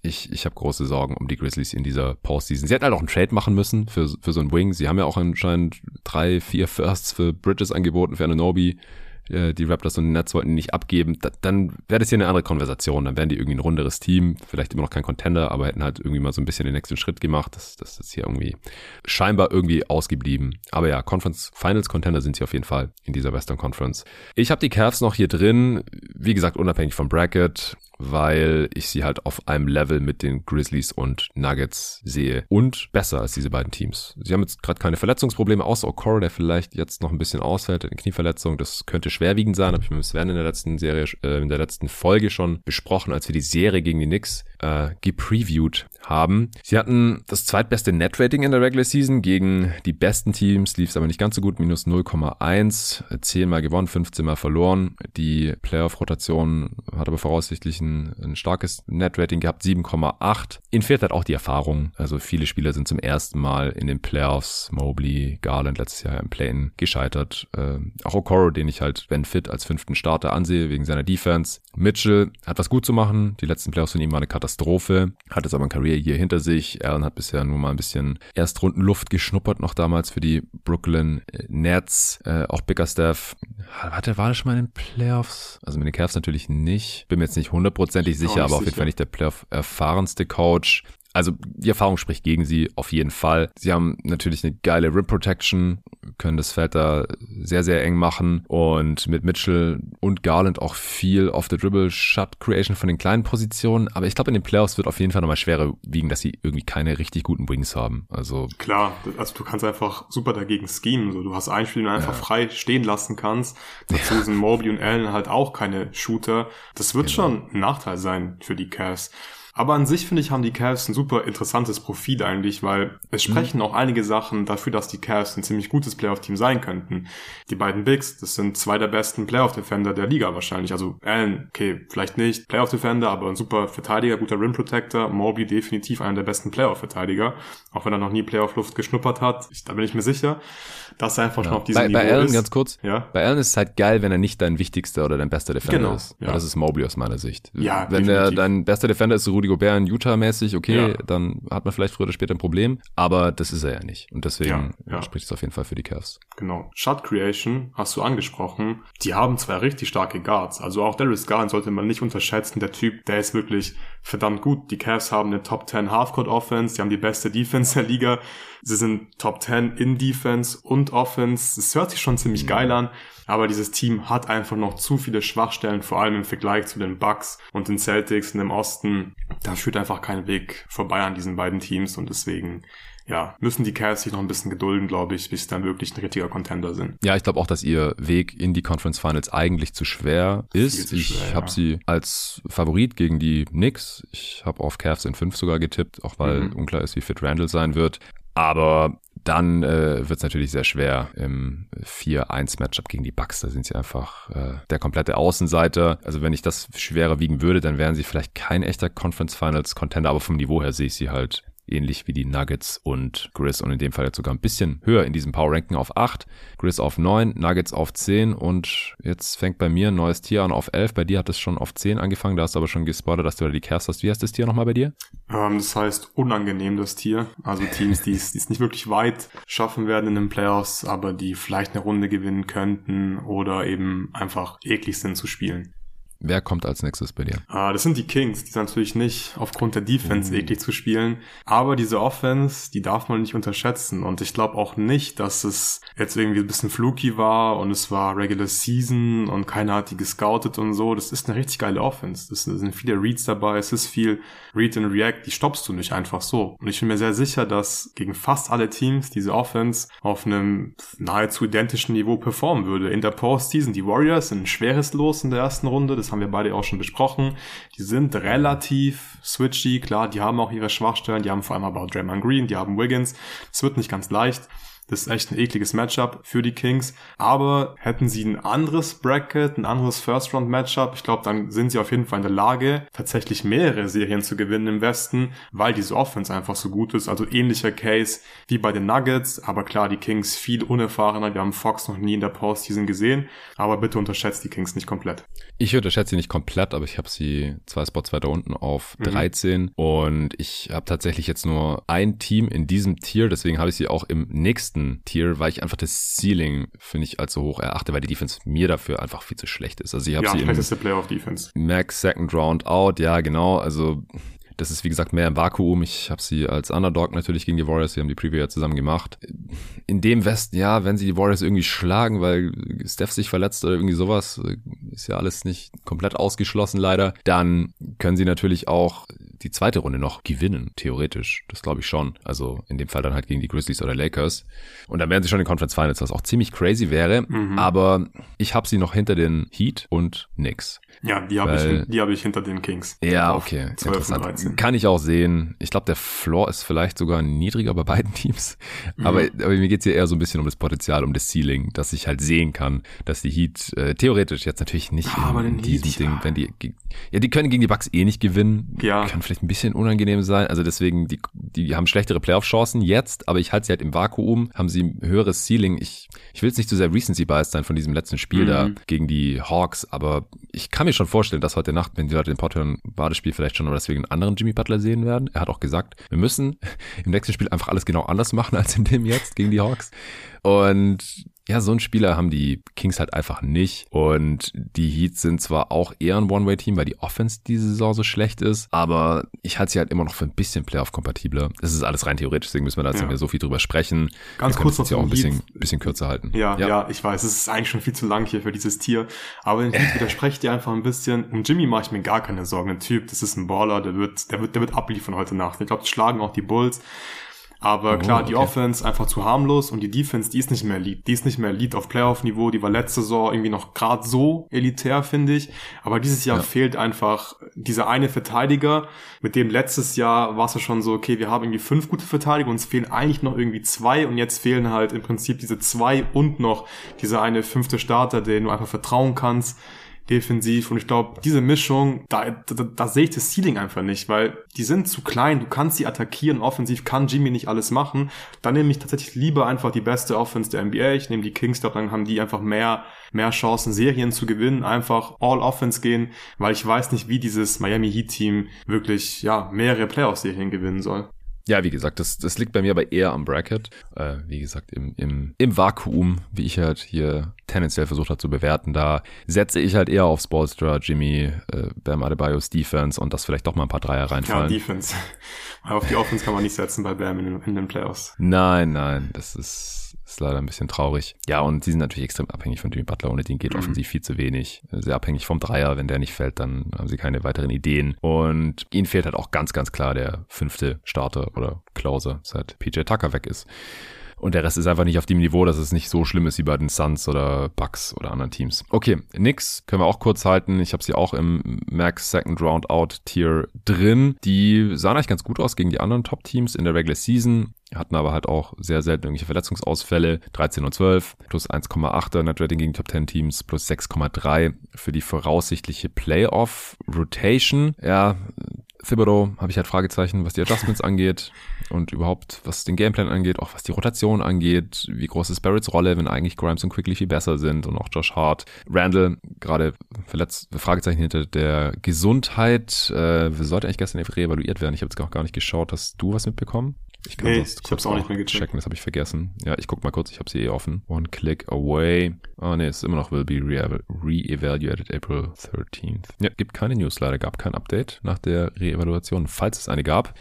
ich, ich habe große Sorgen um die Grizzlies in dieser Postseason. Sie hätten halt auch einen Trade machen müssen für, für so einen Wing. Sie haben ja auch anscheinend drei, vier Firsts für Bridges angeboten, für Ananobi. Äh, die Raptors und die Nets wollten die nicht abgeben. Da, dann wäre das hier eine andere Konversation. Dann wären die irgendwie ein runderes Team. Vielleicht immer noch kein Contender, aber hätten halt irgendwie mal so ein bisschen den nächsten Schritt gemacht. Das, das ist hier irgendwie scheinbar irgendwie ausgeblieben. Aber ja, Conference Finals Contender sind sie auf jeden Fall in dieser Western Conference. Ich habe die Cavs noch hier drin. Wie gesagt, unabhängig vom Bracket weil ich sie halt auf einem Level mit den Grizzlies und Nuggets sehe und besser als diese beiden Teams. Sie haben jetzt gerade keine Verletzungsprobleme, außer Okoro, der vielleicht jetzt noch ein bisschen ausfällt, eine Knieverletzung. Das könnte schwerwiegend sein, habe ich mit Sven in der letzten Serie, äh, in der letzten Folge schon besprochen, als wir die Serie gegen die Knicks äh, gepreviewt haben. Sie hatten das zweitbeste Net-Rating in der Regular Season gegen die besten Teams, lief es aber nicht ganz so gut, minus 0,1, 10 mal gewonnen, 15 mal verloren. Die Playoff-Rotation hat aber voraussichtlich ein, ein starkes Net-Rating gehabt, 7,8. Ihnen fehlt halt auch die Erfahrung. Also viele Spieler sind zum ersten Mal in den Playoffs, Mobley, Garland letztes Jahr im Play-In gescheitert. Äh, auch Okoro, den ich halt, wenn fit, als fünften Starter ansehe, wegen seiner Defense. Mitchell hat was gut zu machen. Die letzten Playoffs von ihm waren eine Katastrophe, hat jetzt aber ein Career hier hinter sich. Allen hat bisher nur mal ein bisschen Erstrundenluft geschnuppert, noch damals für die Brooklyn Nets. Äh, auch Bickerstaff, hat er, war das schon mal in den Playoffs? Also mit den Cavs natürlich nicht. Bin mir jetzt nicht hundertprozentig sicher, aber auf jeden Fall nicht der Playoff erfahrenste Coach also die Erfahrung spricht gegen sie auf jeden Fall. Sie haben natürlich eine geile Rim Protection, können das Feld da sehr, sehr eng machen und mit Mitchell und Garland auch viel auf der Dribble Shot Creation von den kleinen Positionen. Aber ich glaube, in den Playoffs wird auf jeden Fall nochmal schwerer wiegen, dass sie irgendwie keine richtig guten Wings haben. Also klar, also du kannst einfach super dagegen schemen. So, du hast ein Spiel, den du einfach ja. frei stehen lassen kannst. Dazu ja. sind Mobley und Allen halt auch keine Shooter. Das wird genau. schon ein Nachteil sein für die Cavs. Aber an sich finde ich, haben die Cavs ein super interessantes Profil eigentlich, weil es mhm. sprechen mhm. auch einige Sachen dafür, dass die Cavs ein ziemlich gutes Playoff-Team sein könnten. Die beiden Bigs, das sind zwei der besten Playoff-Defender der Liga wahrscheinlich. Also Allen, okay, vielleicht nicht Playoff-Defender, aber ein super Verteidiger, guter Rim-Protector. Mobley definitiv einer der besten Playoff-Verteidiger, auch wenn er noch nie Playoff-Luft geschnuppert hat. Ich, da bin ich mir sicher, dass er einfach ja. schon auf diesem bei, Niveau bei Allen, ist. ganz kurz, ja? bei Allen ist es halt geil, wenn er nicht dein wichtigster oder dein bester Defender genau, ist. Ja. das ist Mobley aus meiner Sicht. Ja, wenn definitiv. er dein bester Defender ist, Rudy Gobert in Utah mäßig, okay, ja. dann hat man vielleicht früher oder später ein Problem, aber das ist er ja nicht. Und deswegen ja, ja. spricht es auf jeden Fall für die Cavs. Genau. Shot Creation hast du angesprochen. Die haben zwei richtig starke Guards. Also auch Darius Garland sollte man nicht unterschätzen. Der Typ, der ist wirklich verdammt gut. Die Cavs haben eine Top 10 Halfcourt Offense. Die haben die beste Defense der Liga. Sie sind Top 10 in Defense und Offense. Das hört sich schon ziemlich mhm. geil an. Aber dieses Team hat einfach noch zu viele Schwachstellen, vor allem im Vergleich zu den Bucks und den Celtics und im Osten. Da führt einfach kein Weg vorbei an diesen beiden Teams und deswegen ja, müssen die Cavs sich noch ein bisschen gedulden, glaube ich, bis sie dann wirklich ein richtiger Contender sind. Ja, ich glaube auch, dass ihr Weg in die Conference Finals eigentlich zu schwer ist. Zu ich habe ja. sie als Favorit gegen die Knicks. Ich habe auf Cavs in 5 sogar getippt, auch weil mhm. unklar ist, wie fit Randall sein wird. Aber dann äh, wird es natürlich sehr schwer im 4-1-Matchup gegen die Bucks. Da sind sie einfach äh, der komplette Außenseiter. Also wenn ich das schwerer wiegen würde, dann wären sie vielleicht kein echter Conference Finals Contender, aber vom Niveau her sehe ich sie halt ähnlich wie die Nuggets und Grizz und in dem Fall jetzt sogar ein bisschen höher in diesem Power Ranking auf 8, Grizz auf 9, Nuggets auf 10 und jetzt fängt bei mir ein neues Tier an auf 11. Bei dir hat es schon auf 10 angefangen, da hast du aber schon gespottet, dass du da die Cavs hast. Wie heißt das Tier nochmal bei dir? Ähm, das heißt unangenehm, das Tier. Also Teams, die es nicht wirklich weit schaffen werden in den Playoffs, aber die vielleicht eine Runde gewinnen könnten oder eben einfach eklig sind zu spielen. Wer kommt als nächstes bei dir? Ah, das sind die Kings. Die sind natürlich nicht aufgrund der Defense uh. eklig zu spielen. Aber diese Offense, die darf man nicht unterschätzen. Und ich glaube auch nicht, dass es jetzt irgendwie ein bisschen fluky war und es war Regular Season und keiner hat die gescoutet und so. Das ist eine richtig geile Offense. Das sind viele Reads dabei. Es ist viel Read and React. Die stoppst du nicht einfach so. Und ich bin mir sehr sicher, dass gegen fast alle Teams diese Offense auf einem nahezu identischen Niveau performen würde. In der Postseason, die Warriors sind ein schweres Los in der ersten Runde. Das haben wir beide auch schon besprochen. Die sind relativ switchy, klar, die haben auch ihre Schwachstellen, die haben vor allem aber auch Draymond Green, die haben Wiggins. Es wird nicht ganz leicht. Das ist echt ein ekliges Matchup für die Kings. Aber hätten sie ein anderes Bracket, ein anderes First-Round-Matchup, ich glaube, dann sind sie auf jeden Fall in der Lage, tatsächlich mehrere Serien zu gewinnen im Westen, weil diese Offense einfach so gut ist. Also ähnlicher Case wie bei den Nuggets. Aber klar, die Kings viel unerfahrener. Wir haben Fox noch nie in der Postseason gesehen. Aber bitte unterschätzt die Kings nicht komplett. Ich unterschätze sie nicht komplett, aber ich habe sie zwei Spots weiter unten auf 13. Mhm. Und ich habe tatsächlich jetzt nur ein Team in diesem Tier. Deswegen habe ich sie auch im nächsten Tier, weil ich einfach das Ceiling, finde ich, so hoch erachte, weil die Defense mir dafür einfach viel zu schlecht ist. Also ich habe ja, sie schlechteste Playoff Defense. Max Second Round Out, ja genau. Also das ist wie gesagt mehr im Vakuum. Ich habe sie als Underdog natürlich gegen die Warriors, wir haben die Preview ja zusammen gemacht. In dem Westen, ja, wenn sie die Warriors irgendwie schlagen, weil Steph sich verletzt oder irgendwie sowas, ist ja alles nicht komplett ausgeschlossen leider, dann können sie natürlich auch die zweite Runde noch gewinnen, theoretisch. Das glaube ich schon. Also in dem Fall dann halt gegen die Grizzlies oder Lakers. Und dann wären sie schon in Conference Finals, was auch ziemlich crazy wäre. Mhm. Aber ich habe sie noch hinter den Heat und Knicks. Ja, die habe ich, die hab ich hinter den Kings. Ja, okay. 12 Kann ich auch sehen. Ich glaube, der Floor ist vielleicht sogar niedriger bei beiden Teams. Mhm. Aber, aber mir geht's hier eher so ein bisschen um das Potenzial, um das Ceiling, dass ich halt sehen kann, dass die Heat äh, theoretisch jetzt natürlich nicht ja, in, in diesem Heat, Ding, ja. wenn die, ja, die können gegen die Bucks eh nicht gewinnen. Ja. Kann vielleicht ein bisschen unangenehm sein. Also deswegen, die, die haben schlechtere Playoff-Chancen jetzt, aber ich halte sie halt im Vakuum, haben sie ein höheres Ceiling. Ich, ich will jetzt nicht zu sehr Recency-biased sein von diesem letzten Spiel mhm. da gegen die Hawks, aber ich kann mir schon vorstellen, dass heute Nacht, wenn die Leute den Pod hören, war das Spiel vielleicht schon, oder deswegen einen anderen Jimmy Butler sehen werden. Er hat auch gesagt, wir müssen im nächsten Spiel einfach alles genau anders machen als in dem jetzt gegen die Hawks. Und ja, so ein Spieler haben die Kings halt einfach nicht. Und die Heats sind zwar auch eher ein One-Way-Team, weil die Offense diese Saison so schlecht ist, aber ich halte sie halt immer noch für ein bisschen Playoff-kompatibler. Das ist alles rein theoretisch, deswegen müssen wir da jetzt ja. nicht mehr so viel drüber sprechen. Ganz kurz noch ja auch ein bisschen, bisschen kürzer halten. Ja, ja, ja, ich weiß, es ist eigentlich schon viel zu lang hier für dieses Tier. Aber den Heat widersprecht ihr einfach ein bisschen. Um Jimmy mache ich mir gar keine Sorgen. Ein Typ, das ist ein Baller, der wird, der wird, der wird abliefern heute Nacht. Ich glaube, die schlagen auch die Bulls. Aber oh, klar, die Offense einfach zu harmlos und die Defense, die ist nicht mehr Elite. Die ist nicht mehr Elite auf Playoff-Niveau. Die war letzte Saison irgendwie noch gerade so elitär, finde ich. Aber dieses Jahr ja. fehlt einfach dieser eine Verteidiger, mit dem letztes Jahr war es ja schon so, okay, wir haben irgendwie fünf gute Verteidiger, uns fehlen eigentlich noch irgendwie zwei und jetzt fehlen halt im Prinzip diese zwei und noch dieser eine fünfte Starter, den du einfach vertrauen kannst defensiv. Und ich glaube, diese Mischung, da, da, da sehe ich das Ceiling einfach nicht, weil die sind zu klein, du kannst sie attackieren, offensiv kann Jimmy nicht alles machen. Dann nehme ich tatsächlich lieber einfach die beste Offense der NBA. Ich nehme die Kings, glaube dann haben die einfach mehr, mehr Chancen, Serien zu gewinnen, einfach all Offense gehen, weil ich weiß nicht, wie dieses Miami Heat Team wirklich, ja, mehrere Playoff-Serien gewinnen soll. Ja, wie gesagt, das, das liegt bei mir aber eher am Bracket. Äh, wie gesagt, im, im, im Vakuum, wie ich halt hier tendenziell versucht habe zu bewerten. Da setze ich halt eher auf Spolstra, Jimmy, äh, Bam Adebayos Defense und das vielleicht doch mal ein paar Dreier reinfallen. Ja, Defense. auf die Offense kann man nicht setzen bei Bam in, in den Playoffs. Nein, nein, das ist ist leider ein bisschen traurig. Ja, und sie sind natürlich extrem abhängig von Jimmy Butler. Ohne den geht mhm. offensiv viel zu wenig. Sehr abhängig vom Dreier. Wenn der nicht fällt, dann haben sie keine weiteren Ideen. Und ihnen fehlt halt auch ganz, ganz klar der fünfte Starter oder Closer, seit PJ Tucker weg ist. Und der Rest ist einfach nicht auf dem Niveau, dass es nicht so schlimm ist wie bei den Suns oder Bucks oder anderen Teams. Okay, nix können wir auch kurz halten. Ich habe sie auch im Max Second Round Out Tier drin. Die sahen eigentlich ganz gut aus gegen die anderen Top Teams in der Regular Season hatten aber halt auch sehr selten irgendwelche Verletzungsausfälle. 13 und 12 plus 1,8er Net Rating gegen Top 10 Teams plus 6,3 für die voraussichtliche Playoff Rotation. Ja, Thibodeau habe ich halt Fragezeichen, was die Adjustments angeht und überhaupt was den Gameplan angeht, auch was die Rotation angeht, wie groß ist Barretts Rolle, wenn eigentlich Grimes und Quickly viel besser sind und auch Josh Hart. Randall gerade verletzt, Fragezeichen hinter der Gesundheit, äh, sollte eigentlich gestern reevaluiert werden. Ich habe jetzt gar nicht geschaut. Hast du was mitbekommen? Ich kann sonst ich hab's auch nicht mehr gecheckt. checken, das habe ich vergessen. Ja, ich guck mal kurz, ich habe sie eh offen. One click away. Oh nee, es ist immer noch will be re-evaluated April 13th. Ja, gibt keine News leider, gab kein Update nach der Re-Evaluation, falls es eine gab.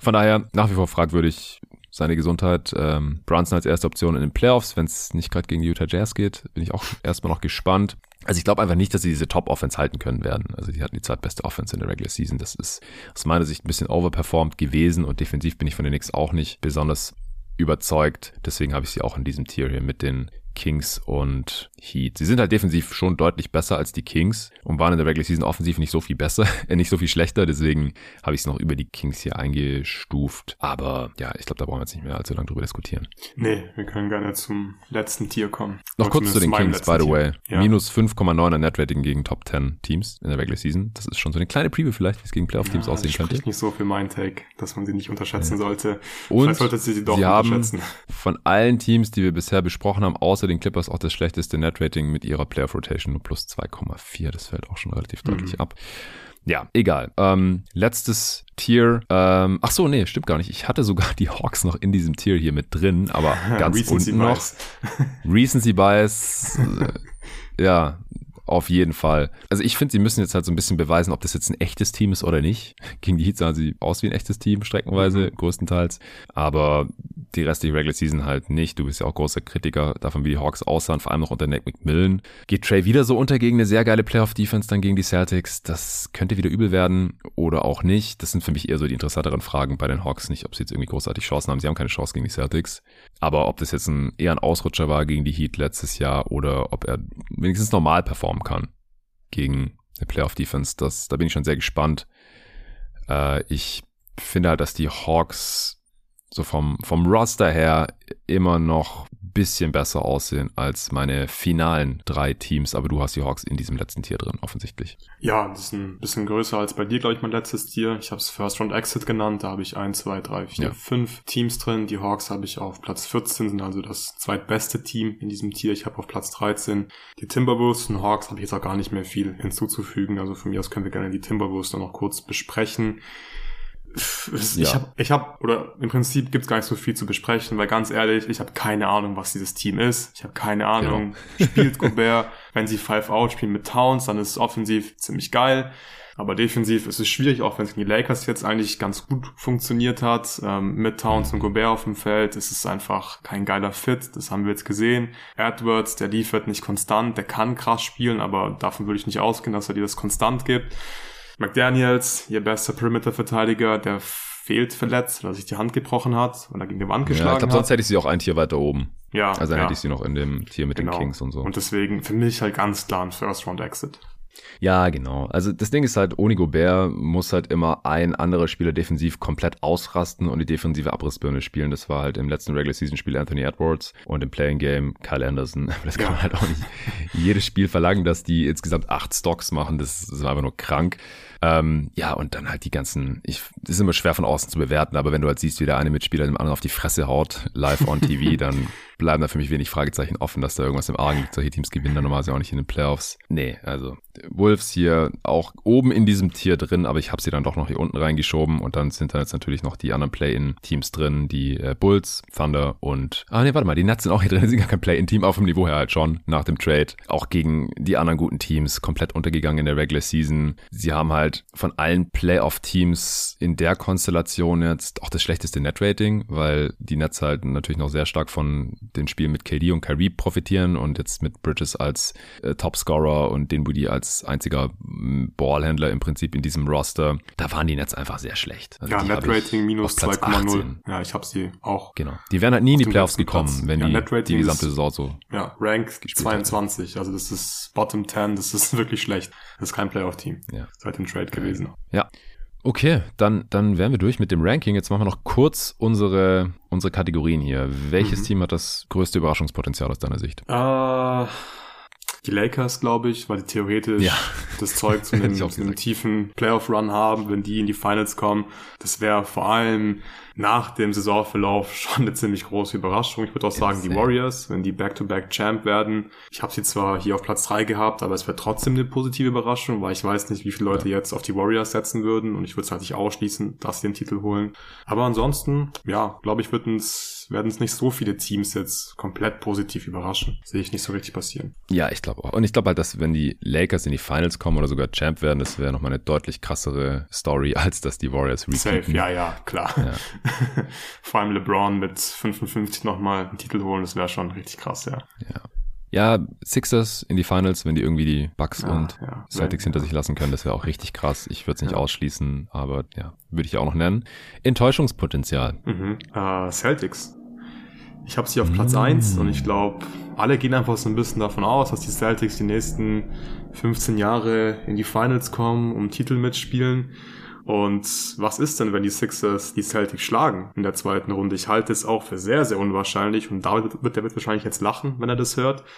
Von daher nach wie vor fragwürdig seine Gesundheit. Ähm, Brunson als erste Option in den Playoffs, wenn es nicht gerade gegen die Utah Jazz geht, bin ich auch erstmal noch gespannt. Also ich glaube einfach nicht, dass sie diese Top-Offense halten können werden. Also die hatten die zweitbeste Offense in der Regular Season. Das ist aus meiner Sicht ein bisschen overperformed gewesen und defensiv bin ich von den Knicks auch nicht besonders überzeugt. Deswegen habe ich sie auch in diesem Tier hier mit den Kings und Heat. Sie sind halt defensiv schon deutlich besser als die Kings und waren in der Regular Season offensiv nicht so viel besser, äh, nicht so viel schlechter. Deswegen habe ich es noch über die Kings hier eingestuft. Aber ja, ich glaube, da brauchen wir jetzt nicht mehr allzu lange drüber diskutieren. Nee, wir können gerne zum letzten Tier kommen. Noch Oder kurz zu den Kings, by the way. Ja. Minus 5,9er Netrating gegen Top 10 Teams in der Regular Season. Das ist schon so eine kleine Preview vielleicht, wie es gegen Playoff-Teams ja, aussehen könnte. nicht so für mein Take, dass man sie nicht unterschätzen ja. sollte. Und vielleicht sollte sie sie doch sie unterschätzen. Haben von allen Teams, die wir bisher besprochen haben, außer den Clippers auch das schlechteste Net-Rating mit ihrer Playoff Rotation nur plus 2,4. Das fällt auch schon relativ mhm. deutlich ab. Ja, egal. Ähm, letztes Tier. Ähm, ach so, nee, stimmt gar nicht. Ich hatte sogar die Hawks noch in diesem Tier hier mit drin, aber ganz Recency unten Bias. noch. Recency Bias. Äh, ja, auf jeden Fall. Also ich finde, sie müssen jetzt halt so ein bisschen beweisen, ob das jetzt ein echtes Team ist oder nicht. Gegen die Heat sahen sie aus wie ein echtes Team, streckenweise, mhm. größtenteils. Aber die restliche Regular Season halt nicht. Du bist ja auch großer Kritiker davon, wie die Hawks aussahen, vor allem noch unter Nick McMillan. Geht Trey wieder so unter gegen eine sehr geile Playoff-Defense dann gegen die Celtics? Das könnte wieder übel werden oder auch nicht. Das sind für mich eher so die interessanteren Fragen bei den Hawks. Nicht, ob sie jetzt irgendwie großartig Chancen haben. Sie haben keine Chance gegen die Celtics. Aber ob das jetzt ein, eher ein Ausrutscher war gegen die Heat letztes Jahr oder ob er wenigstens normal performen kann gegen eine Playoff-Defense. Das, da bin ich schon sehr gespannt. Äh, ich finde halt, dass die Hawks so vom, vom Roster her immer noch bisschen besser aussehen als meine finalen drei Teams, aber du hast die Hawks in diesem letzten Tier drin, offensichtlich. Ja, das ist ein bisschen größer als bei dir, glaube ich, mein letztes Tier. Ich habe es First Round Exit genannt, da habe ich ein, zwei, drei, vier, ja. fünf Teams drin. Die Hawks habe ich auf Platz 14, sind also das zweitbeste Team in diesem Tier. Ich habe auf Platz 13 die Timberwolves und Hawks habe ich jetzt auch gar nicht mehr viel hinzuzufügen. Also von mir aus können wir gerne die Timberwolves dann noch kurz besprechen. Ich ja. habe, ich hab, oder im Prinzip gibt's gar nicht so viel zu besprechen, weil ganz ehrlich, ich habe keine Ahnung, was dieses Team ist. Ich habe keine Ahnung, ja. spielt Gobert. Wenn sie Five Out spielen mit Towns, dann ist es offensiv ziemlich geil. Aber defensiv ist es schwierig, auch wenn es gegen die Lakers jetzt eigentlich ganz gut funktioniert hat. Ähm, mit Towns und Gobert auf dem Feld ist es einfach kein geiler Fit. Das haben wir jetzt gesehen. Edwards, der liefert nicht konstant, der kann krass spielen, aber davon würde ich nicht ausgehen, dass er dir das konstant gibt. McDaniels, ihr bester Perimeter-Verteidiger, der fehlt verletzt, weil er sich die Hand gebrochen hat oder gegen die Wand geschlagen ja, ich glaube, sonst hätte ich sie auch ein Tier weiter oben. Ja. Also dann ja. hätte ich sie noch in dem Tier mit genau. den Kings und so. Und deswegen für mich halt ganz klar ein First-Round-Exit. Ja, genau. Also das Ding ist halt, ohne Gobert muss halt immer ein anderer Spieler defensiv komplett ausrasten und die defensive Abrissbirne spielen. Das war halt im letzten Regular Season Spiel Anthony Edwards und im Playing Game Kyle Anderson. Aber das kann man halt auch nicht jedes Spiel verlangen, dass die insgesamt acht Stocks machen. Das ist einfach nur krank. Ähm, ja, und dann halt die ganzen, ich, das ist immer schwer von außen zu bewerten, aber wenn du halt siehst, wie der eine Mitspieler dem anderen auf die Fresse haut, live on TV, dann bleiben da für mich wenig Fragezeichen offen, dass da irgendwas im Argen liegt. Solche Teams gewinnen dann normalerweise auch nicht in den Playoffs. Nee, also Wolves hier auch oben in diesem Tier drin, aber ich habe sie dann doch noch hier unten reingeschoben und dann sind da jetzt natürlich noch die anderen Play-In-Teams drin, die äh, Bulls, Thunder und, ah nee, warte mal, die Nets sind auch hier drin, die sind gar kein Play-In-Team, auf dem Niveau her halt schon, nach dem Trade. Auch gegen die anderen guten Teams, komplett untergegangen in der Regular Season. Sie haben halt halt von allen Playoff-Teams in der Konstellation jetzt auch das schlechteste Net-Rating, weil die Nets halt natürlich noch sehr stark von den Spielen mit KD und Kyrie profitieren und jetzt mit Bridges als äh, Topscorer und den Budi als einziger mm, Ballhändler im Prinzip in diesem Roster. Da waren die Nets einfach sehr schlecht. Also ja, Net-Rating minus 2,0. Ja, ich habe sie auch. Genau. Die wären halt nie in die Playoffs gekommen, Platz. wenn ja, die die gesamte Saison so. Ja, Rank 22. Hätte. Also das ist Bottom 10, das ist wirklich schlecht. Das ist kein Playoff-Team. Ja. Seit dem Trade gewesen. Ja. Okay, dann, dann wären wir durch mit dem Ranking. Jetzt machen wir noch kurz unsere, unsere Kategorien hier. Welches mhm. Team hat das größte Überraschungspotenzial aus deiner Sicht? Uh, die Lakers, glaube ich, weil die theoretisch ja. das Zeug zu einem, zu einem tiefen Playoff-Run haben, wenn die in die Finals kommen. Das wäre vor allem nach dem Saisonverlauf schon eine ziemlich große Überraschung. Ich würde auch sagen, die Warriors, wenn die Back-to-Back-Champ werden. Ich habe sie zwar hier auf Platz drei gehabt, aber es wäre trotzdem eine positive Überraschung, weil ich weiß nicht, wie viele Leute jetzt auf die Warriors setzen würden und ich würde es halt nicht ausschließen, dass sie den Titel holen. Aber ansonsten, ja, glaube ich, würden es werden es nicht so viele Teams jetzt komplett positiv überraschen. Sehe ich nicht so richtig passieren. Ja, ich glaube auch. Und ich glaube halt, dass wenn die Lakers in die Finals kommen oder sogar Champ werden, das wäre nochmal eine deutlich krassere Story, als dass die Warriors repeaten. Safe, ja, ja, klar. Ja. Vor allem LeBron mit 55 nochmal einen Titel holen, das wäre schon richtig krass, ja. Ja. Ja, Sixers in die Finals, wenn die irgendwie die Bucks ja, und ja, Celtics hinter sich lassen können, das wäre auch richtig krass. Ich würde es nicht ja. ausschließen, aber ja, würde ich auch noch nennen. Enttäuschungspotenzial. Mhm. Uh, Celtics. Ich habe sie auf Platz mm. 1 und ich glaube, alle gehen einfach so ein bisschen davon aus, dass die Celtics die nächsten 15 Jahre in die Finals kommen, um Titel mitspielen. Und was ist denn, wenn die Sixers die Celtics schlagen in der zweiten Runde? Ich halte es auch für sehr, sehr unwahrscheinlich und David wird, der wird wahrscheinlich jetzt lachen, wenn er das hört.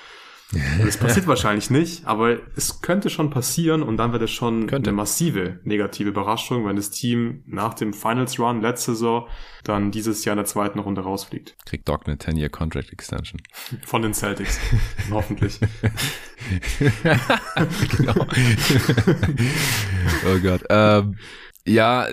Das passiert wahrscheinlich nicht, aber es könnte schon passieren und dann wird es schon könnte. eine massive negative Überraschung, wenn das Team nach dem Finals Run letzte Saison dann dieses Jahr in der zweiten Runde rausfliegt. Kriegt Doc eine 10-Year Contract Extension. Von den Celtics. Hoffentlich. genau. oh Gott. Ähm, ja,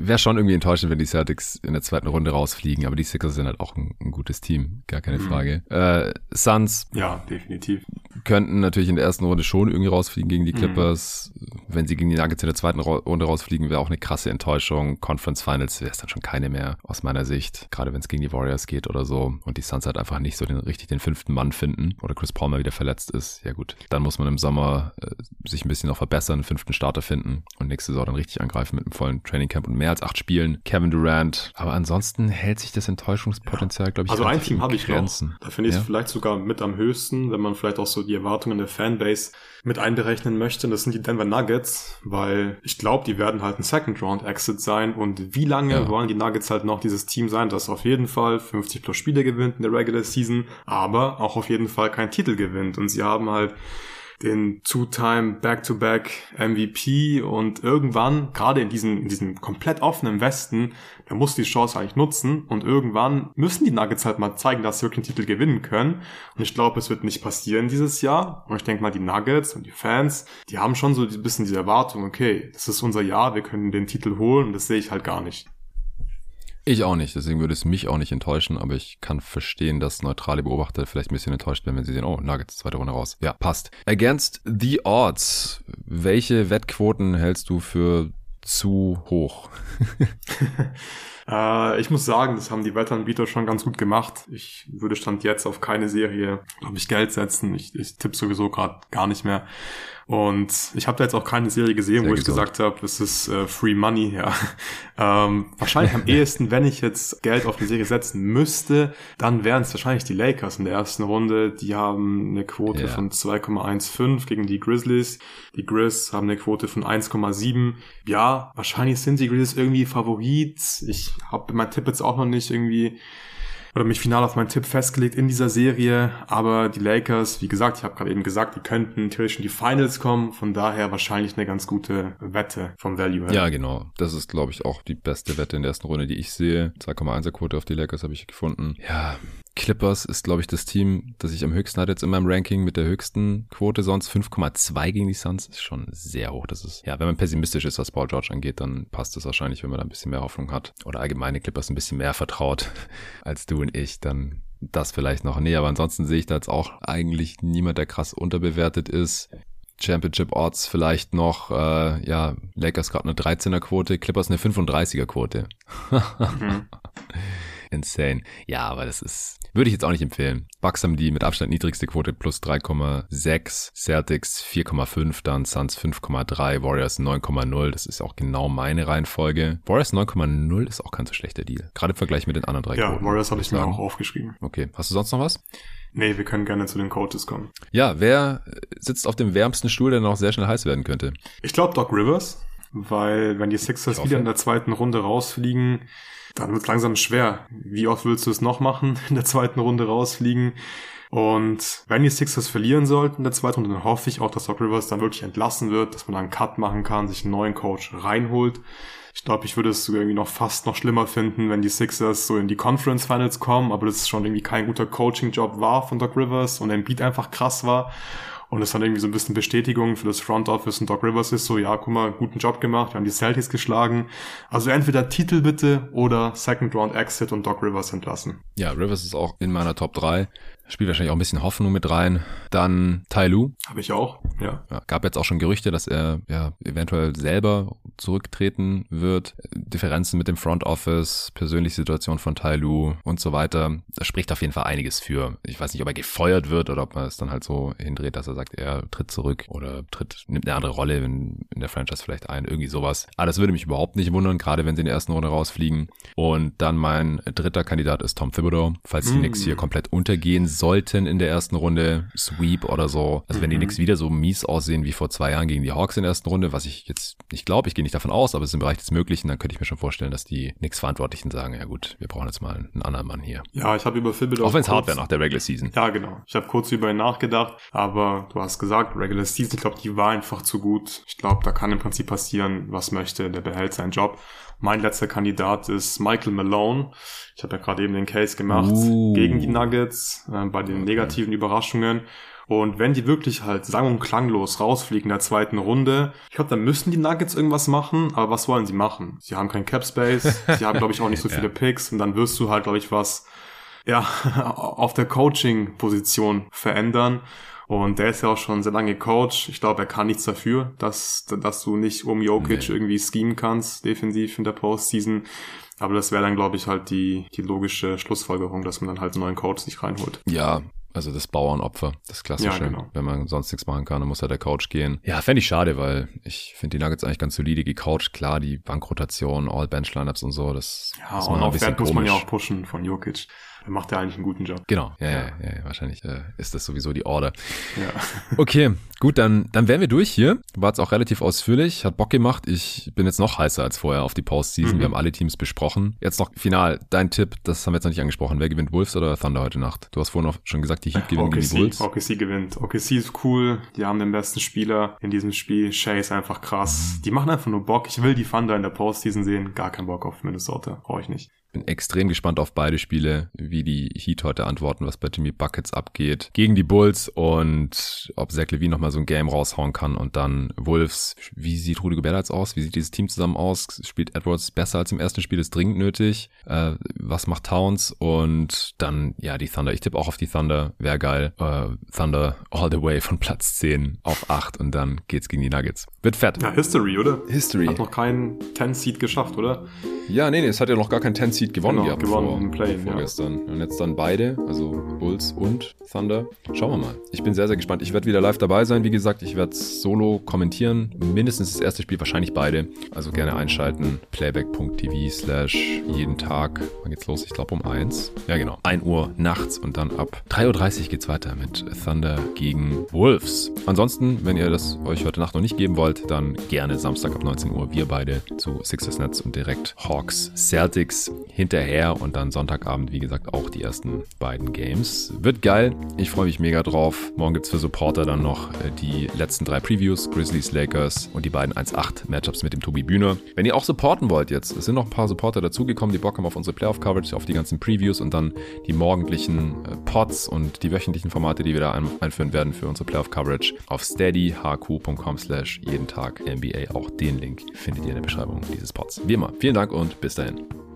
wäre schon irgendwie enttäuschend, wenn die Celtics in der zweiten Runde rausfliegen, aber die Sixers sind halt auch ein, ein gutes Team, gar keine mhm. Frage. Äh, Suns. Ja, definitiv. Könnten natürlich in der ersten Runde schon irgendwie rausfliegen gegen die mhm. Clippers. Mhm. Wenn sie gegen die Nuggets in der zweiten Runde rausfliegen, wäre auch eine krasse Enttäuschung. Conference Finals wäre es dann schon keine mehr, aus meiner Sicht. Gerade wenn es gegen die Warriors geht oder so. Und die Suns halt einfach nicht so den, richtig den fünften Mann finden. Oder Chris Paul mal wieder verletzt ist. Ja gut, dann muss man im Sommer äh, sich ein bisschen noch verbessern, einen fünften Starter finden und nächste Saison dann richtig angreifen mit einem vollen Trainingcamp und mehr als acht Spielen. Kevin Durant. Aber ansonsten hält sich das Enttäuschungspotenzial, ja. glaube ich, Also ein Team habe ich Grenzen. noch. Da finde ich es ja? vielleicht sogar mit am höchsten, wenn man vielleicht auch so die Erwartungen der Fanbase mit einberechnen möchte. Das sind die Denver Nuggets, weil ich glaube, die werden halt ein Second Round Exit sein. Und wie lange ja. wollen die Nuggets halt noch dieses Team sein, das auf jeden Fall 50 plus Spiele gewinnt in der Regular Season, aber auch auf jeden Fall keinen Titel gewinnt. Und sie haben halt den Two-Time Back-to-Back MVP und irgendwann, gerade in diesem, in diesem komplett offenen Westen, da muss die Chance eigentlich nutzen und irgendwann müssen die Nuggets halt mal zeigen, dass sie wirklich den Titel gewinnen können. Und ich glaube, es wird nicht passieren dieses Jahr. Und ich denke mal, die Nuggets und die Fans, die haben schon so ein bisschen diese Erwartung, okay, das ist unser Jahr, wir können den Titel holen und das sehe ich halt gar nicht. Ich auch nicht, deswegen würde es mich auch nicht enttäuschen, aber ich kann verstehen, dass neutrale Beobachter vielleicht ein bisschen enttäuscht werden, wenn sie sehen, oh, Nuggets, zweite Runde raus. Ja, passt. Against the Odds, welche Wettquoten hältst du für zu hoch? äh, ich muss sagen, das haben die Wetteranbieter schon ganz gut gemacht. Ich würde Stand jetzt auf keine Serie, glaube ich, Geld setzen. Ich, ich tippe sowieso gerade gar nicht mehr. Und ich habe da jetzt auch keine Serie gesehen, Sehr wo ich gesagt habe, das ist äh, Free Money, ja. ähm, wahrscheinlich am ehesten, wenn ich jetzt Geld auf die Serie setzen müsste, dann wären es wahrscheinlich die Lakers in der ersten Runde. Die haben eine Quote yeah. von 2,15 gegen die Grizzlies. Die Grizz haben eine Quote von 1,7. Ja, wahrscheinlich sind die Grizzlies irgendwie Favorit. Ich habe mein Tipp jetzt auch noch nicht irgendwie oder mich final auf meinen Tipp festgelegt in dieser Serie. Aber die Lakers, wie gesagt, ich habe gerade eben gesagt, die könnten theoretisch in die Finals kommen. Von daher wahrscheinlich eine ganz gute Wette vom Value her. Ja, genau. Das ist, glaube ich, auch die beste Wette in der ersten Runde, die ich sehe. 2,1er Quote auf die Lakers habe ich gefunden. Ja, Clippers ist, glaube ich, das Team, das ich am höchsten hatte jetzt in meinem Ranking mit der höchsten Quote. Sonst 5,2 gegen die Suns ist schon sehr hoch. Das ist, ja, wenn man pessimistisch ist, was Paul George angeht, dann passt es wahrscheinlich, wenn man da ein bisschen mehr Hoffnung hat. Oder allgemeine Clippers ein bisschen mehr vertraut als du und ich, dann das vielleicht noch. Nee, aber ansonsten sehe ich da jetzt auch eigentlich niemand, der krass unterbewertet ist. Championship Odds vielleicht noch, äh, ja, Lakers gerade eine 13er Quote, Clippers eine 35er Quote. mhm. Insane. Ja, aber das ist, würde ich jetzt auch nicht empfehlen. Bucks haben die mit Abstand niedrigste Quote plus 3,6, Celtics 4,5, dann Suns 5,3, Warriors 9,0. Das ist auch genau meine Reihenfolge. Warriors 9,0 ist auch kein so schlechter Deal. Gerade im Vergleich mit den anderen drei Ja, Quoten, Warriors habe ich mir auch aufgeschrieben. Okay. Hast du sonst noch was? Nee, wir können gerne zu den Coaches kommen. Ja, wer sitzt auf dem wärmsten Stuhl, der noch sehr schnell heiß werden könnte? Ich glaube Doc Rivers, weil wenn die Sixers wieder in der zweiten Runde rausfliegen, dann wird es langsam schwer. Wie oft willst du es noch machen, in der zweiten Runde rausfliegen? Und wenn die Sixers verlieren sollten in der zweiten Runde, dann hoffe ich auch, dass Doc Rivers dann wirklich entlassen wird, dass man dann einen Cut machen kann, sich einen neuen Coach reinholt. Ich glaube, ich würde es irgendwie noch fast noch schlimmer finden, wenn die Sixers so in die Conference Finals kommen, aber das ist schon irgendwie kein guter Coaching-Job war von Doc Rivers und der Beat einfach krass war. Und es dann irgendwie so ein bisschen Bestätigung für das Front Office und Doc Rivers ist so, ja, guck mal, guten Job gemacht, wir haben die Celtics geschlagen. Also entweder Titel bitte oder Second Round Exit und Doc Rivers entlassen. Ja, Rivers ist auch in meiner Top 3 spielt wahrscheinlich auch ein bisschen Hoffnung mit rein. Dann Tai Lu. Habe ich auch, ja. ja. Gab jetzt auch schon Gerüchte, dass er ja eventuell selber zurücktreten wird. Differenzen mit dem Front Office, persönliche Situation von Tai Lu und so weiter. Das spricht auf jeden Fall einiges für. Ich weiß nicht, ob er gefeuert wird oder ob man es dann halt so hindreht, dass er sagt, er tritt zurück oder tritt, nimmt eine andere Rolle in, in der Franchise vielleicht ein, irgendwie sowas. Aber das würde mich überhaupt nicht wundern, gerade wenn sie in der ersten Runde rausfliegen. Und dann mein dritter Kandidat ist Tom Thibodeau. Falls die mm. Knicks hier komplett untergehen sollten in der ersten Runde, Sweep oder so. Also wenn die mhm. Knicks wieder so mies aussehen wie vor zwei Jahren gegen die Hawks in der ersten Runde, was ich jetzt nicht glaube, ich gehe nicht davon aus, aber es ist im Bereich des Möglichen, dann könnte ich mir schon vorstellen, dass die Knicks-Verantwortlichen sagen, ja gut, wir brauchen jetzt mal einen anderen Mann hier. Ja, ich habe über Thibodeau... Auch wenn es hart wäre nach der Regular Season. Ja, genau. Ich habe kurz über ihn nachgedacht, aber du hast gesagt, Regular Season, ich glaube, die war einfach zu gut. Ich glaube, da kann im Prinzip passieren, was möchte, der behält seinen Job. Mein letzter Kandidat ist Michael Malone. Ich habe ja gerade eben den Case gemacht uh. gegen die Nuggets äh, bei den negativen Überraschungen. Und wenn die wirklich halt sang- und klanglos rausfliegen in der zweiten Runde, ich glaube, dann müssen die Nuggets irgendwas machen, aber was wollen sie machen? Sie haben kein Cap Space, sie haben, glaube ich, auch nicht so viele ja. Picks und dann wirst du halt, glaube ich, was ja, auf der Coaching-Position verändern. Und der ist ja auch schon sehr lange Coach. Ich glaube, er kann nichts dafür, dass, dass du nicht um Jokic nee. irgendwie schemen kannst, defensiv in der Postseason. Aber das wäre dann, glaube ich, halt die, die logische Schlussfolgerung, dass man dann halt einen neuen Coach sich reinholt. Ja, also das Bauernopfer, das klassische. Ja, genau. Wenn man sonst nichts machen kann, dann muss ja der Couch gehen. Ja, fände ich schade, weil ich finde die Nuggets eigentlich ganz solide gecoucht. Klar, die Bankrotation, All-Bench-Lineups und so, das ja, ist man ein bisschen muss man ja auch pushen von Jokic er macht ja eigentlich einen guten Job. Genau, ja, ja, ja, ja wahrscheinlich äh, ist das sowieso die Order. Ja. Okay, gut, dann, dann wären wir durch hier. War jetzt auch relativ ausführlich, hat Bock gemacht. Ich bin jetzt noch heißer als vorher auf die Postseason. Mhm. Wir haben alle Teams besprochen. Jetzt noch final, dein Tipp, das haben wir jetzt noch nicht angesprochen. Wer gewinnt, Wolves oder Thunder heute Nacht? Du hast vorhin auch schon gesagt, die Heat gewinnen OKC, die Wolves. OKC gewinnt. OKC ist cool, die haben den besten Spieler in diesem Spiel. Shea ist einfach krass. Die machen einfach nur Bock. Ich will die Thunder in der Postseason sehen. Gar keinen Bock auf Minnesota. Brauche ich nicht. Bin extrem gespannt auf beide Spiele, wie die Heat heute antworten, was bei Jimmy Buckets abgeht gegen die Bulls und ob Zach Levine nochmal so ein Game raushauen kann und dann Wolves. Wie sieht Rudy Gobert jetzt aus? Wie sieht dieses Team zusammen aus? Spielt Edwards besser als im ersten Spiel? Ist dringend nötig. Äh, was macht Towns? Und dann, ja, die Thunder. Ich tippe auch auf die Thunder. Wäre geil. Äh, Thunder all the way von Platz 10 auf 8 und dann geht's gegen die Nuggets. Wird fett. Ja, History, oder? History. Hat noch keinen 10-Seed geschafft, oder? Ja, nee, nee, es hat ja noch gar kein 10-Seed gewonnen Genau, gehabt gewonnen vor, im Play, ja. vorgestern. Und jetzt dann beide, also Bulls und Thunder. Schauen wir mal. Ich bin sehr, sehr gespannt. Ich werde wieder live dabei sein. Wie gesagt, ich werde solo kommentieren. Mindestens das erste Spiel, wahrscheinlich beide. Also gerne einschalten. Playback.tv slash jeden Tag. Wann geht's los? Ich glaube um 1. Ja, genau. 1 Uhr nachts und dann ab 3.30 Uhr geht's weiter mit Thunder gegen Wolves. Ansonsten, wenn ihr das euch heute Nacht noch nicht geben wollt, dann gerne Samstag ab 19 Uhr. Wir beide zu Sixers Nets und direkt Hawks Celtics hinterher und dann Sonntagabend, wie gesagt, auch die ersten beiden Games. Wird geil. Ich freue mich mega drauf. Morgen gibt's für Supporter dann noch äh, die letzten drei Previews. Grizzlies, Lakers und die beiden 1-8 Matchups mit dem Tobi Bühner. Wenn ihr auch supporten wollt jetzt, es sind noch ein paar Supporter dazugekommen, die Bock haben auf unsere Playoff-Coverage, auf die ganzen Previews und dann die morgendlichen äh, Pods und die wöchentlichen Formate, die wir da ein einführen werden für unsere Playoff-Coverage auf steadyhq.com slash jeden Tag NBA. Auch den Link findet ihr in der Beschreibung dieses Pods. Wie immer, vielen Dank und bis dahin.